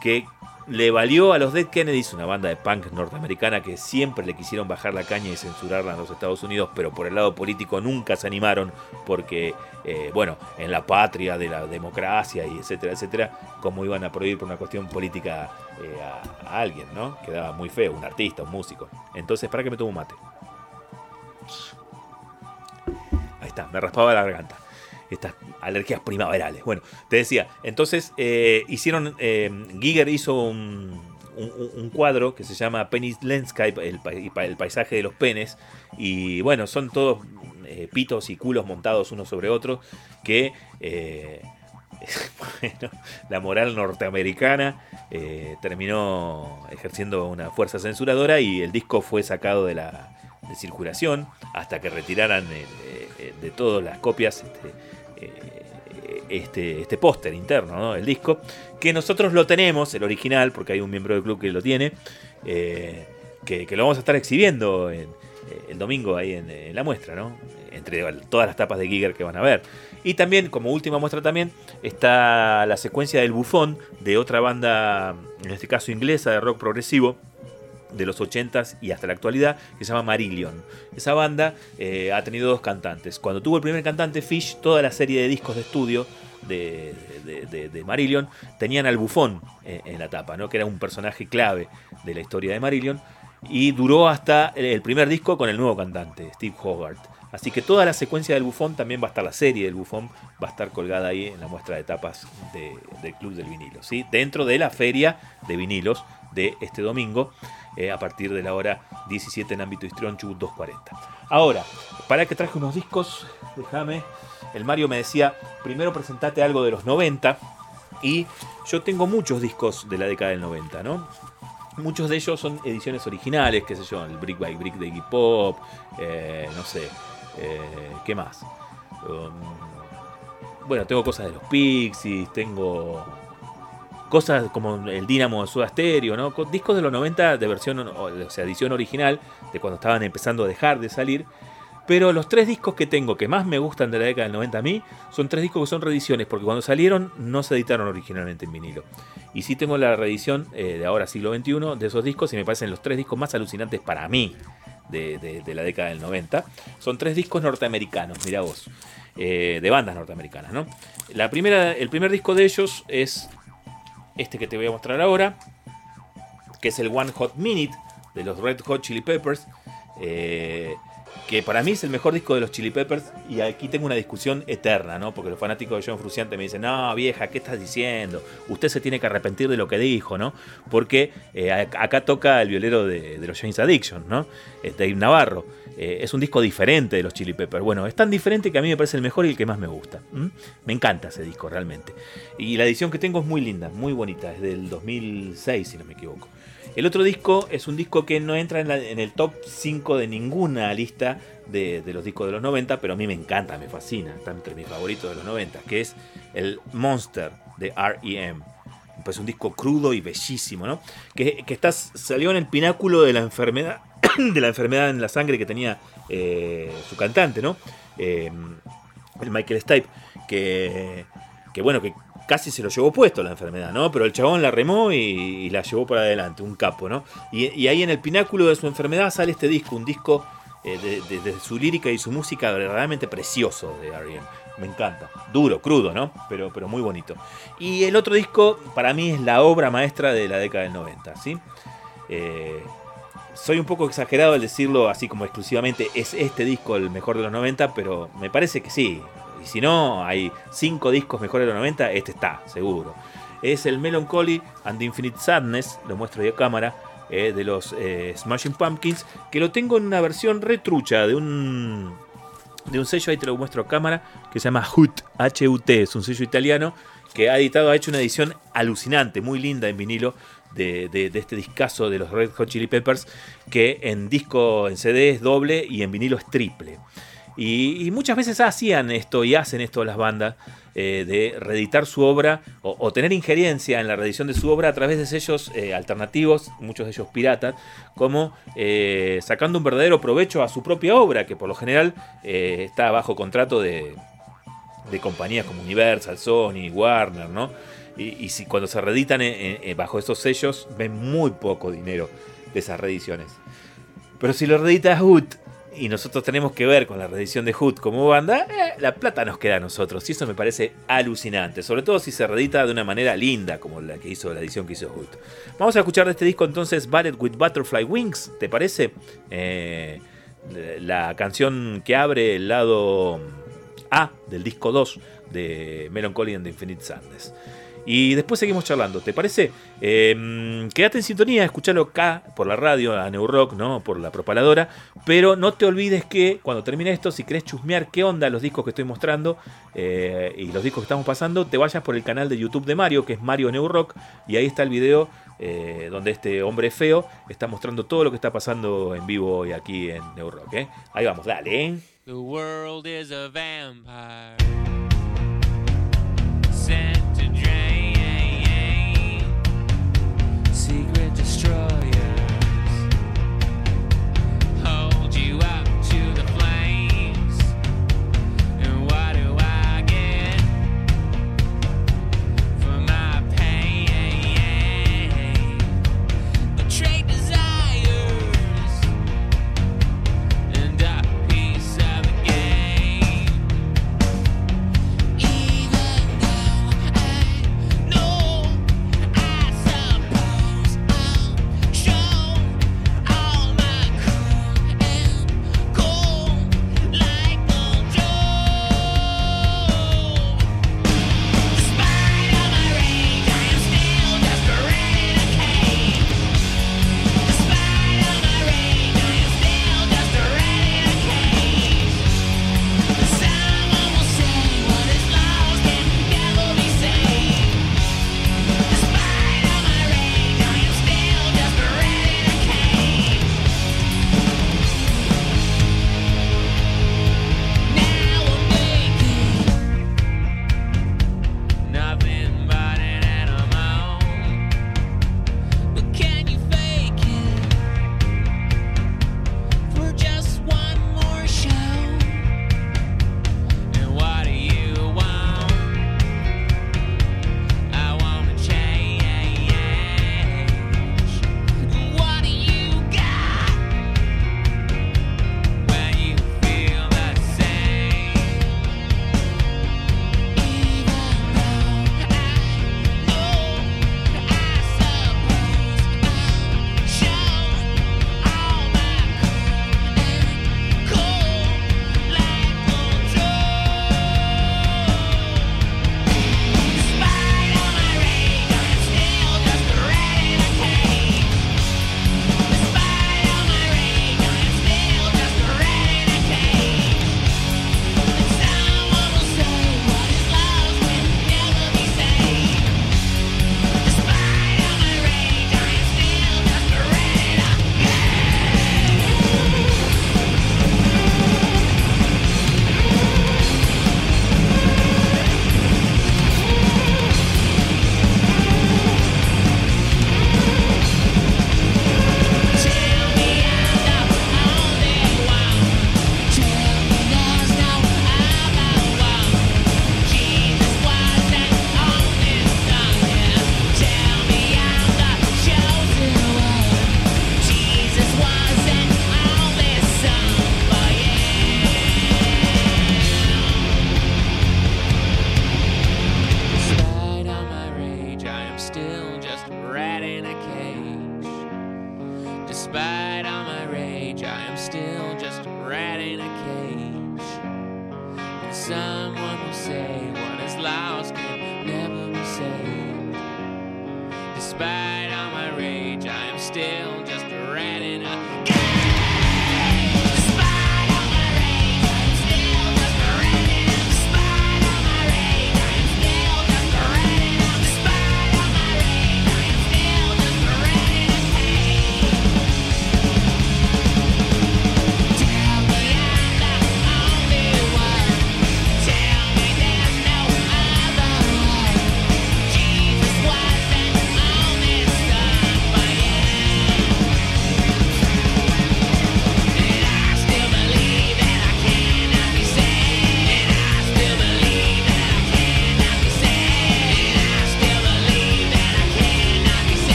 que le valió a los Dead Kennedys, una banda de punk norteamericana que siempre le quisieron bajar la caña y censurarla en los Estados Unidos, pero por el lado político nunca se animaron porque, eh, bueno, en la patria de la democracia y etcétera, etcétera, cómo iban a prohibir por una cuestión política eh, a, alguien, ¿no? Quedaba muy feo, un artista, un músico. Entonces, ¿para que me tomo un mate? Ahí está, me raspaba la garganta. Estas alergias primaverales. Bueno, te decía, entonces eh, hicieron, eh, Giger hizo un, un- cuadro que se llama Penny's Landscape, el, el paisaje de los penes. Y bueno, son todos pitos y culos montados uno sobre otro que... bueno, la moral norteamericana eh, terminó ejerciendo una fuerza censuradora y el disco fue sacado de la de circulación hasta que retiraran eh, eh, de todas las copias este, este, este póster interno, ¿no? el disco, que nosotros lo tenemos, el original, porque hay un miembro del club que lo tiene, que, lo vamos a estar exhibiendo en- el domingo ahí en, la muestra, entre todas las tapas de Giger que van a ver. Y también, como última muestra también, está la secuencia del bufón de otra banda, en este caso inglesa, de rock progresivo, de los 80s y hasta la actualidad, que se llama Marillion. Esa banda eh, ha tenido dos cantantes. Cuando tuvo el primer cantante, Fish, toda la serie de discos de estudio de, de, Marillion tenían al bufón eh, en la tapa, ¿no? que era un personaje clave de la historia de Marillion. Y duró hasta el primer disco con el nuevo cantante, Steve Hogarth. Así que toda la secuencia del bufón, también va a estar la serie del bufón, va a estar colgada ahí en la muestra de tapas de- del Club del Vinilo, ¿sí? dentro de la feria de vinilos de este domingo, eh, a partir de la hora 17 en ámbito histrión, Chubut 240. Ahora, para que traje unos discos, déjame, el Mario me decía, primero presentate algo de los 90, y yo tengo muchos discos de la década del 90, ¿no? Muchos de ellos son ediciones originales, qué sé yo, el Brick by Brick de Iggy Pop, eh, no sé, eh, ¿qué más? Um, bueno, tengo cosas de los Pixies, tengo cosas como el Dynamo de Soda Stereo, Discos de los 90 de versión, o sea, edición original, de cuando estaban empezando a dejar de salir. Pero los tres discos que tengo que más me gustan de la década del 90 a mí son tres discos que son reediciones, porque cuando salieron no se editaron originalmente en vinilo. Y sí tengo la reedición eh, de ahora siglo XXI de esos discos y me parecen los tres discos más alucinantes para mí de, la década del 90. Son tres discos norteamericanos, mira vos, eh, de bandas norteamericanas, ¿no? La primera, el primer disco de ellos es este que te voy a mostrar ahora, que es el One Hot Minute de los Red Hot Chili Peppers, eh, que para mí es el mejor disco de los Chili Peppers, y aquí tengo una discusión eterna, ¿no? Porque los fanáticos de John Fruciante me dicen, no, vieja, ¿qué estás diciendo? Usted se tiene que arrepentir de lo que dijo, ¿no? Porque eh, ac- acá toca el violero de, los James Addiction, ¿no? Dave Navarro. Eh, es un disco diferente de los Chili Peppers. Bueno, es tan diferente que a mí me parece el mejor y el que más me gusta. Me encanta ese disco realmente. Y la edición que tengo es muy linda, muy bonita. Es del 2006, si no me equivoco. El otro disco es un disco que no entra en, el top 5 de ninguna lista de, los discos de los 90, pero a mí me encanta, me fascina. Está entre mis favoritos de los 90, que es el Monster de REM. Parece un disco crudo y bellísimo, ¿no? Que, que está, salió en el pináculo de la enfermedad, de la enfermedad en la sangre que tenía eh, su cantante, ¿no? Eh, el Michael Stipe, que, que bueno, que casi se lo llevó puesto la enfermedad, ¿no? Pero el chabón la remó y, la llevó para adelante, un capo, ¿no? Y, ahí en el pináculo de su enfermedad sale este disco, un disco eh, de su lírica y su música verdaderamente precioso de R.E.M. Me encanta. Duro, crudo, ¿no? Pero, pero muy bonito. Y el otro disco, para mí, es la obra maestra de la década del 90, ¿sí? Eh, soy un poco exagerado al decirlo así como exclusivamente es este disco el mejor de los 90, pero me parece que sí. Y si no, hay cinco discos mejores de los 90, este está, seguro. Es el Melancholy and Infinite Sadness, lo muestro de cámara, eh, de los eh, Smashing Pumpkins, que lo tengo en una versión retrucha de un, de un sello, ahí te lo muestro a cámara, que se llama HUT, H-U-T, es un sello italiano, que ha editado, ha hecho una edición alucinante, muy linda en vinilo, de, de- de este discazo de los Red Hot Chili Peppers, que en disco, en CD es doble y en vinilo es triple. Y, muchas veces hacían esto y hacen esto las bandas, eh, de reeditar su obra o, tener injerencia en la reedición de su obra a través de sellos eh, alternativos, muchos de ellos piratas, como eh, sacando un verdadero provecho a su propia obra, que por lo general está bajo contrato de, compañías como Universal, Sony, Warner, ¿no? Y, si cuando se reeditan bajo esos sellos, ven muy poco dinero de esas reediciones. Pero si lo reedita Hood y nosotros tenemos que ver con la reedición de Hood como banda, eh, la plata nos queda a nosotros. Y eso me parece alucinante. Sobre todo si se reedita de una manera linda, como la que hizo la edición que hizo Hood. Vamos a escuchar de este disco entonces Ballet with Butterfly Wings, ¿te parece? Eh, la canción que abre el lado A del disco 2 de Melancholy and the Infinite Sadness. Y después seguimos charlando, ¿te parece? Eh, quédate en sintonía, escuchalo acá por la radio, a New Rock, ¿no? Por la propaladora. Pero no te olvides que cuando termine esto, si querés chusmear qué onda los discos que estoy mostrando eh, y los discos que estamos pasando, te vayas por el canal de YouTube de Mario, que es Mario New Rock. Y ahí está el video eh, donde este hombre feo está mostrando todo lo que está pasando en vivo hoy aquí en New Rock. ¿eh? Ahí vamos, dale. The world is a vampire secret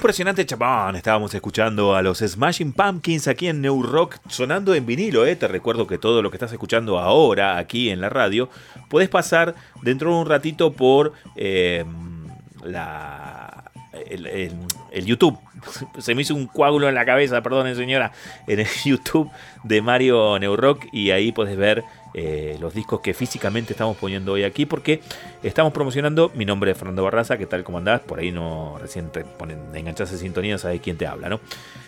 Impresionante chabón, estábamos escuchando a los Smashing Pumpkins aquí en New Rock sonando en vinilo, ¿eh? te recuerdo que todo lo que estás escuchando ahora aquí en la radio, puedes pasar dentro de un ratito por eh, la, el, YouTube, se me hizo un coágulo en la cabeza, perdone señora, en el YouTube de Mario New Rock y ahí puedes ver eh, los discos que físicamente estamos poniendo hoy aquí porque estamos promocionando mi nombre es Fernando Barraza, que tal como andás, por ahí no recién te ponen enganchas en sintonía, sabes quién te habla, ¿no?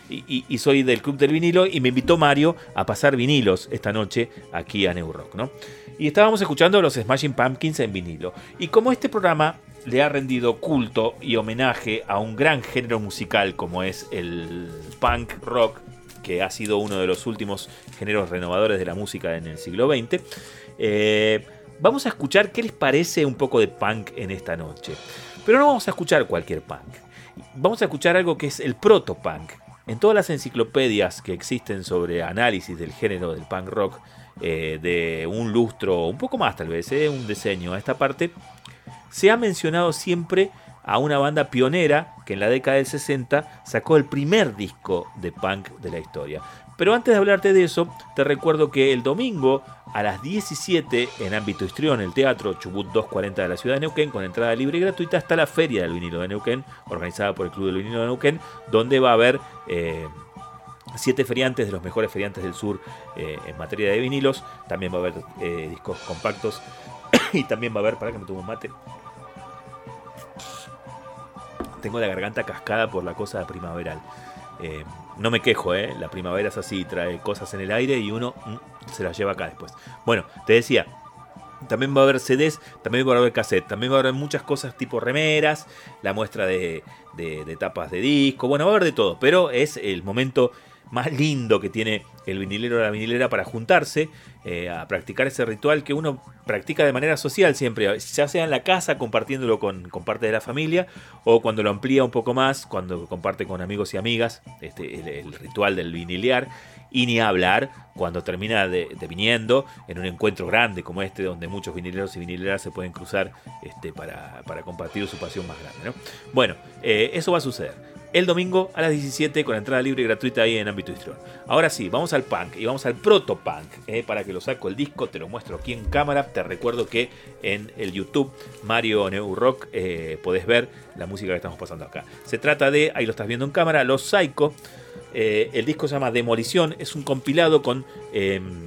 Y, y- y soy del Club del Vinilo y me invitó Mario a pasar vinilos esta noche aquí a New Rock, ¿no? Y estábamos escuchando los Smashing Pumpkins en vinilo. Y como este programa le ha rendido culto y homenaje a un gran género musical como es el punk rock, que ha sido uno de los últimos géneros renovadores de la música en el siglo XX, eh, vamos a escuchar qué les parece un poco de punk en esta noche. Pero no vamos a escuchar cualquier punk. Vamos a escuchar algo que es el proto-punk. En todas las enciclopedias que existen sobre análisis del género del punk rock, eh, de un lustro, un poco más tal vez, eh, un diseño a esta parte, se ha mencionado siempre a una banda pionera que en la década del 60 sacó el primer disco de punk de la historia. Pero antes de hablarte de eso, te recuerdo que el domingo a las 17 en ámbito histrión, el Teatro Chubut 240 de la ciudad de Neuquén, con entrada libre y gratuita, está la Feria del Vinilo de Neuquén, organizada por el Club del Vinilo de Neuquén, donde va a haber eh, siete feriantes de los mejores feriantes del sur eh, en materia de vinilos. También va a haber eh, discos compactos y también va a haber, para que me tomo un mate, tengo la garganta cascada por la cosa primaveral. Eh, no me quejo, ¿eh? La primavera es así, trae cosas en el aire y uno mm, se las lleva acá después. Bueno, te decía, también va a haber CDs, también va a haber cassette, también va a haber muchas cosas tipo remeras, la muestra de, de- de tapas de disco, bueno, va a haber de todo, pero es el momento más lindo que tiene el vinilero o la vinilera para juntarse eh, a practicar ese ritual que uno practica de manera social siempre, ya sea en la casa compartiéndolo con, parte de la familia o cuando lo amplía un poco más, cuando comparte con amigos y amigas este, el, ritual del vinilear y ni hablar cuando termina de, de viniendo en un encuentro grande como este donde muchos vinileros y vinileras se pueden cruzar este, para, para compartir su pasión más grande. ¿no? Bueno, eh, eso va a suceder el domingo a las 17 con entrada libre y gratuita ahí en Ámbito Histrión. Ahora sí, vamos al punk y vamos al proto punk. eh, para que lo saco el disco, te lo muestro aquí en cámara. Te recuerdo que en el YouTube Mario Neu Rock eh, podés ver la música que estamos pasando acá. Se trata de, ahí lo estás viendo en cámara, Los Psycho. Eh, el disco se llama Demolición, es un compilado con em,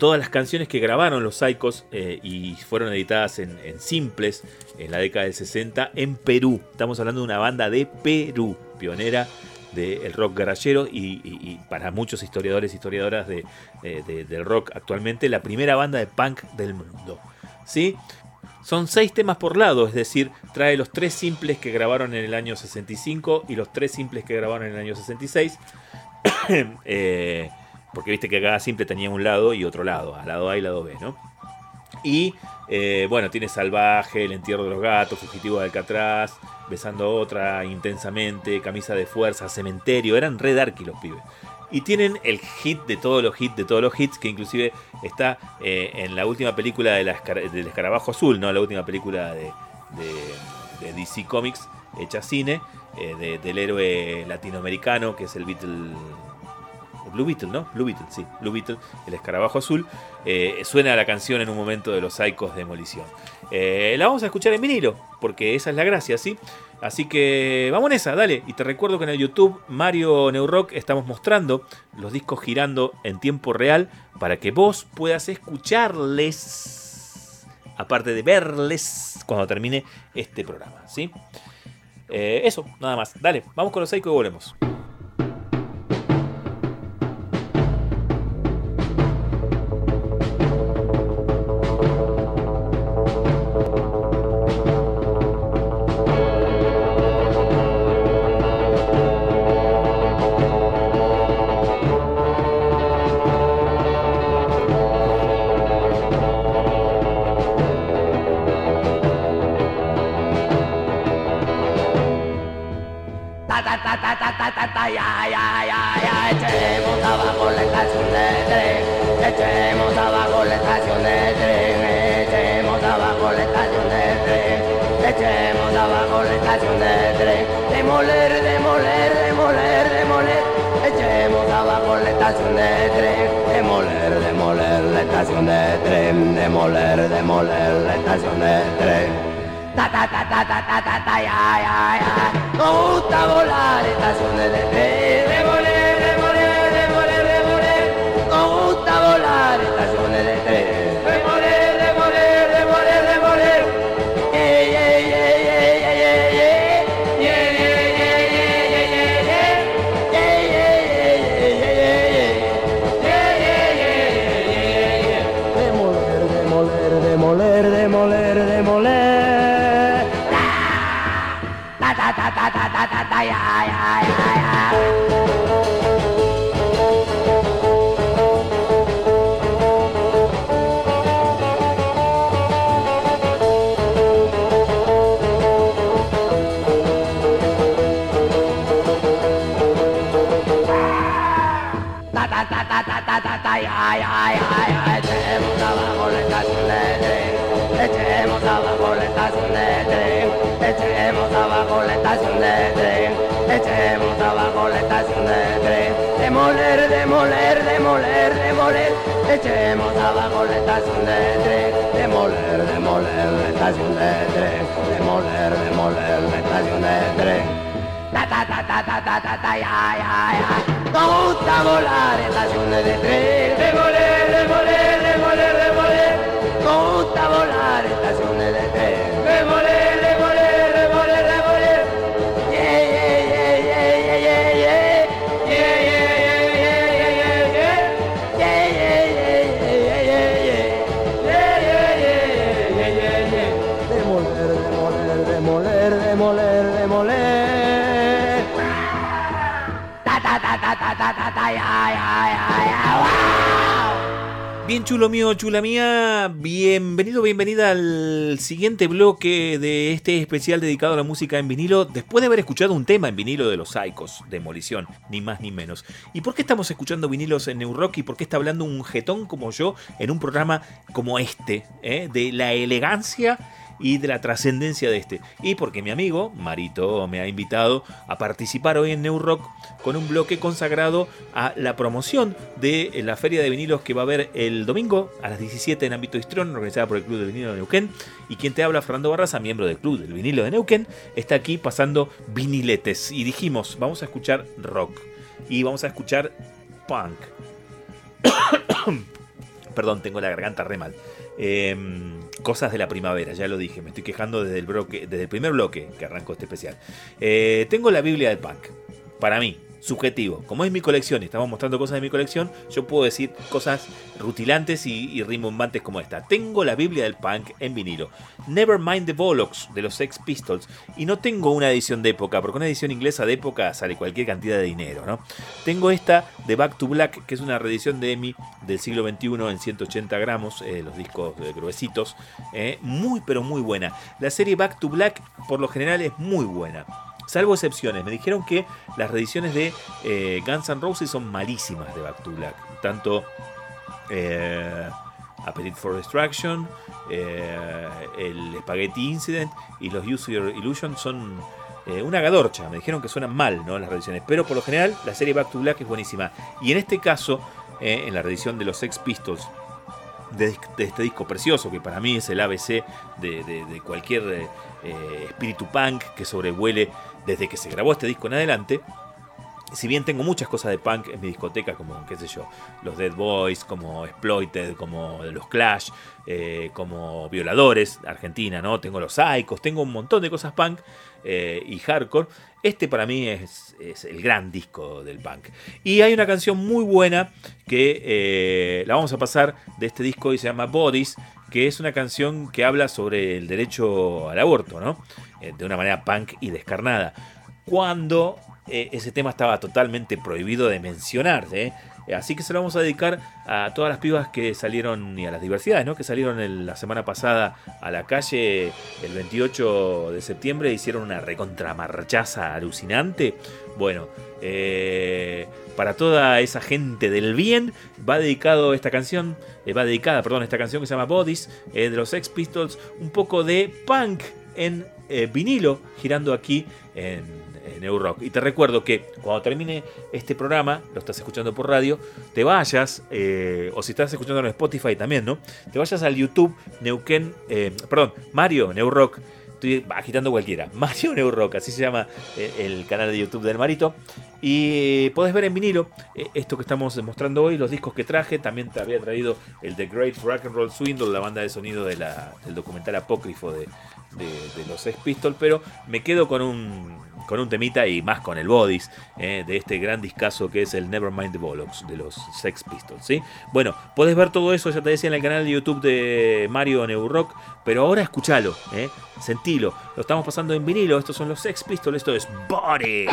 todas las canciones que grabaron los Psychos eh, y fueron editadas en, simples en la década del 60 en Perú. Estamos hablando de una banda de Perú, pionera del rock garallero y, para muchos historiadores y historiadoras de, de- de- del rock actualmente la primera banda de punk del mundo. ¿Sí? Son seis temas por lado, es decir, trae los tres simples que grabaron en el año 65 y los tres simples que grabaron en el año 66. Eh, porque viste que cada simple tenía un lado y otro lado, a lado A y lado B, ¿no? Y eh, bueno, tiene Salvaje, El entierro de los gatos, Fugitivo de Alcatraz, Besando a otra intensamente, Camisa de fuerza, Cementerio, eran red darky los pibes. Y tienen el hit de todos los hits, de todos los hits, que inclusive está eh, en la última película de la del Escarabajo Azul, ¿no? La última película de, de- de DC Comics hecha cine, eh, de- del héroe latinoamericano, que es el Beatle Blue Beetle, ¿no? Blue Beetle, sí, Blue Beetle, el escarabajo azul. Eh, suena la canción en un momento de los Psychos de Demolición. Eh, la vamos a escuchar en vinilo, porque esa es la gracia, ¿sí? Así que vamos en esa, dale. Y te recuerdo que en el YouTube Mario Neurock estamos mostrando los discos girando en tiempo real para que vos puedas escucharles, aparte de verles, cuando termine este programa, ¿sí? Eh, eso, nada más. Dale, vamos con los Psychos y volvemos. Ta ta ta ta Echemos abajo la estación de tren. Demoler, demoler, demoler, demoler. Echemos abajo la estación de tren. Demoler, demoler la estación de tren. Demoler, demoler la estación de tren. Ta ta ta ta ta ta ta ta ya ya ya. Nos gusta volar estaciones de tren. Demoler, demoler, demoler, demoler. Nos gusta volar estaciones de tren. Bien chulo mío, chula mía, bienvenido, bienvenida al siguiente bloque de este especial dedicado a la música en vinilo, después de haber escuchado un tema en vinilo de los Psychos, Demolición, ni más ni menos. ¿Y por qué estamos escuchando vinilos en New Rock y por qué está hablando un jetón como yo en un programa como este, eh? de la elegancia y de la trascendencia de este. Y porque mi amigo Marito me ha invitado a participar hoy en New Rock con un bloque consagrado a la promoción de la feria de vinilos que va a haber el domingo a las 17 en Ámbito Histrón, organizada por el Club del Vinilo de Neuquén. Y quien te habla, Fernando Barraza, miembro del Club del Vinilo de Neuquén, está aquí pasando viniletes. Y dijimos, vamos a escuchar rock y vamos a escuchar punk. Perdón, tengo la garganta re mal. Eh, cosas de la primavera, ya lo dije, me estoy quejando desde el, bloque, desde el primer bloque que arrancó este especial. Eh, tengo la Biblia del punk, para mí, subjetivo. Como es mi colección y estamos mostrando cosas de mi colección, yo puedo decir cosas rutilantes y, y rimbombantes como esta. Tengo la Biblia del punk en vinilo. Nevermind the Bollocks de los Sex Pistols. Y no tengo una edición de época, porque una edición inglesa de época sale cualquier cantidad de dinero, ¿no? Tengo esta de Back to Black, que es una reedición de EMI del siglo XXI en 180 gramos, eh, los discos eh, gruesitos. eh, muy, pero muy buena. La serie Back to Black, por lo general, es muy buena. Salvo excepciones. Me dijeron que las reediciones de eh, Guns N' Roses son malísimas de Back to Black. Tanto eh, Appetite for Destruction, eh, el Spaghetti Incident y los Use Your Illusion son una gadorcha. Me dijeron que suenan mal ¿no? las reediciones. Pero por lo general la serie Back to Black es buenísima. Y en este caso, en la reedición de los Sex Pistols, de, este disco precioso, que para mí es el ABC de, de- de cualquier espíritu punk que sobrevuele desde que se grabó este disco en adelante. Si bien tengo muchas cosas de punk en mi discoteca, como, qué sé yo, los Dead Boys, como Exploited, como los Clash, eh, como Violadores, Argentina, ¿no? Tengo los Psychos, tengo un montón de cosas punk eh, y hardcore. Este para mí es, el gran disco del punk. Y hay una canción muy buena que eh, la vamos a pasar de este disco y se llama Bodies, que es una canción que habla sobre el derecho al aborto, ¿no? Eh, de una manera punk y descarnada. Cuando eh, ese tema estaba totalmente prohibido de mencionarse. ¿eh? Así que se lo vamos a dedicar a todas las pibas que salieron y a las diversidades, ¿no? Que salieron la semana pasada a la calle el 28 de septiembre, hicieron una recontramarchaza alucinante. Bueno, eh, para toda esa gente del bien va dedicado esta canción, eh, va dedicada, perdón, esta canción que se llama Bodies eh, de los Sex Pistols, un poco de punk en eh, vinilo, girando aquí en, Rock. Y te recuerdo que cuando termine este programa, lo estás escuchando por radio, te vayas, o si estás escuchando en Spotify también, ¿no? Te vayas al YouTube Neuquén, perdón, Mario New Rock. Estoy agitando cualquiera. Mario New Rock, así se llama eh, el canal de YouTube del Marito. Y podés ver en vinilo eh, esto que estamos mostrando hoy, los discos que traje. También te había traído el The Great Rock and Roll Swindle, la banda de sonido del documental apócrifo de, de- de los Sex Pistols. Pero me quedo con un, con un temita y más con el Bodies eh, de este gran discazo que es el Nevermind the Bollocks de los Sex Pistols. ¿sí? Bueno, podés ver todo eso, ya te decía, en el canal de YouTube de Mario Neurock. Pero ahora escúchalo, eh, sentilo. Lo estamos pasando en vinilo. Estos son los Sex Pistols, esto es Bodies.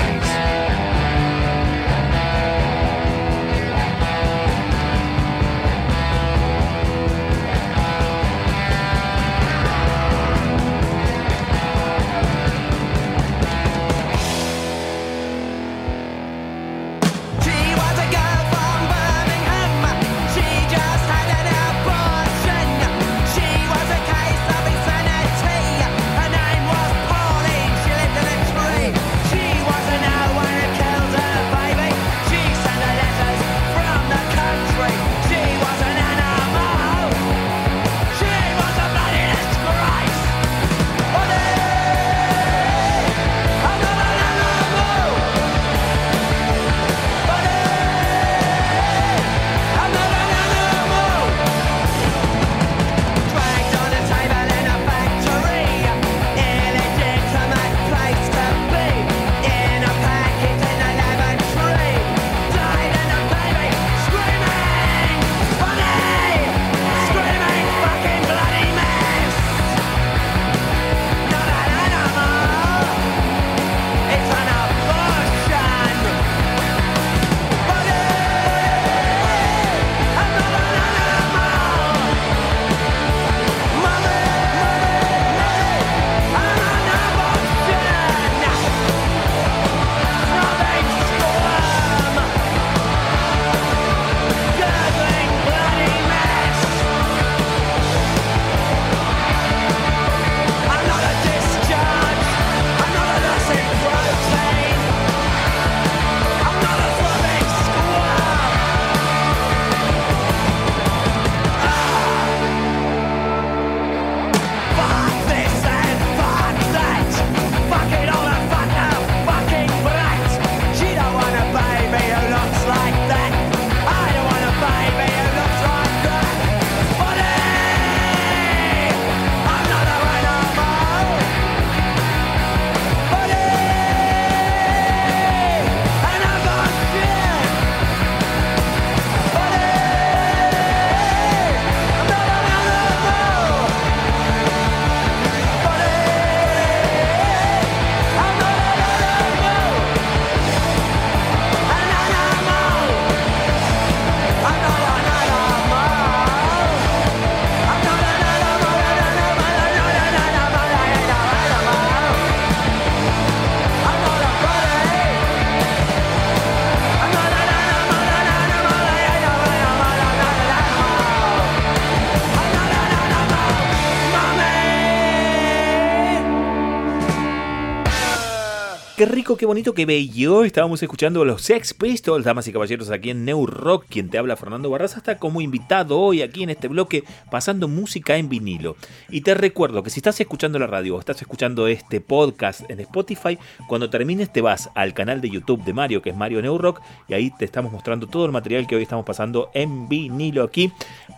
Qué rico, qué bonito, qué bello. Estábamos escuchando los Sex Pistols, damas y caballeros, aquí en New Rock. Quien te habla, Fernando Barraza, está como invitado hoy aquí en este bloque, pasando música en vinilo. Y te recuerdo que si estás escuchando la radio o estás escuchando este podcast en Spotify, cuando termines te vas al canal de YouTube de Mario, que es Mario New Rock, y ahí te estamos mostrando todo el material que hoy estamos pasando en vinilo aquí,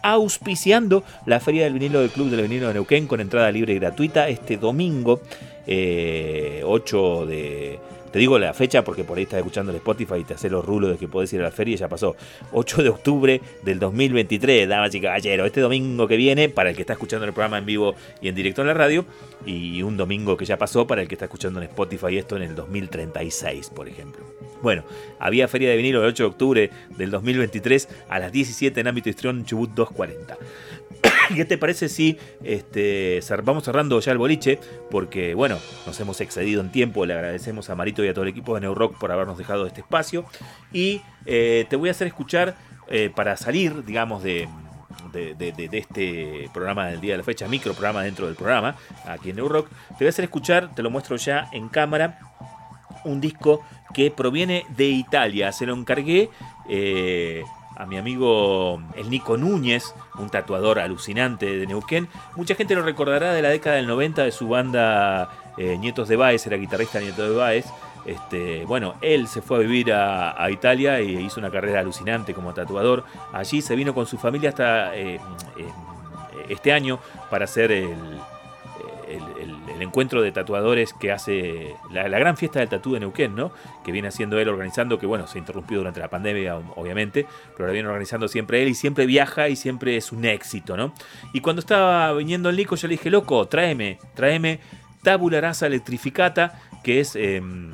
auspiciando la Feria del Vinilo del Club del Vinilo de Neuquén con entrada libre y gratuita este domingo eh, 8 de... Te digo la fecha porque por ahí estás escuchando el Spotify y te hace los rulos de que podés ir a la feria ya pasó. 8 de octubre del 2023, damas y caballeros. Este domingo que viene, para el que está escuchando el programa en vivo y en directo en la radio. Y un domingo que ya pasó para el que está escuchando en Spotify esto en el 2036, por ejemplo. Bueno, había feria de vinilo el 8 de octubre del 2023 a las 17 en ámbito histrión Chubut 240. ¿Qué te parece si este, vamos cerrando ya el boliche? Porque, bueno, nos hemos excedido en tiempo. Le agradecemos a Marito y a todo el equipo de Neurock por habernos dejado este espacio. Y eh, te voy a hacer escuchar, eh, para salir, digamos, de, de, este programa del día de la fecha, micro programa dentro del programa, aquí en Neurock, te voy a hacer escuchar, te lo muestro ya en cámara, un disco que proviene de Italia. Se lo encargué eh, a mi amigo el Nico Núñez, un tatuador alucinante de Neuquén. Mucha gente lo recordará de la década del 90 de su banda eh, Nietos de Baez, era guitarrista Nietos de Baez. Este, bueno, él se fue a vivir a, Italia y hizo una carrera alucinante como tatuador. Allí se vino con su familia hasta eh, eh, este año para hacer el- el encuentro de tatuadores que hace la, gran fiesta del tatú de Neuquén, ¿no? Que viene haciendo él organizando, que bueno, se interrumpió durante la pandemia, ob- obviamente, pero la viene organizando siempre él y siempre viaja y siempre es un éxito, ¿no? Y cuando estaba viniendo el Nico, yo le dije, loco, tráeme, tráeme Tabula Rasa Electrificata, que es em,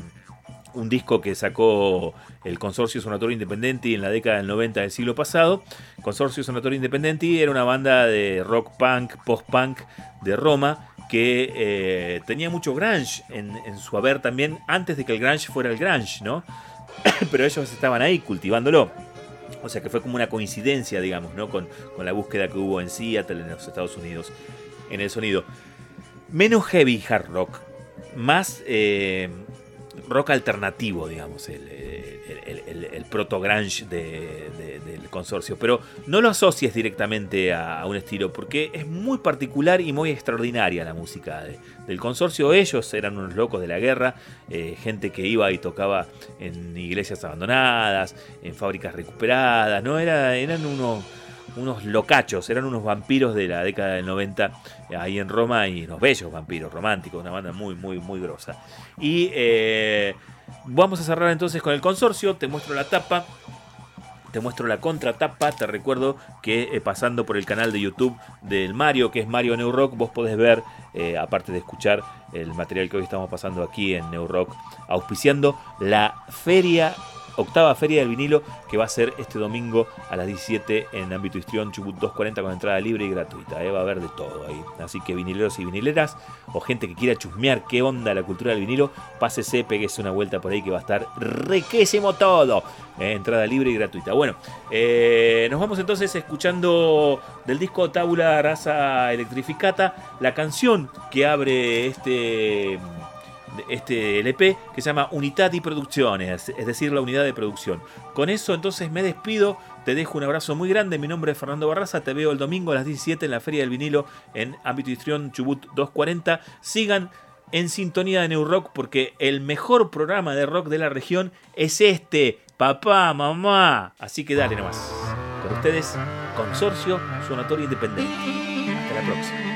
un disco que sacó el Consorcio Sonatorio Independenti en la década del 90 del siglo pasado. Consorcio Sonatorio Independenti era una banda de rock punk, post-punk de Roma que eh, tenía mucho grunge en, su haber también antes de que el grunge fuera el grunge, ¿no? Pero ellos estaban ahí cultivándolo. O sea que fue como una coincidencia, digamos, ¿no? Con, con la búsqueda que hubo en Seattle, en los Estados Unidos, en el sonido. Menos heavy hard rock, más eh, rock alternativo, digamos, el, el, el proto-grunge de- de- del consorcio. Pero no lo asocies directamente a, a un estilo, porque es muy particular y muy extraordinaria la música de- del consorcio. Ellos eran unos locos de la guerra, eh, gente que iba y tocaba en iglesias abandonadas, en fábricas recuperadas, ¿no? Era, eran unos unos locachos, eran unos vampiros de la década del 90 ahí en Roma y unos bellos vampiros románticos, una banda muy, muy, muy grosa. Y eh, vamos a cerrar entonces con el consorcio, te muestro la tapa. Te muestro la contratapa, te recuerdo que eh, pasando por el canal de YouTube del Mario, que es Mario New Rock, vos podés ver, eh, aparte de escuchar el material que hoy estamos pasando aquí en New Rock, auspiciando la feria octava feria del vinilo que va a ser este domingo a las 17 en ámbito histrión Chubut 240 con entrada libre y gratuita. ¿eh? Va a haber de todo ahí. Así que vinileros y vinileras o gente que quiera chusmear qué onda la cultura del vinilo, pásese, peguese una vuelta por ahí que va a estar riquísimo todo. ¿eh? Entrada libre y gratuita. Bueno, eh, nos vamos entonces escuchando del disco Tabula Rasa Electrificata la canción que abre este este LP que se llama Unidad y Producciones, es decir, la unidad de producción. Con eso entonces me despido, te dejo un abrazo muy grande, mi nombre es Fernando Barraza, te veo el domingo a las 17 en la Feria del Vinilo en Ámbito Histrión Chubut 240. Sigan en sintonía de New Rock porque el mejor programa de rock de la región es este, papá, mamá. Así que dale nomás. Con ustedes, Consorcio Sonatorio Independiente. Hasta la próxima.